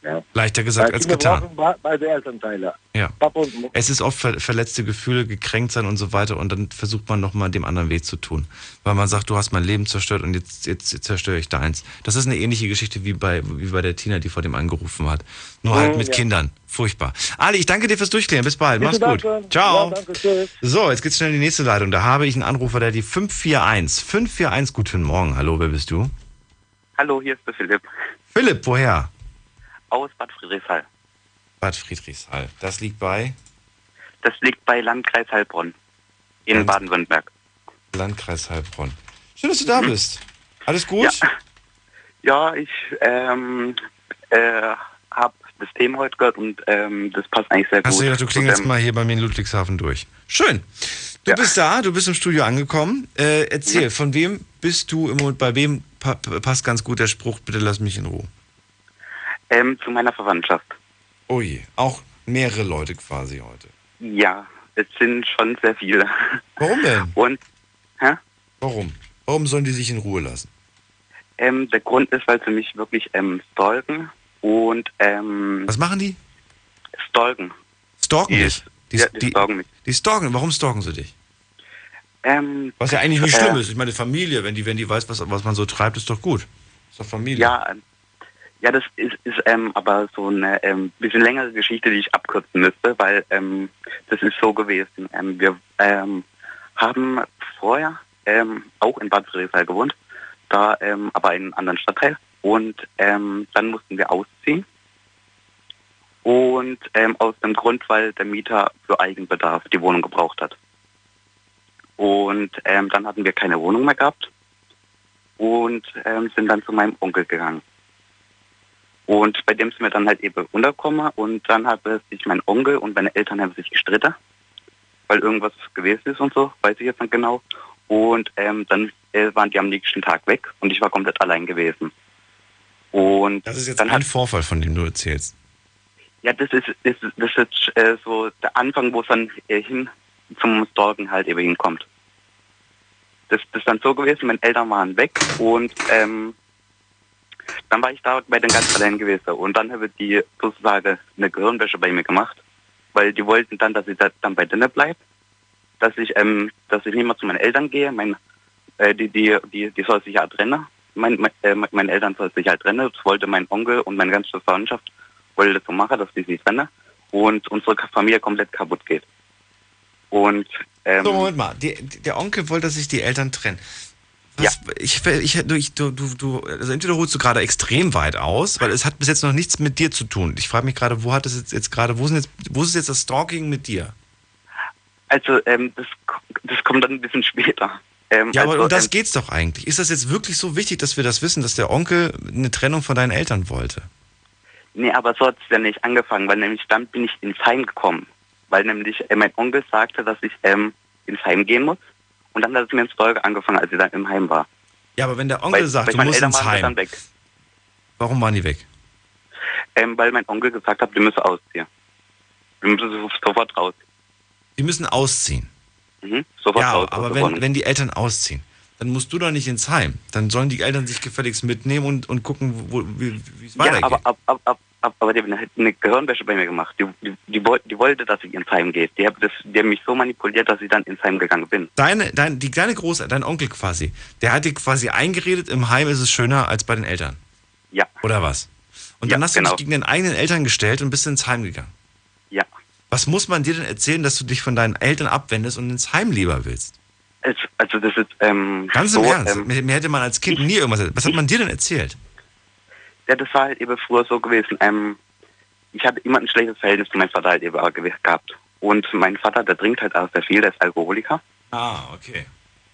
Ja. Leichter gesagt als getan. beide Elternteile. Ja. Papa und Mutter. Es ist oft ver verletzte Gefühle, gekränkt sein und so weiter und dann versucht man nochmal dem anderen weh zu tun. Weil man sagt, du hast mein Leben zerstört und jetzt, jetzt zerstöre ich deins. Das ist eine ähnliche Geschichte wie bei, wie bei der Tina, die vor dem angerufen hat. Nur halt Mhm, mit ja. Kindern. Furchtbar. Ali, ich danke dir fürs Durchklären. Bis bald. Mach's gut. danke. Ciao. Ja. So, jetzt geht's schnell in die nächste Leitung. Da habe ich einen Anrufer, der die 541. 541, guten Morgen. Hallo, wer bist du? Hallo, hier ist der Philipp Philipp, woher? Aus Bad Friedrichshall. Bad Friedrichshall. Das liegt bei Das liegt bei Landkreis Heilbronn in Land- Baden-Württemberg. Landkreis Heilbronn. Schön, dass du da bist. Alles gut? Ja, ich ähm, äh, habe das Thema heute gehört und ähm, das passt eigentlich sehr Hast gut. du gedacht, du klingelst ähm, mal hier bei mir in Ludwigshafen durch. Schön. Du bist da, du bist im Studio angekommen. Äh, erzähl, von wem bist du im Moment, bei wem pa passt ganz gut der Spruch, bitte lass mich in Ruhe. Ähm, zu meiner Verwandtschaft. Oh je, auch mehrere Leute quasi heute. Ja, es sind schon sehr viele. Warum denn? Und, hä? Warum? Warum sollen die sich in Ruhe lassen? Ähm, der Grund ist, weil sie mich wirklich ähm, stalken und ähm, Was machen die? stalken. Stalken Die- dich? Die, ja, die die, stalken mich. die stalken, warum stalken sie dich? Ähm, Was ja eigentlich nicht äh, schlimm ist. Ich meine, Familie, wenn die, wenn die weiß, was, was man so treibt, ist doch gut. Ist doch Familie. Ja, ja, das ist, ist ähm, aber so eine ähm, bisschen längere Geschichte, die ich abkürzen müsste, weil ähm, das ist so gewesen. Ähm, wir ähm, haben vorher ähm, auch in Bad Friedrichshall gewohnt, da ähm, aber in einem anderen Stadtteil. Und ähm, dann mussten wir ausziehen. Und ähm, aus dem Grund, weil der Mieter für Eigenbedarf die Wohnung gebraucht hat. Und ähm, dann hatten wir keine Wohnung mehr gehabt und ähm, sind dann zu meinem Onkel gegangen. Und bei dem sind wir dann halt eben untergekommen und dann hat sich mein Onkel und meine Eltern haben sich gestritten, weil irgendwas gewesen ist und so, weiß ich jetzt nicht genau. Und ähm, dann äh, waren die am nächsten Tag weg und ich war komplett allein gewesen. Und Das ist jetzt ein Vorfall, von dem du erzählst. Ja, das ist, das ist, das ist äh, so der Anfang, wo es dann äh, hin zum Stalken halt eben hinkommt. Das, das ist dann so gewesen, meine Eltern waren weg und ähm, dann war ich da bei den ganz allein gewesen und dann habe die sozusagen eine Gehirnwäsche bei mir gemacht, weil die wollten dann, dass ich da dann bei denen bleibe, dass ich ähm, dass ich nicht mehr zu meinen Eltern gehe, mein äh, die die die die soll sich ja trennen, mein, mein, äh, meine Eltern soll sich halt trennen, das wollte mein Onkel und meine ganze Verwandtschaft wollte das so machen, dass die sich trennen und unsere Familie komplett kaputt geht. Und ähm, So, Moment mal. Die- der Onkel wollte, dass sich die Eltern trennen. Was, ich, ich, du, ich, du, du, also entweder holst du gerade extrem weit aus, weil es hat bis jetzt noch nichts mit dir zu tun. Ich frage mich gerade, wo hat es jetzt, jetzt gerade, wo, sind jetzt, wo ist jetzt das Stalking mit dir? Also ähm, das, das kommt dann ein bisschen später. Ähm, Ja, aber also, um das ähm, geht's doch eigentlich. Ist das jetzt wirklich so wichtig, dass wir das wissen, dass der Onkel eine Trennung von deinen Eltern wollte? Nee, aber so hat es ja nicht angefangen, weil nämlich dann bin ich ins Heim gekommen. Weil nämlich äh, mein Onkel sagte, dass ich ähm, ins Heim gehen muss. Und dann hat es mir ins Folge angefangen, als ich dann im Heim war. Ja, aber wenn der Onkel weil, sagt, weil du musst Eltern ins Heim, dann weg. warum waren die weg? Ähm, weil mein Onkel gesagt hat, wir müssen ausziehen. Wir müssen so- sofort raus. Die müssen ausziehen. Mhm, sofort ja, raus. aber wenn, wenn die Eltern ausziehen, dann musst du doch nicht ins Heim. Dann sollen die Eltern sich gefälligst mitnehmen und, und gucken, wo, wie es ja, weitergeht. aber, ab, ab, ab, ab, aber die hat eine Gehirnwäsche bei mir gemacht. Die, die, die, die wollte, dass ich ins Heim gehe. Die, hat das, die haben mich so manipuliert, dass ich dann ins Heim gegangen bin. Deine, dein, die kleine Große, dein Onkel quasi, der hat dir quasi eingeredet, im Heim ist es schöner als bei den Eltern. Ja. Oder was? Und dann Ja, hast du genau. dich gegen deine eigenen Eltern gestellt und bist ins Heim gegangen. Ja. Was muss man dir denn erzählen, dass du dich von deinen Eltern abwendest und ins Heim lieber willst? Also, das ist ähm, Ganz so, im Ernst. Ähm, mir, mir hätte man als Kind nie irgendwas erzählt. Was hat man dir denn erzählt? Ja, das war halt eben früher so gewesen. Ähm, ich hatte immer ein schlechtes Verhältnis zu meinem Vater halt eben gehabt. Und mein Vater, der trinkt halt auch sehr viel, der ist Alkoholiker. Ah, okay.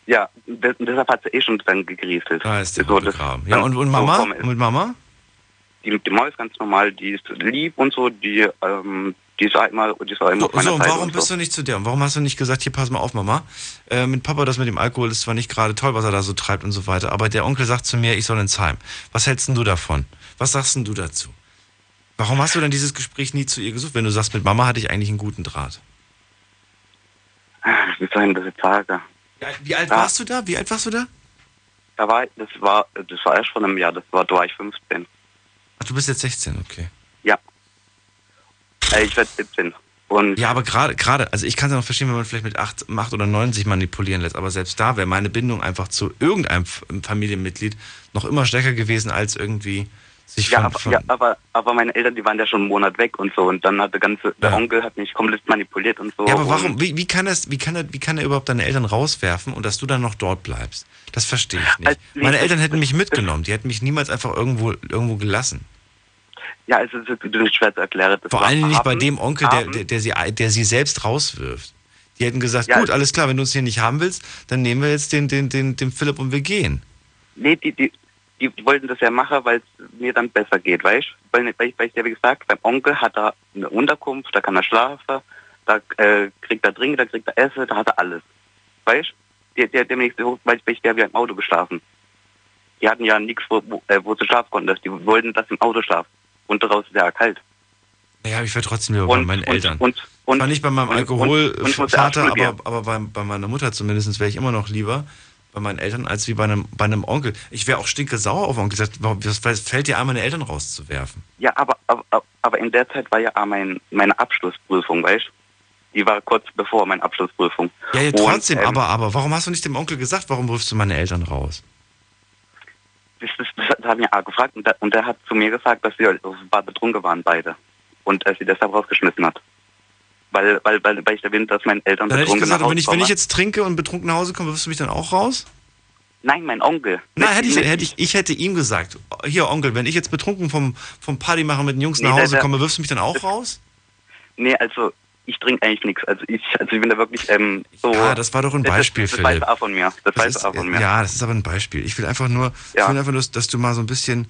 Ja, des- deshalb hat sie eh schon dann gegrieselt. Da ist der so, das-. Ja, und, und Mama? So, und mit Mama? die, die Mama ist ganz normal, die ist lieb und so, die, ähm, die ist einmal, die ist immer So, so und warum und bist so. du nicht zu dir? Und warum hast du nicht gesagt, hier pass mal auf, Mama, äh, mit Papa das mit dem Alkohol ist zwar nicht gerade toll, was er da so treibt und so weiter, aber der Onkel sagt zu mir, ich soll ins Heim. Was hältst du davon? Was sagst denn du dazu? Warum hast du dann dieses Gespräch nie zu ihr gesucht, wenn du sagst, mit Mama hatte ich eigentlich einen guten Draht? Wie soll ich das jetzt sagen? Wie alt Ja. warst du da? Wie alt warst du da? Da war, das war, das war erst vor einem Jahr, das war, da war ich 15. Ach, du bist jetzt 16, okay. Ja. Äh, ich werde 17. Und Ja, aber gerade, gerade, also ich kann es ja noch verstehen, wenn man vielleicht mit 8, 8 oder 9 sich manipulieren lässt, aber selbst da wäre meine Bindung einfach zu irgendeinem Familienmitglied noch immer stärker gewesen als irgendwie sich ja, von, aber, von ja aber, aber meine Eltern, die waren ja schon einen Monat weg und so. Und dann hat der ganze, der Onkel hat mich komplett manipuliert und so. Ja, aber warum, wie, wie, kann das, wie, kann er, wie kann er überhaupt deine Eltern rauswerfen und dass du dann noch dort bleibst? Das verstehe ich nicht. Also, Meine das- Eltern hätten mich mitgenommen, die hätten mich niemals einfach irgendwo, irgendwo gelassen. ja, es ist, es ist schwer zu erklären. Das Vor Dingen nicht bei dem Onkel, der, der, der, sie, der sie selbst rauswirft. Die hätten gesagt, Ja, gut, alles klar, wenn du uns hier nicht haben willst, dann nehmen wir jetzt den, den, den, den Philipp und wir gehen. Nee, die, die, die wollten das ja machen, weil es mir dann besser geht, weißt weil, weil, ich- weil ich ja, wie gesagt, beim Onkel hat er eine Unterkunft, da kann er schlafen, da äh, kriegt er Trinken, da kriegt er Essen, da hat er alles. Weißt Der, der, der, der, weil ich, der wie im Auto geschlafen. Die hatten ja nichts, wo, wo, äh, wo sie schlafen konnten. Die wollten das im Auto schlafen. Und daraus ist ja kalt. Naja, ich wäre trotzdem lieber bei meinen und- Eltern. und- und- Zwar nicht bei meinem Alkoholvater, aber, aber bei, bei meiner Mutter zumindest wäre ich immer noch lieber bei meinen Eltern als wie bei einem, bei einem Onkel. Ich wäre auch stinke sauer auf Onkel. Was fällt dir an, meine Eltern rauszuwerfen? Ja, aber, aber, aber in der Zeit war ja auch mein, meine Abschlussprüfung, weißt Die war kurz bevor meine Abschlussprüfung. Ja, ja Und, trotzdem, ähm, aber, aber warum hast du nicht dem Onkel gesagt, warum wirfst du meine Eltern raus? Das, das, das hat mir auch gefragt und der, und der hat zu mir gesagt, dass wir offenbar betrunken waren beide und er sie deshalb rausgeschmissen hat. Weil, weil, weil, weil ich erwähnt, dass meine Eltern Dann hätte ich betrunken gesagt, nach wenn ich, wenn ich jetzt trinke und betrunken nach Hause komme, wirfst du mich dann auch raus? Nein, mein Onkel. Nein, hätte ich, hätte ich, ich hätte ihm gesagt, hier Onkel, wenn ich jetzt betrunken vom, vom Party machen mit den Jungs Nee, nach Hause komme, wirfst du mich dann auch raus? Nee, also ich trinke eigentlich nichts. Also ich, also ich bin da wirklich ähm, so. Ja, das war doch ein Das- Beispiel, Das, das Philipp. weiß er auch von mir. Das, weiß ist, er auch von mir. Ja, das ist aber ein Beispiel. Ich will einfach nur, ich Ja. will einfach nur, dass du mal so ein bisschen,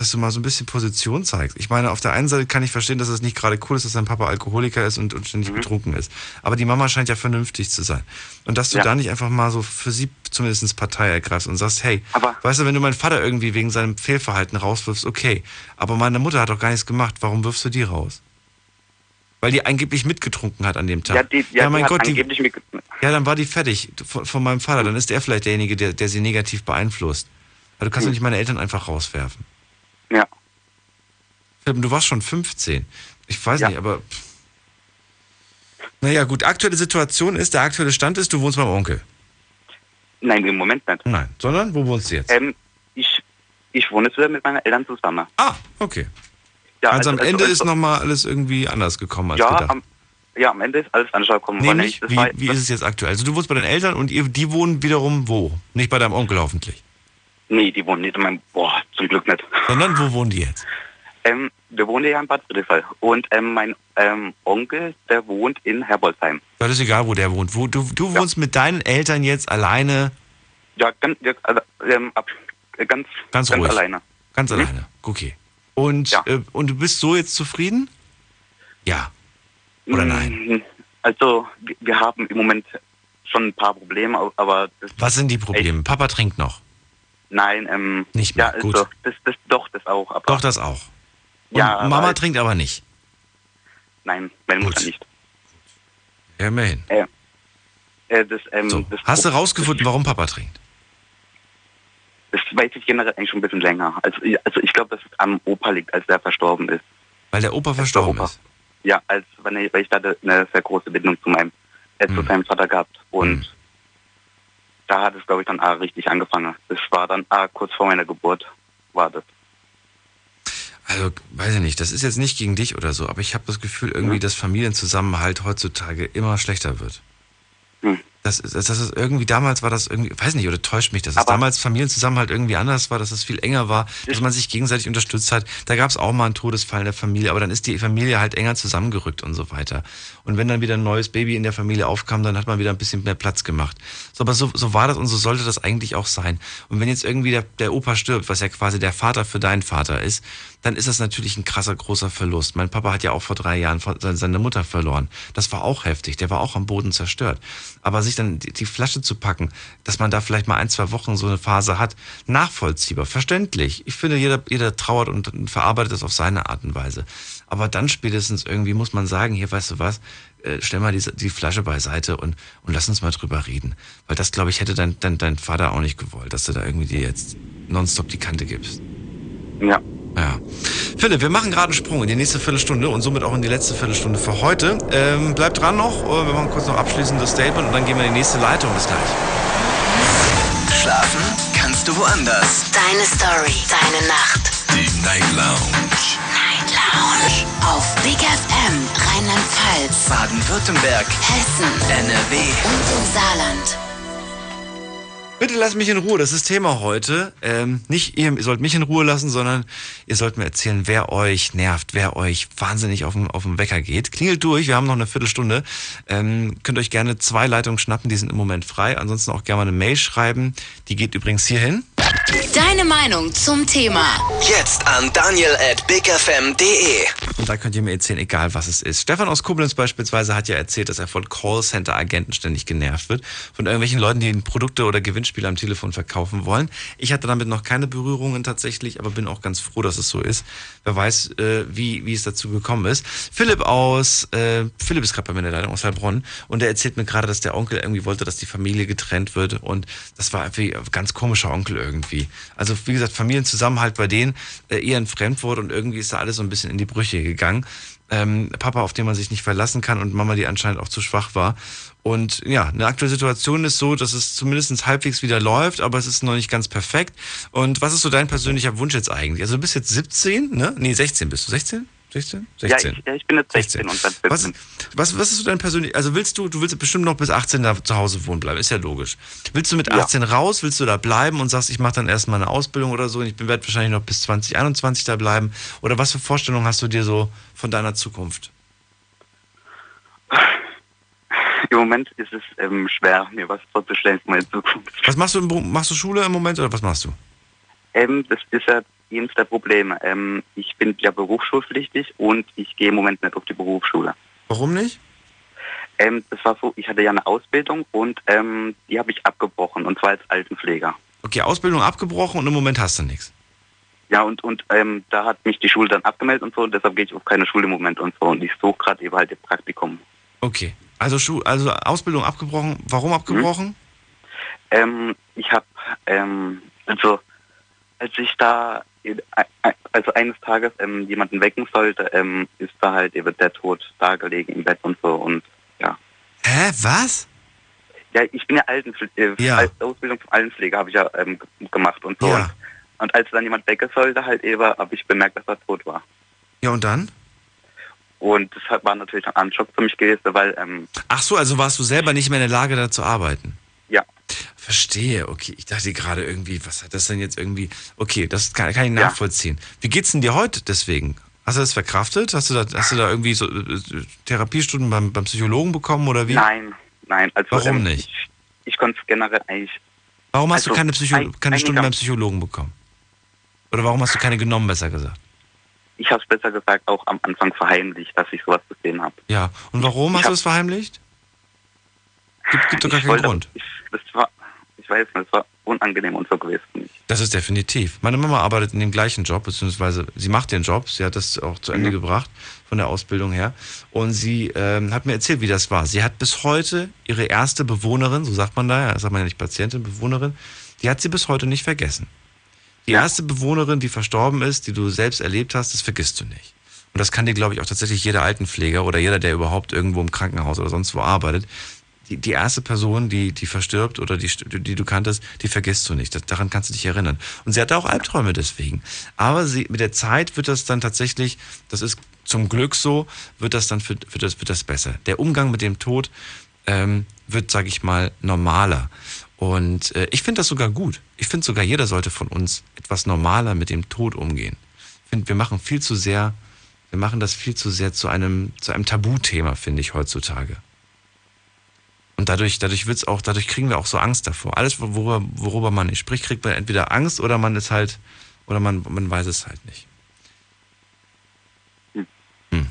dass du mal so ein bisschen Position zeigst. Ich meine, auf der einen Seite kann ich verstehen, dass es nicht gerade cool ist, dass dein Papa Alkoholiker ist und, und ständig betrunken ist. Aber die Mama scheint ja vernünftig zu sein. Und dass du Ja. da nicht einfach mal so für sie zumindest Partei ergreifst und sagst, hey, weißt du, wenn du meinen Vater irgendwie wegen seinem Fehlverhalten rauswirfst, okay. Aber meine Mutter hat doch gar nichts gemacht. Warum wirfst du die raus? Weil die angeblich mitgetrunken hat an dem Tag. Ja, die, ja, mein die hat Gott, die, ja, dann war die fertig von, von meinem Vater. Dann ist er vielleicht derjenige, der, der sie negativ beeinflusst. Weil du kannst doch nicht meine Eltern einfach rauswerfen. Ja. Du warst schon 15. Ich weiß nicht, aber. Naja, gut, aktuelle Situation ist, der aktuelle Stand ist, du wohnst beim Onkel. Nein, im Moment nicht. Nein, sondern wo wohnst du jetzt? Ähm, ich, ich wohne wieder mit meinen Eltern zusammen. Ah, okay. Ja, also, am Ende also- ist nochmal alles irgendwie anders gekommen als ja, gedacht. am, ja, am Ende ist alles anders gekommen. Nämlich, wie, war- wie ist es jetzt aktuell? Also du wohnst bei deinen Eltern und ihr, die wohnen wiederum wo? Nicht bei deinem Onkel hoffentlich. Nee, die wohnen nicht in meinem, boah, zum Glück nicht. Sondern wo wohnen die jetzt? Ähm, wir wohnen ja in Bad Friedrichsfall. Und ähm, mein ähm, Onkel, der wohnt in Herbolzheim. Das ist egal, wo der wohnt. Wo, du du wohnst mit deinen Eltern jetzt alleine, Ja, ganz, ja, also, ähm, ab, äh, ganz, ganz ruhig. alleine. Ganz alleine. Okay. Und, äh, und du bist so jetzt zufrieden? Ja. Oder nein? Mm, Also, wir- haben im Moment schon ein paar Probleme, aber das, Was sind die Probleme? Papa trinkt noch. nein, ähm, Nicht ja, mehr, also, gut. Das, das, doch, das auch. Doch, das auch. Und Ja, Mama trinkt aber nicht. Nein, meine Mutter nicht. Ja, immerhin. Äh, äh, das, ähm, das, Hast du rausgefunden, warum Papa trinkt? das weiß ich generell eigentlich schon ein bisschen länger. Also, also ich glaube, dass es am Opa liegt, als der verstorben ist. Weil der Opa verstorben ist. Ja, als ich, weil ich hatte eine sehr große Bindung zu meinem, äh, Hm. zu seinem Vater gehabt. Und da hat es, glaube ich, dann ah, richtig angefangen. Das war dann ah, kurz vor meiner Geburt, war das. Also, weiß ich nicht, das ist jetzt nicht gegen dich oder so, aber ich habe das Gefühl irgendwie, dass Familienzusammenhalt heutzutage immer schlechter wird. Das, das, das ist irgendwie, damals war das irgendwie, weiß nicht, oder täuscht mich das, dass damals Familienzusammenhalt irgendwie anders war, dass es viel enger war, dass man sich gegenseitig unterstützt hat. Da gab es auch mal einen Todesfall in der Familie, aber dann ist die Familie halt enger zusammengerückt und so weiter. Und wenn dann wieder ein neues Baby in der Familie aufkam, dann hat man wieder ein bisschen mehr Platz gemacht. So, aber so, so war das und so sollte das eigentlich auch sein. Und wenn jetzt irgendwie der, der Opa stirbt, was ja quasi der Vater für deinen Vater ist, dann ist das natürlich ein krasser, großer Verlust. Mein Papa hat ja auch vor drei Jahren seine Mutter verloren. Das war auch heftig. Der war auch am Boden zerstört. Aber sich dann die, die Flasche zu packen, dass man da vielleicht mal ein, zwei Wochen so eine Phase hat, nachvollziehbar, verständlich. Ich finde, jeder, jeder trauert und, verarbeitet das auf seine Art und Weise. Aber dann spätestens irgendwie muss man sagen, hier, weißt du was, äh, stell mal die, die Flasche beiseite und, und lass uns mal drüber reden. Weil das, glaube ich, hätte dein, dein, dein Vater auch nicht gewollt, dass du da irgendwie dir jetzt nonstop die Kante gibst. Ja. Ja. Philipp, wir machen gerade einen Sprung in die nächste Viertelstunde und somit auch in die letzte Viertelstunde für heute. Ähm, bleibt dran noch, äh, wir machen kurz noch abschließendes Statement und dann gehen wir in die nächste Leitung. Bis gleich. Schlafen kannst du woanders. Deine Story, deine Nacht. Die Night Lounge. Night Lounge. Auf Big FM, Rheinland-Pfalz, Baden-Württemberg, Hessen, NRW. und im Saarland. Bitte lasst mich in Ruhe, das ist Thema heute. Ähm, nicht ihr, ihr sollt mich in Ruhe lassen, sondern ihr sollt mir erzählen, wer euch nervt, wer euch wahnsinnig auf den, auf Wecker geht. Klingelt durch, wir haben noch eine Viertelstunde. Ähm, könnt euch gerne zwei Leitungen schnappen, die sind im Moment frei. Ansonsten auch gerne mal eine Mail schreiben. Die geht übrigens hierhin. Deine Meinung zum Thema. Jetzt an daniel at bigfm.de. Und da könnt ihr mir erzählen, egal was es ist. Stefan aus Koblenz beispielsweise hat ja erzählt, dass er von Callcenter-Agenten ständig genervt wird. Von irgendwelchen Leuten, die ihnen Produkte oder Gewinnspiele am Telefon verkaufen wollen. Ich hatte damit noch keine Berührungen tatsächlich, aber bin auch ganz froh, dass es so ist. Wer weiß, äh, wie, wie es dazu gekommen ist. Philipp aus, äh, Philipp ist gerade bei mir in der Leitung aus Heilbronn und er erzählt mir gerade, dass der Onkel irgendwie wollte, dass die Familie getrennt wird und das war irgendwie ein ganz komischer Onkel irgendwie. Also wie gesagt, Familienzusammenhalt bei denen äh, eher ein Fremdwort und irgendwie ist da alles so ein bisschen in die Brüche gegangen. Ähm, Papa, auf den man sich nicht verlassen kann und Mama, die anscheinend auch zu schwach war. Und ja, eine aktuelle Situation ist so, dass es zumindest halbwegs wieder läuft, aber es ist noch nicht ganz perfekt. Und was ist so dein persönlicher Wunsch jetzt eigentlich? Also du bist jetzt 17, ne? Nee, 16 bist du. 16? 16? 16. Ja, ich, ja, ich bin jetzt 16, und dann Was, was, was ist so dein persönlich, also willst du, du willst bestimmt noch bis 18 da zu Hause wohnen bleiben, ist ja logisch. Willst du mit 18 raus, willst du da bleiben und sagst, ich mache dann erstmal eine Ausbildung oder so und ich werde wahrscheinlich noch bis 2021 da bleiben? Oder was für Vorstellungen hast du dir so von deiner Zukunft? Im Moment ist es ähm, schwer, mir was vorzustellen für meine Zukunft. Was machst du, im machst du Schule im Moment oder was machst du? Ähm, das ist ja eines der Probleme. Ähm, ich bin ja berufsschulpflichtig und ich gehe im Moment nicht auf die Berufsschule. Warum nicht? Ähm, das war so, ich hatte ja eine Ausbildung und ähm, die habe ich abgebrochen und zwar als Altenpfleger. Okay, Ausbildung abgebrochen und im Moment hast du nichts. Ja, und, und ähm, da hat mich die Schule dann abgemeldet und so und deshalb gehe ich auf keine Schule im Moment und so und ich suche gerade eben halt ihr Praktikum. Okay. Also, Schu also Ausbildung abgebrochen. Warum abgebrochen? Ähm, ich habe, ähm, also als ich da, also eines Tages ähm, jemanden wecken sollte, ähm, ist da halt eben der Tod da gelegen im Bett und so und ja. Hä, was? Ja, ich bin ja Altenpflege, äh, Ja. als Ausbildung zum Altenpfleger habe ich ja ähm, gemacht und so. Ja. Und, und als dann jemand wecken sollte, halt eben, habe ich bemerkt, dass er tot war. Ja, und dann? Und das war natürlich ein Schock für mich gewesen, weil, ähm, Ach so, also warst du selber nicht mehr in der Lage, da zu arbeiten? Ja, Verstehe, okay. Ich dachte gerade irgendwie, was hat das denn jetzt irgendwie. Okay, das kann, kann ich nachvollziehen. Wie geht's denn dir heute deswegen? Hast du das verkraftet? Hast du da, hast du da irgendwie so äh, Therapiestunden beim, beim Psychologen bekommen oder wie? nein, nein. Also, Warum ähm, nicht? Ich, ich konnte es generell eigentlich Warum hast du also, keine, Psycho ein- keine Stunde einiger- beim Psychologen bekommen? Oder warum hast du keine genommen, besser gesagt? ich habe es besser gesagt auch am Anfang verheimlicht, dass ich sowas gesehen habe. Ja. Und warum hast du es verheimlicht? Gibt, gibt doch gar Ich keinen wollte- Grund. Ich, das war, ich weiß das war unangenehm und so gewesen für mich. Das ist definitiv. Meine Mama arbeitet in dem gleichen Job, beziehungsweise sie macht den Job. Sie hat das auch zu Ende gebracht von der Ausbildung her. Und sie ähm, hat mir erzählt, wie das war. Sie hat bis heute ihre erste Bewohnerin, so sagt man da, ja, sagt man ja nicht Patientin, Bewohnerin, die hat sie bis heute nicht vergessen. Die erste Bewohnerin, die verstorben ist, die du selbst erlebt hast, das vergisst du nicht. Und das kann dir, glaube ich, auch tatsächlich jeder Altenpfleger oder jeder, der überhaupt irgendwo im Krankenhaus oder sonst wo arbeitet. Die, die erste Person, die, die verstirbt oder die, die du kanntest, die vergisst du nicht. Das, daran kannst du dich erinnern. Und sie hatte auch Albträume deswegen. Aber sie, mit der Zeit wird das dann tatsächlich, das ist zum Glück so, wird das dann für, für das, wird das besser. Der Umgang mit dem Tod ähm, wird, sage ich mal, normaler. Und äh, ich finde das sogar gut. Ich finde sogar, jeder sollte von uns etwas normaler mit dem Tod umgehen. Ich finde, wir machen viel zu sehr, wir machen das viel zu sehr zu einem, zu einem Tabuthema, finde ich, heutzutage. Und dadurch, dadurch wird's auch, dadurch kriegen wir auch so Angst davor. Alles, worüber, worüber man nicht spricht, kriegt man entweder Angst oder man ist halt, oder man, man weiß es halt nicht. Hm.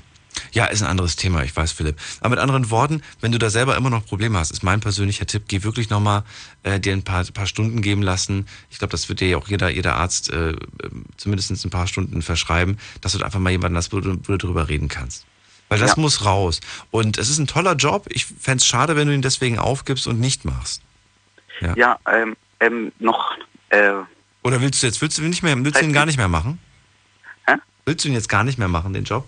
Ja, ist ein anderes Thema, ich weiß, Philipp. Aber mit anderen Worten, wenn du da selber immer noch Probleme hast, ist mein persönlicher Tipp, geh wirklich nochmal äh, dir ein paar, paar Stunden geben lassen. Ich glaube, das wird dir ja auch jeder, jeder Arzt äh, zumindest ein paar Stunden verschreiben, dass du da einfach mal jemanden hast, wo du, wo du drüber reden kannst. Weil das Ja. muss raus. Und es ist ein toller Job. Ich fänd's schade, wenn du ihn deswegen aufgibst und nicht machst. Ja. Ja, ähm, ähm, noch, äh, Oder willst du jetzt, willst du ihn nicht mehr, willst du ihn gar nicht mehr machen? Hä? Willst du ihn jetzt gar nicht mehr machen, den Job?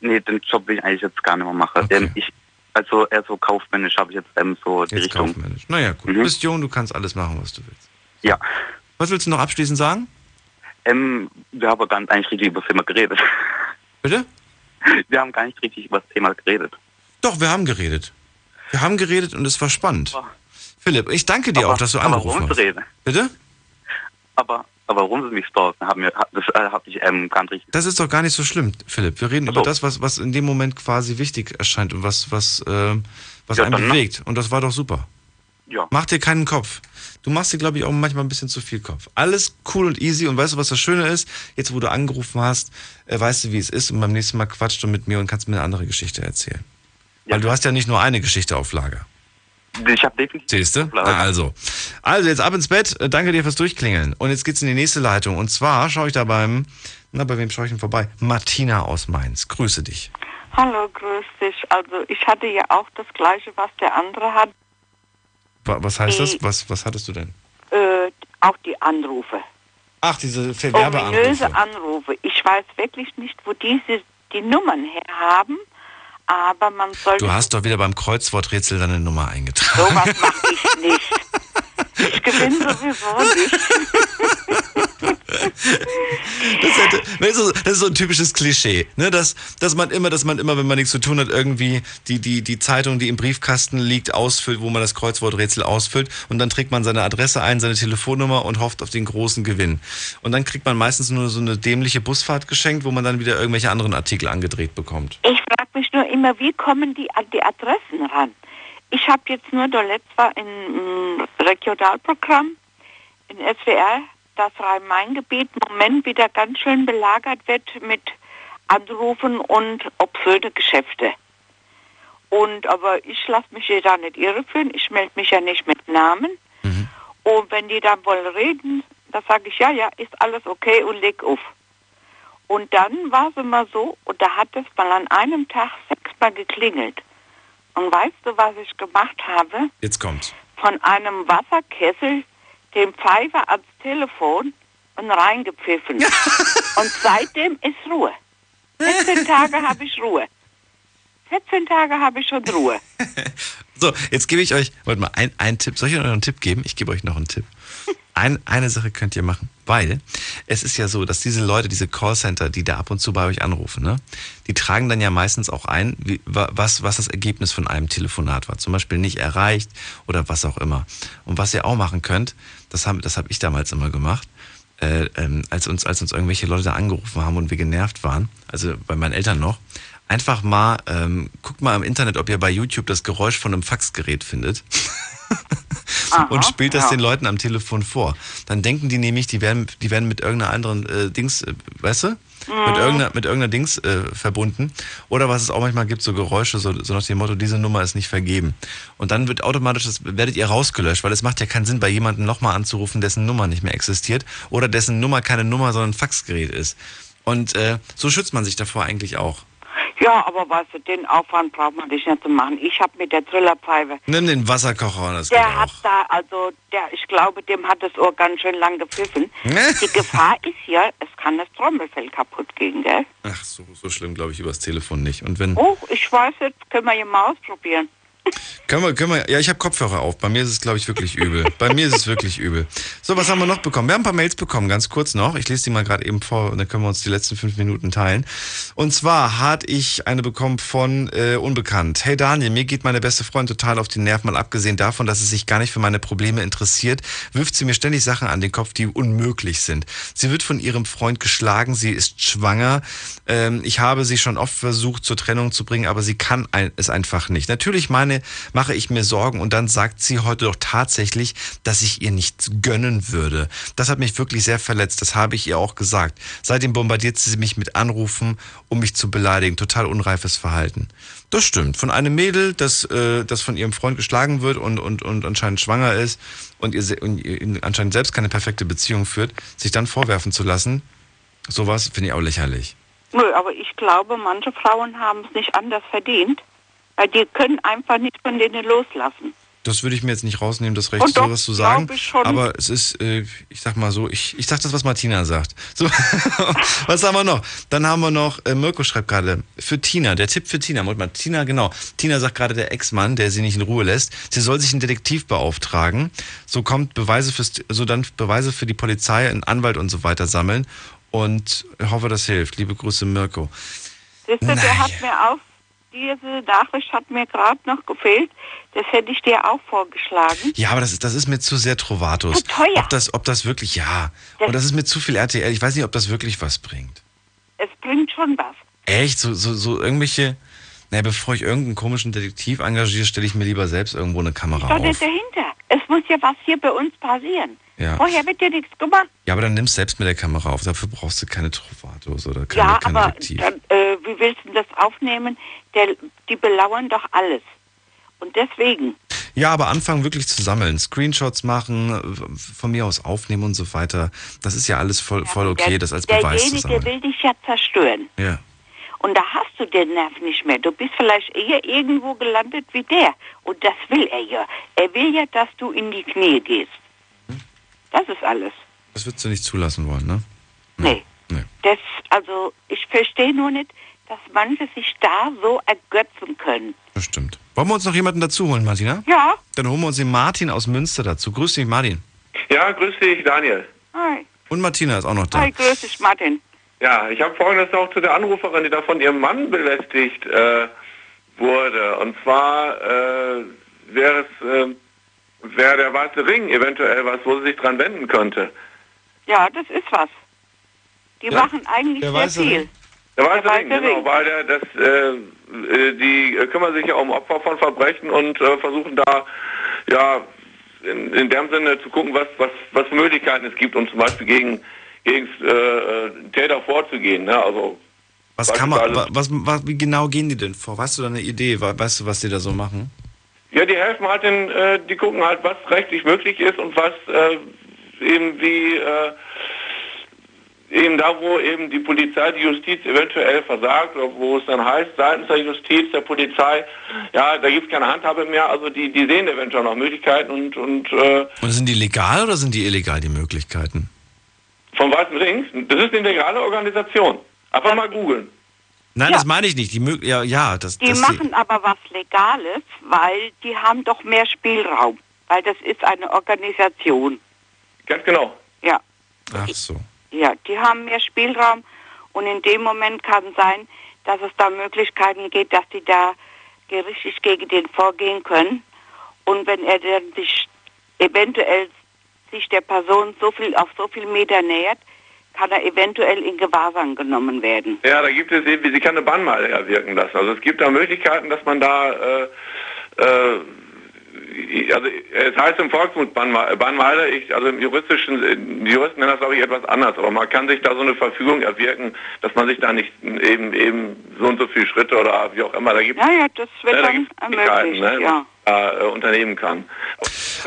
nee, den Job will ich eigentlich jetzt gar nicht mehr machen. Ähm, ich, also eher so kaufmännisch habe ich jetzt ähm, so die Jetzt Richtung. kaufmännisch. Naja, gut. Mhm. Du bist jung, du kannst alles machen, was du willst. Ja. Was willst du noch abschließend sagen? Ähm, wir haben gar nicht eigentlich richtig über das Thema geredet. Bitte? Wir haben gar nicht richtig über das Thema geredet. Doch, wir haben geredet. Wir haben geredet und es war spannend. Philipp, ich danke dir aber, auch, dass du aber angerufen warum hast. reden? Bitte? Aber, aber warum sie mich stalken, haben wir, das äh, habe ich ähm, gar nicht. Das ist doch gar nicht so schlimm, Philipp. Wir reden über das, was, was in dem Moment quasi wichtig erscheint und was, was, äh, was Ja, einen dann, ne? bewegt. Und das war doch super. Ja. Mach dir keinen Kopf. Du machst dir, glaube ich, auch manchmal ein bisschen zu viel Kopf. Alles cool und easy. Und weißt du, was das Schöne ist? Jetzt, wo du angerufen hast, äh, weißt du, wie es ist. Und beim nächsten Mal quatscht du mit mir und kannst mir eine andere Geschichte erzählen. Weil du hast ja nicht nur eine Geschichte auf Lager. Ich habe definitiv. Siehst du? Na, also. Also, jetzt ab ins Bett. Äh, Danke dir fürs Durchklingeln. Und jetzt geht's in die nächste Leitung. Und zwar schaue ich da beim, na, bei wem schaue ich denn vorbei? Martina aus Mainz. Grüße dich. Hallo, grüß dich. Also ich hatte ja auch das gleiche, was der andere hat, Was heißt das? Die- Was, was hattest du denn? äh, auch die Anrufe. Ach, diese Verwerbeanrufe. Anrufe. Ich weiß wirklich nicht, wo diese die Nummern her haben, aber man sollte Du hast doch wieder beim Kreuzworträtsel deine Nummer eingetragen. sowas mache ich nicht. Ich gewinne sowieso nicht. Das, hätte, das ist so ein typisches Klischee, ne? dass, dass man immer, dass man immer, wenn man nichts zu tun hat, irgendwie die, die, die Zeitung, die im Briefkasten liegt, ausfüllt, wo man das Kreuzworträtsel ausfüllt und dann trägt man seine Adresse ein, seine Telefonnummer und hofft auf den großen Gewinn. Und dann kriegt man meistens nur so eine dämliche Busfahrt geschenkt, wo man dann wieder irgendwelche anderen Artikel angedreht bekommt. Ich frage mich nur immer, wie kommen die an die Adressen ran? Ich habe jetzt nur, der letzte war im mm, Regionalprogramm in SWR das Rhein-Main-Gebiet im Moment wieder ganz schön belagert wird mit Anrufen und obszöne Geschäfte. Und aber ich lasse mich hier da nicht irreführen. Ich melde mich ja nicht mit Namen. Und wenn die dann wollen reden, da sage ich, ja, ja, ist alles okay und leg auf. Und dann war es immer so, und da hat es mal an einem Tag sechsmal geklingelt. Und weißt du, was ich gemacht habe? Jetzt kommt's. Von einem Wasserkessel den Pfeifer ans Telefon und reingepfiffen. und seitdem ist Ruhe. 14 Tage habe ich Ruhe. 14 Tage habe ich schon Ruhe. So, jetzt gebe ich euch, wollt mal, ein, einen Tipp. Soll ich euch noch einen Tipp geben? Ich gebe euch noch einen Tipp. Ein, eine Sache könnt ihr machen, weil es ist ja so, dass diese Leute, diese Callcenter, die da ab und zu bei euch anrufen, ne, die tragen dann ja meistens auch ein, wie, wa- was, was das Ergebnis von einem Telefonat war. Zum Beispiel nicht erreicht oder was auch immer. Und was ihr auch machen könnt, das habe das hab ich damals immer gemacht, äh, ähm, als, uns, als uns irgendwelche Leute da angerufen haben und wir genervt waren, also bei meinen Eltern noch, einfach mal, ähm, guckt mal im Internet, ob ihr bei YouTube das Geräusch von einem Faxgerät findet. und spielt das ja. den Leuten am Telefon vor. Dann denken die nämlich, die werden, die werden mit irgendeiner anderen äh, Dings, äh, weißt du? Mit Mhm. irgendeiner, mit irgendeiner Dings äh, verbunden. Oder was es auch manchmal gibt, so Geräusche, so, so nach dem Motto, diese Nummer ist nicht vergeben. Und dann wird automatisch, das werdet ihr rausgelöscht, weil es macht ja keinen Sinn, bei jemandem nochmal anzurufen, dessen Nummer nicht mehr existiert oder dessen Nummer keine Nummer, sondern ein Faxgerät ist. Und äh, so schützt man sich davor eigentlich auch. Ja, aber weißt du, den Aufwand braucht man dich nicht zu machen. Ich habe mit der Trillerpfeife, Nimm den Wasserkocher und das geht der auch. hat da, also, der, ich glaube, dem hat das Ohr ganz schön lang gepfiffen. Die Gefahr ist ja, es kann das Trommelfell kaputt gehen, gell? Ach, so, so schlimm glaube ich übers Telefon nicht. Und wenn. Oh, ich weiß jetzt, können wir ja mal ausprobieren. Können wir, können wir, ja, ich habe Kopfhörer auf. Bei mir ist es, glaube ich, wirklich übel. Bei mir ist es wirklich übel. So, was haben wir noch bekommen? Wir haben ein paar Mails bekommen, ganz kurz noch. Ich lese die mal gerade eben vor und dann können wir uns die letzten fünf Minuten teilen. Und zwar hatte ich eine bekommen von äh, Unbekannt. Hey Daniel, mir geht meine beste Freundin total auf die Nerven, mal abgesehen davon, dass sie sich gar nicht für meine Probleme interessiert, wirft sie mir ständig Sachen an den Kopf, die unmöglich sind. Sie wird von ihrem Freund geschlagen, sie ist schwanger. Ähm, ich habe sie schon oft versucht, zur Trennung zu bringen, aber sie kann ein, es einfach nicht. Natürlich meine, mache ich mir Sorgen und dann sagt sie heute doch tatsächlich, dass ich ihr nichts gönnen würde. Das hat mich wirklich sehr verletzt, das habe ich ihr auch gesagt. Seitdem bombardiert sie mich mit Anrufen, um mich zu beleidigen. Total unreifes Verhalten. Das stimmt. Von einem Mädel, das, äh, das von ihrem Freund geschlagen wird und, und, und anscheinend schwanger ist und ihr, und ihr anscheinend selbst keine perfekte Beziehung führt, sich dann vorwerfen zu lassen, sowas finde ich auch lächerlich. Nö, aber ich glaube, manche Frauen haben es nicht anders verdient, weil die können einfach nicht von denen loslassen. Das würde ich mir jetzt nicht rausnehmen, das Recht, Und doch, sowas zu sagen. Aber es ist, äh, ich sag mal so, ich, ich sag das, was Martina sagt. So, was haben wir noch? Dann haben wir noch, äh, Mirko schreibt gerade, für Tina, der Tipp für Tina, Moment mal, Tina, genau. Tina sagt gerade, der Ex-Mann, der sie nicht in Ruhe lässt, sie soll sich einen Detektiv beauftragen. So kommt Beweise fürs, so dann Beweise für die Polizei, einen Anwalt und so weiter sammeln. Und hoffe, das hilft. Liebe Grüße, Mirko. Siehst du, der hat mir auch, diese Nachricht hat mir gerade noch gefehlt. Das hätte ich dir auch vorgeschlagen. Ja, aber das ist, das ist mir zu sehr Trovatos. Zu teuer. Ob das, ob das wirklich, ja. Das- Und das ist mir zu viel RTL. Ich weiß nicht, ob das wirklich was bringt. Es bringt schon was. Echt? So, so, so irgendwelche. Naja, bevor ich irgendeinen komischen Detektiv engagiere, stelle ich mir lieber selbst irgendwo eine Kamera auf. dahinter. Es muss ja was hier bei uns passieren. Ja. Vorher wird ja nichts gemacht. Ja, aber dann nimmst selbst mit der Kamera auf. Dafür brauchst du keine Trovatos oder keine, ja, aber Detektiv. dann, äh, wie willst du das aufnehmen? Der, die belauern doch alles. Und deswegen, Ja, aber anfangen wirklich zu sammeln. Screenshots machen, von mir aus aufnehmen und so weiter. Das ist ja alles voll, voll okay, der, das als Beweis zu derjenige sammeln. will dich ja zerstören. Ja. Und da hast du den Nerv nicht mehr. Du bist vielleicht eher irgendwo gelandet wie der. Und das will er ja. Er will ja, dass du in die Knie gehst. Das ist alles. Das würdest du nicht zulassen wollen, ne? Nee. Nee. Das, also, ich verstehe nur nicht, dass manche sich da so ergötzen können. Das stimmt. Wollen wir uns noch jemanden dazu holen, Martina? Ja. Dann holen wir uns den Martin aus Münster dazu. Grüß dich, Martin. Ja, grüß dich, Daniel. Hi. Und Martina ist auch noch da. Hi, grüß dich, Martin. Ja, ich habe folgendes noch zu der Anruferin, die da von ihrem Mann belästigt äh, wurde. Und zwar äh, wäre es, äh, wäre der weiße Ring eventuell was, wo sie sich dran wenden könnte. Ja, das ist was. Die Ja, machen eigentlich sehr weiße viel. Ring. Der weiße, Der Ring, weiße genau, Ring. weil der, das, äh, äh, die kümmern sich ja um Opfer von Verbrechen und äh, versuchen da, ja, in, in dem Sinne zu gucken, was, was, was für Möglichkeiten es gibt, um zum Beispiel gegen, gegen äh, Täter vorzugehen. Ne? Also, Was kann man, wa- was, was, wie genau gehen die denn vor? Hast du da eine Idee? We- Weißt du, was die da so machen? Ja, die helfen halt, den, äh, die gucken halt, was rechtlich möglich ist und was äh, eben wie äh, eben da, wo eben die Polizei, die Justiz eventuell versagt oder wo es dann heißt, seitens der Justiz, der Polizei, ja, da gibt es keine Handhabe mehr, also die, die sehen eventuell noch Möglichkeiten und, und äh, Und sind die legal oder sind die illegal, die Möglichkeiten? Vom Weißen Ring, das ist eine legale Organisation. Einfach mal googeln. Nein, das meine ich nicht. Die ja, ja, das, Die das machen aber was Legales, weil die haben doch mehr Spielraum. Weil das ist eine Organisation. Ganz genau. Ja, Ach so. ja, die haben mehr Spielraum und in dem Moment kann sein, dass es da Möglichkeiten gibt, dass die da gerichtlich gegen den vorgehen können. Und wenn er dann sich eventuell sich der Person so viel auf so viel Meter nähert, kann er eventuell in Gewahrsam genommen werden. Ja, da gibt es eben, sie kann eine Bannmeile erwirken lassen. Also es gibt da Möglichkeiten, dass man da, äh, äh, also es heißt im Volksmund Bannmeile, ich, also im juristischen, die Juristen nennen das glaube ich etwas anders, aber man kann sich da so eine Verfügung erwirken, dass man sich da nicht eben eben so und so viele Schritte oder wie auch immer, da gibt Ja, ja, das wird da dann ermöglicht, ne, ja. äh, unternehmen kann.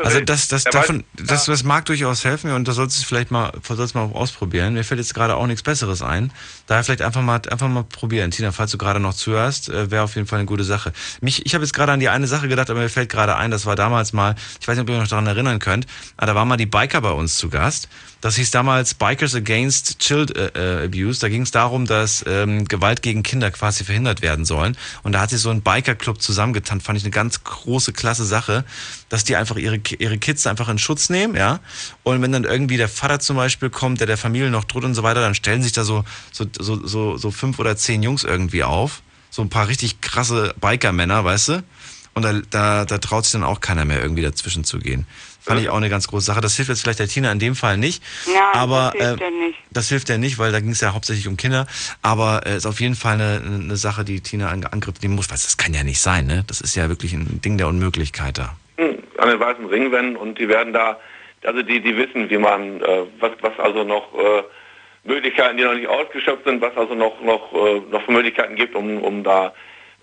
Also das, das, davon, das, das mag durchaus helfen und da sollst du es vielleicht mal, sollst mal ausprobieren. Mir fällt jetzt gerade auch nichts Besseres ein. Daher vielleicht einfach mal, einfach mal probieren. Tina, falls du gerade noch zuhörst, äh, wäre auf jeden Fall eine gute Sache. Mich, ich habe jetzt gerade an die eine Sache gedacht, aber mir fällt gerade ein, das war damals mal, ich weiß nicht, ob ihr euch noch daran erinnern könnt, aber da waren mal die Biker bei uns zu Gast. Das hieß damals Bikers Against Child äh, äh, Abuse. Da ging es darum, dass ähm, Gewalt gegen Kinder quasi verhindert werden sollen. Und da hat sich so ein Biker-Club zusammengetan. Fand ich eine ganz große, klasse Sache, dass die einfach ihre, ihre Kids einfach in Schutz nehmen, ja. Und wenn dann irgendwie der Vater zum Beispiel kommt, der der Familie noch droht und so weiter, dann stellen sich da so, so, so, so, so fünf oder zehn Jungs irgendwie auf. So ein paar richtig krasse Biker-Männer, weißt du? Und da, da, da traut sich dann auch keiner mehr irgendwie dazwischen zu gehen. Fand ich auch eine ganz große Sache. Das hilft jetzt vielleicht der Tina in dem Fall nicht. Ja, aber, das hilft äh, ja nicht. Das hilft ja nicht, weil da ging es ja hauptsächlich um Kinder. Aber es äh, ist auf jeden Fall eine, eine Sache, die Tina an Angriff nehmen muss. Weil das kann ja nicht sein, ne? Das ist ja wirklich ein Ding der Unmöglichkeit da. An den weißen Ring wenden und die werden da, also die, die wissen, wie man, äh, was, was also noch äh, Möglichkeiten, die noch nicht ausgeschöpft sind, was also noch, noch, äh, noch Möglichkeiten gibt, um, um da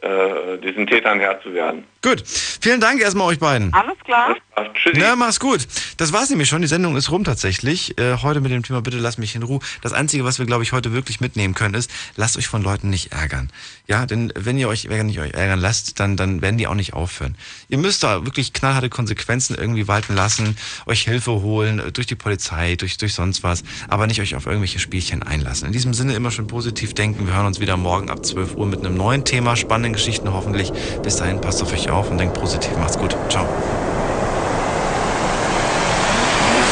äh, diesen Tätern Herr zu werden. Gut. Vielen Dank erstmal euch beiden. Alles klar. Tschüssi. Na, mach's gut. Das war's nämlich schon. Die Sendung ist rum tatsächlich. Äh, heute mit dem Thema Bitte lass mich in Ruhe. Das Einzige, was wir, glaube ich, heute wirklich mitnehmen können, ist, lasst euch von Leuten nicht ärgern. Ja, denn wenn ihr euch, wenn ihr euch ärgern lasst, dann, dann werden die auch nicht aufhören. Ihr müsst da wirklich knallharte Konsequenzen irgendwie walten lassen, euch Hilfe holen, äh, durch die Polizei, durch, durch sonst was, aber nicht euch auf irgendwelche Spielchen einlassen. In diesem Sinne immer schon positiv denken. Wir hören uns wieder morgen ab 12 Uhr mit einem neuen Thema, spannenden Geschichten hoffentlich. Bis dahin, passt auf euch auf und denkt positiv. Macht's gut. Ciao.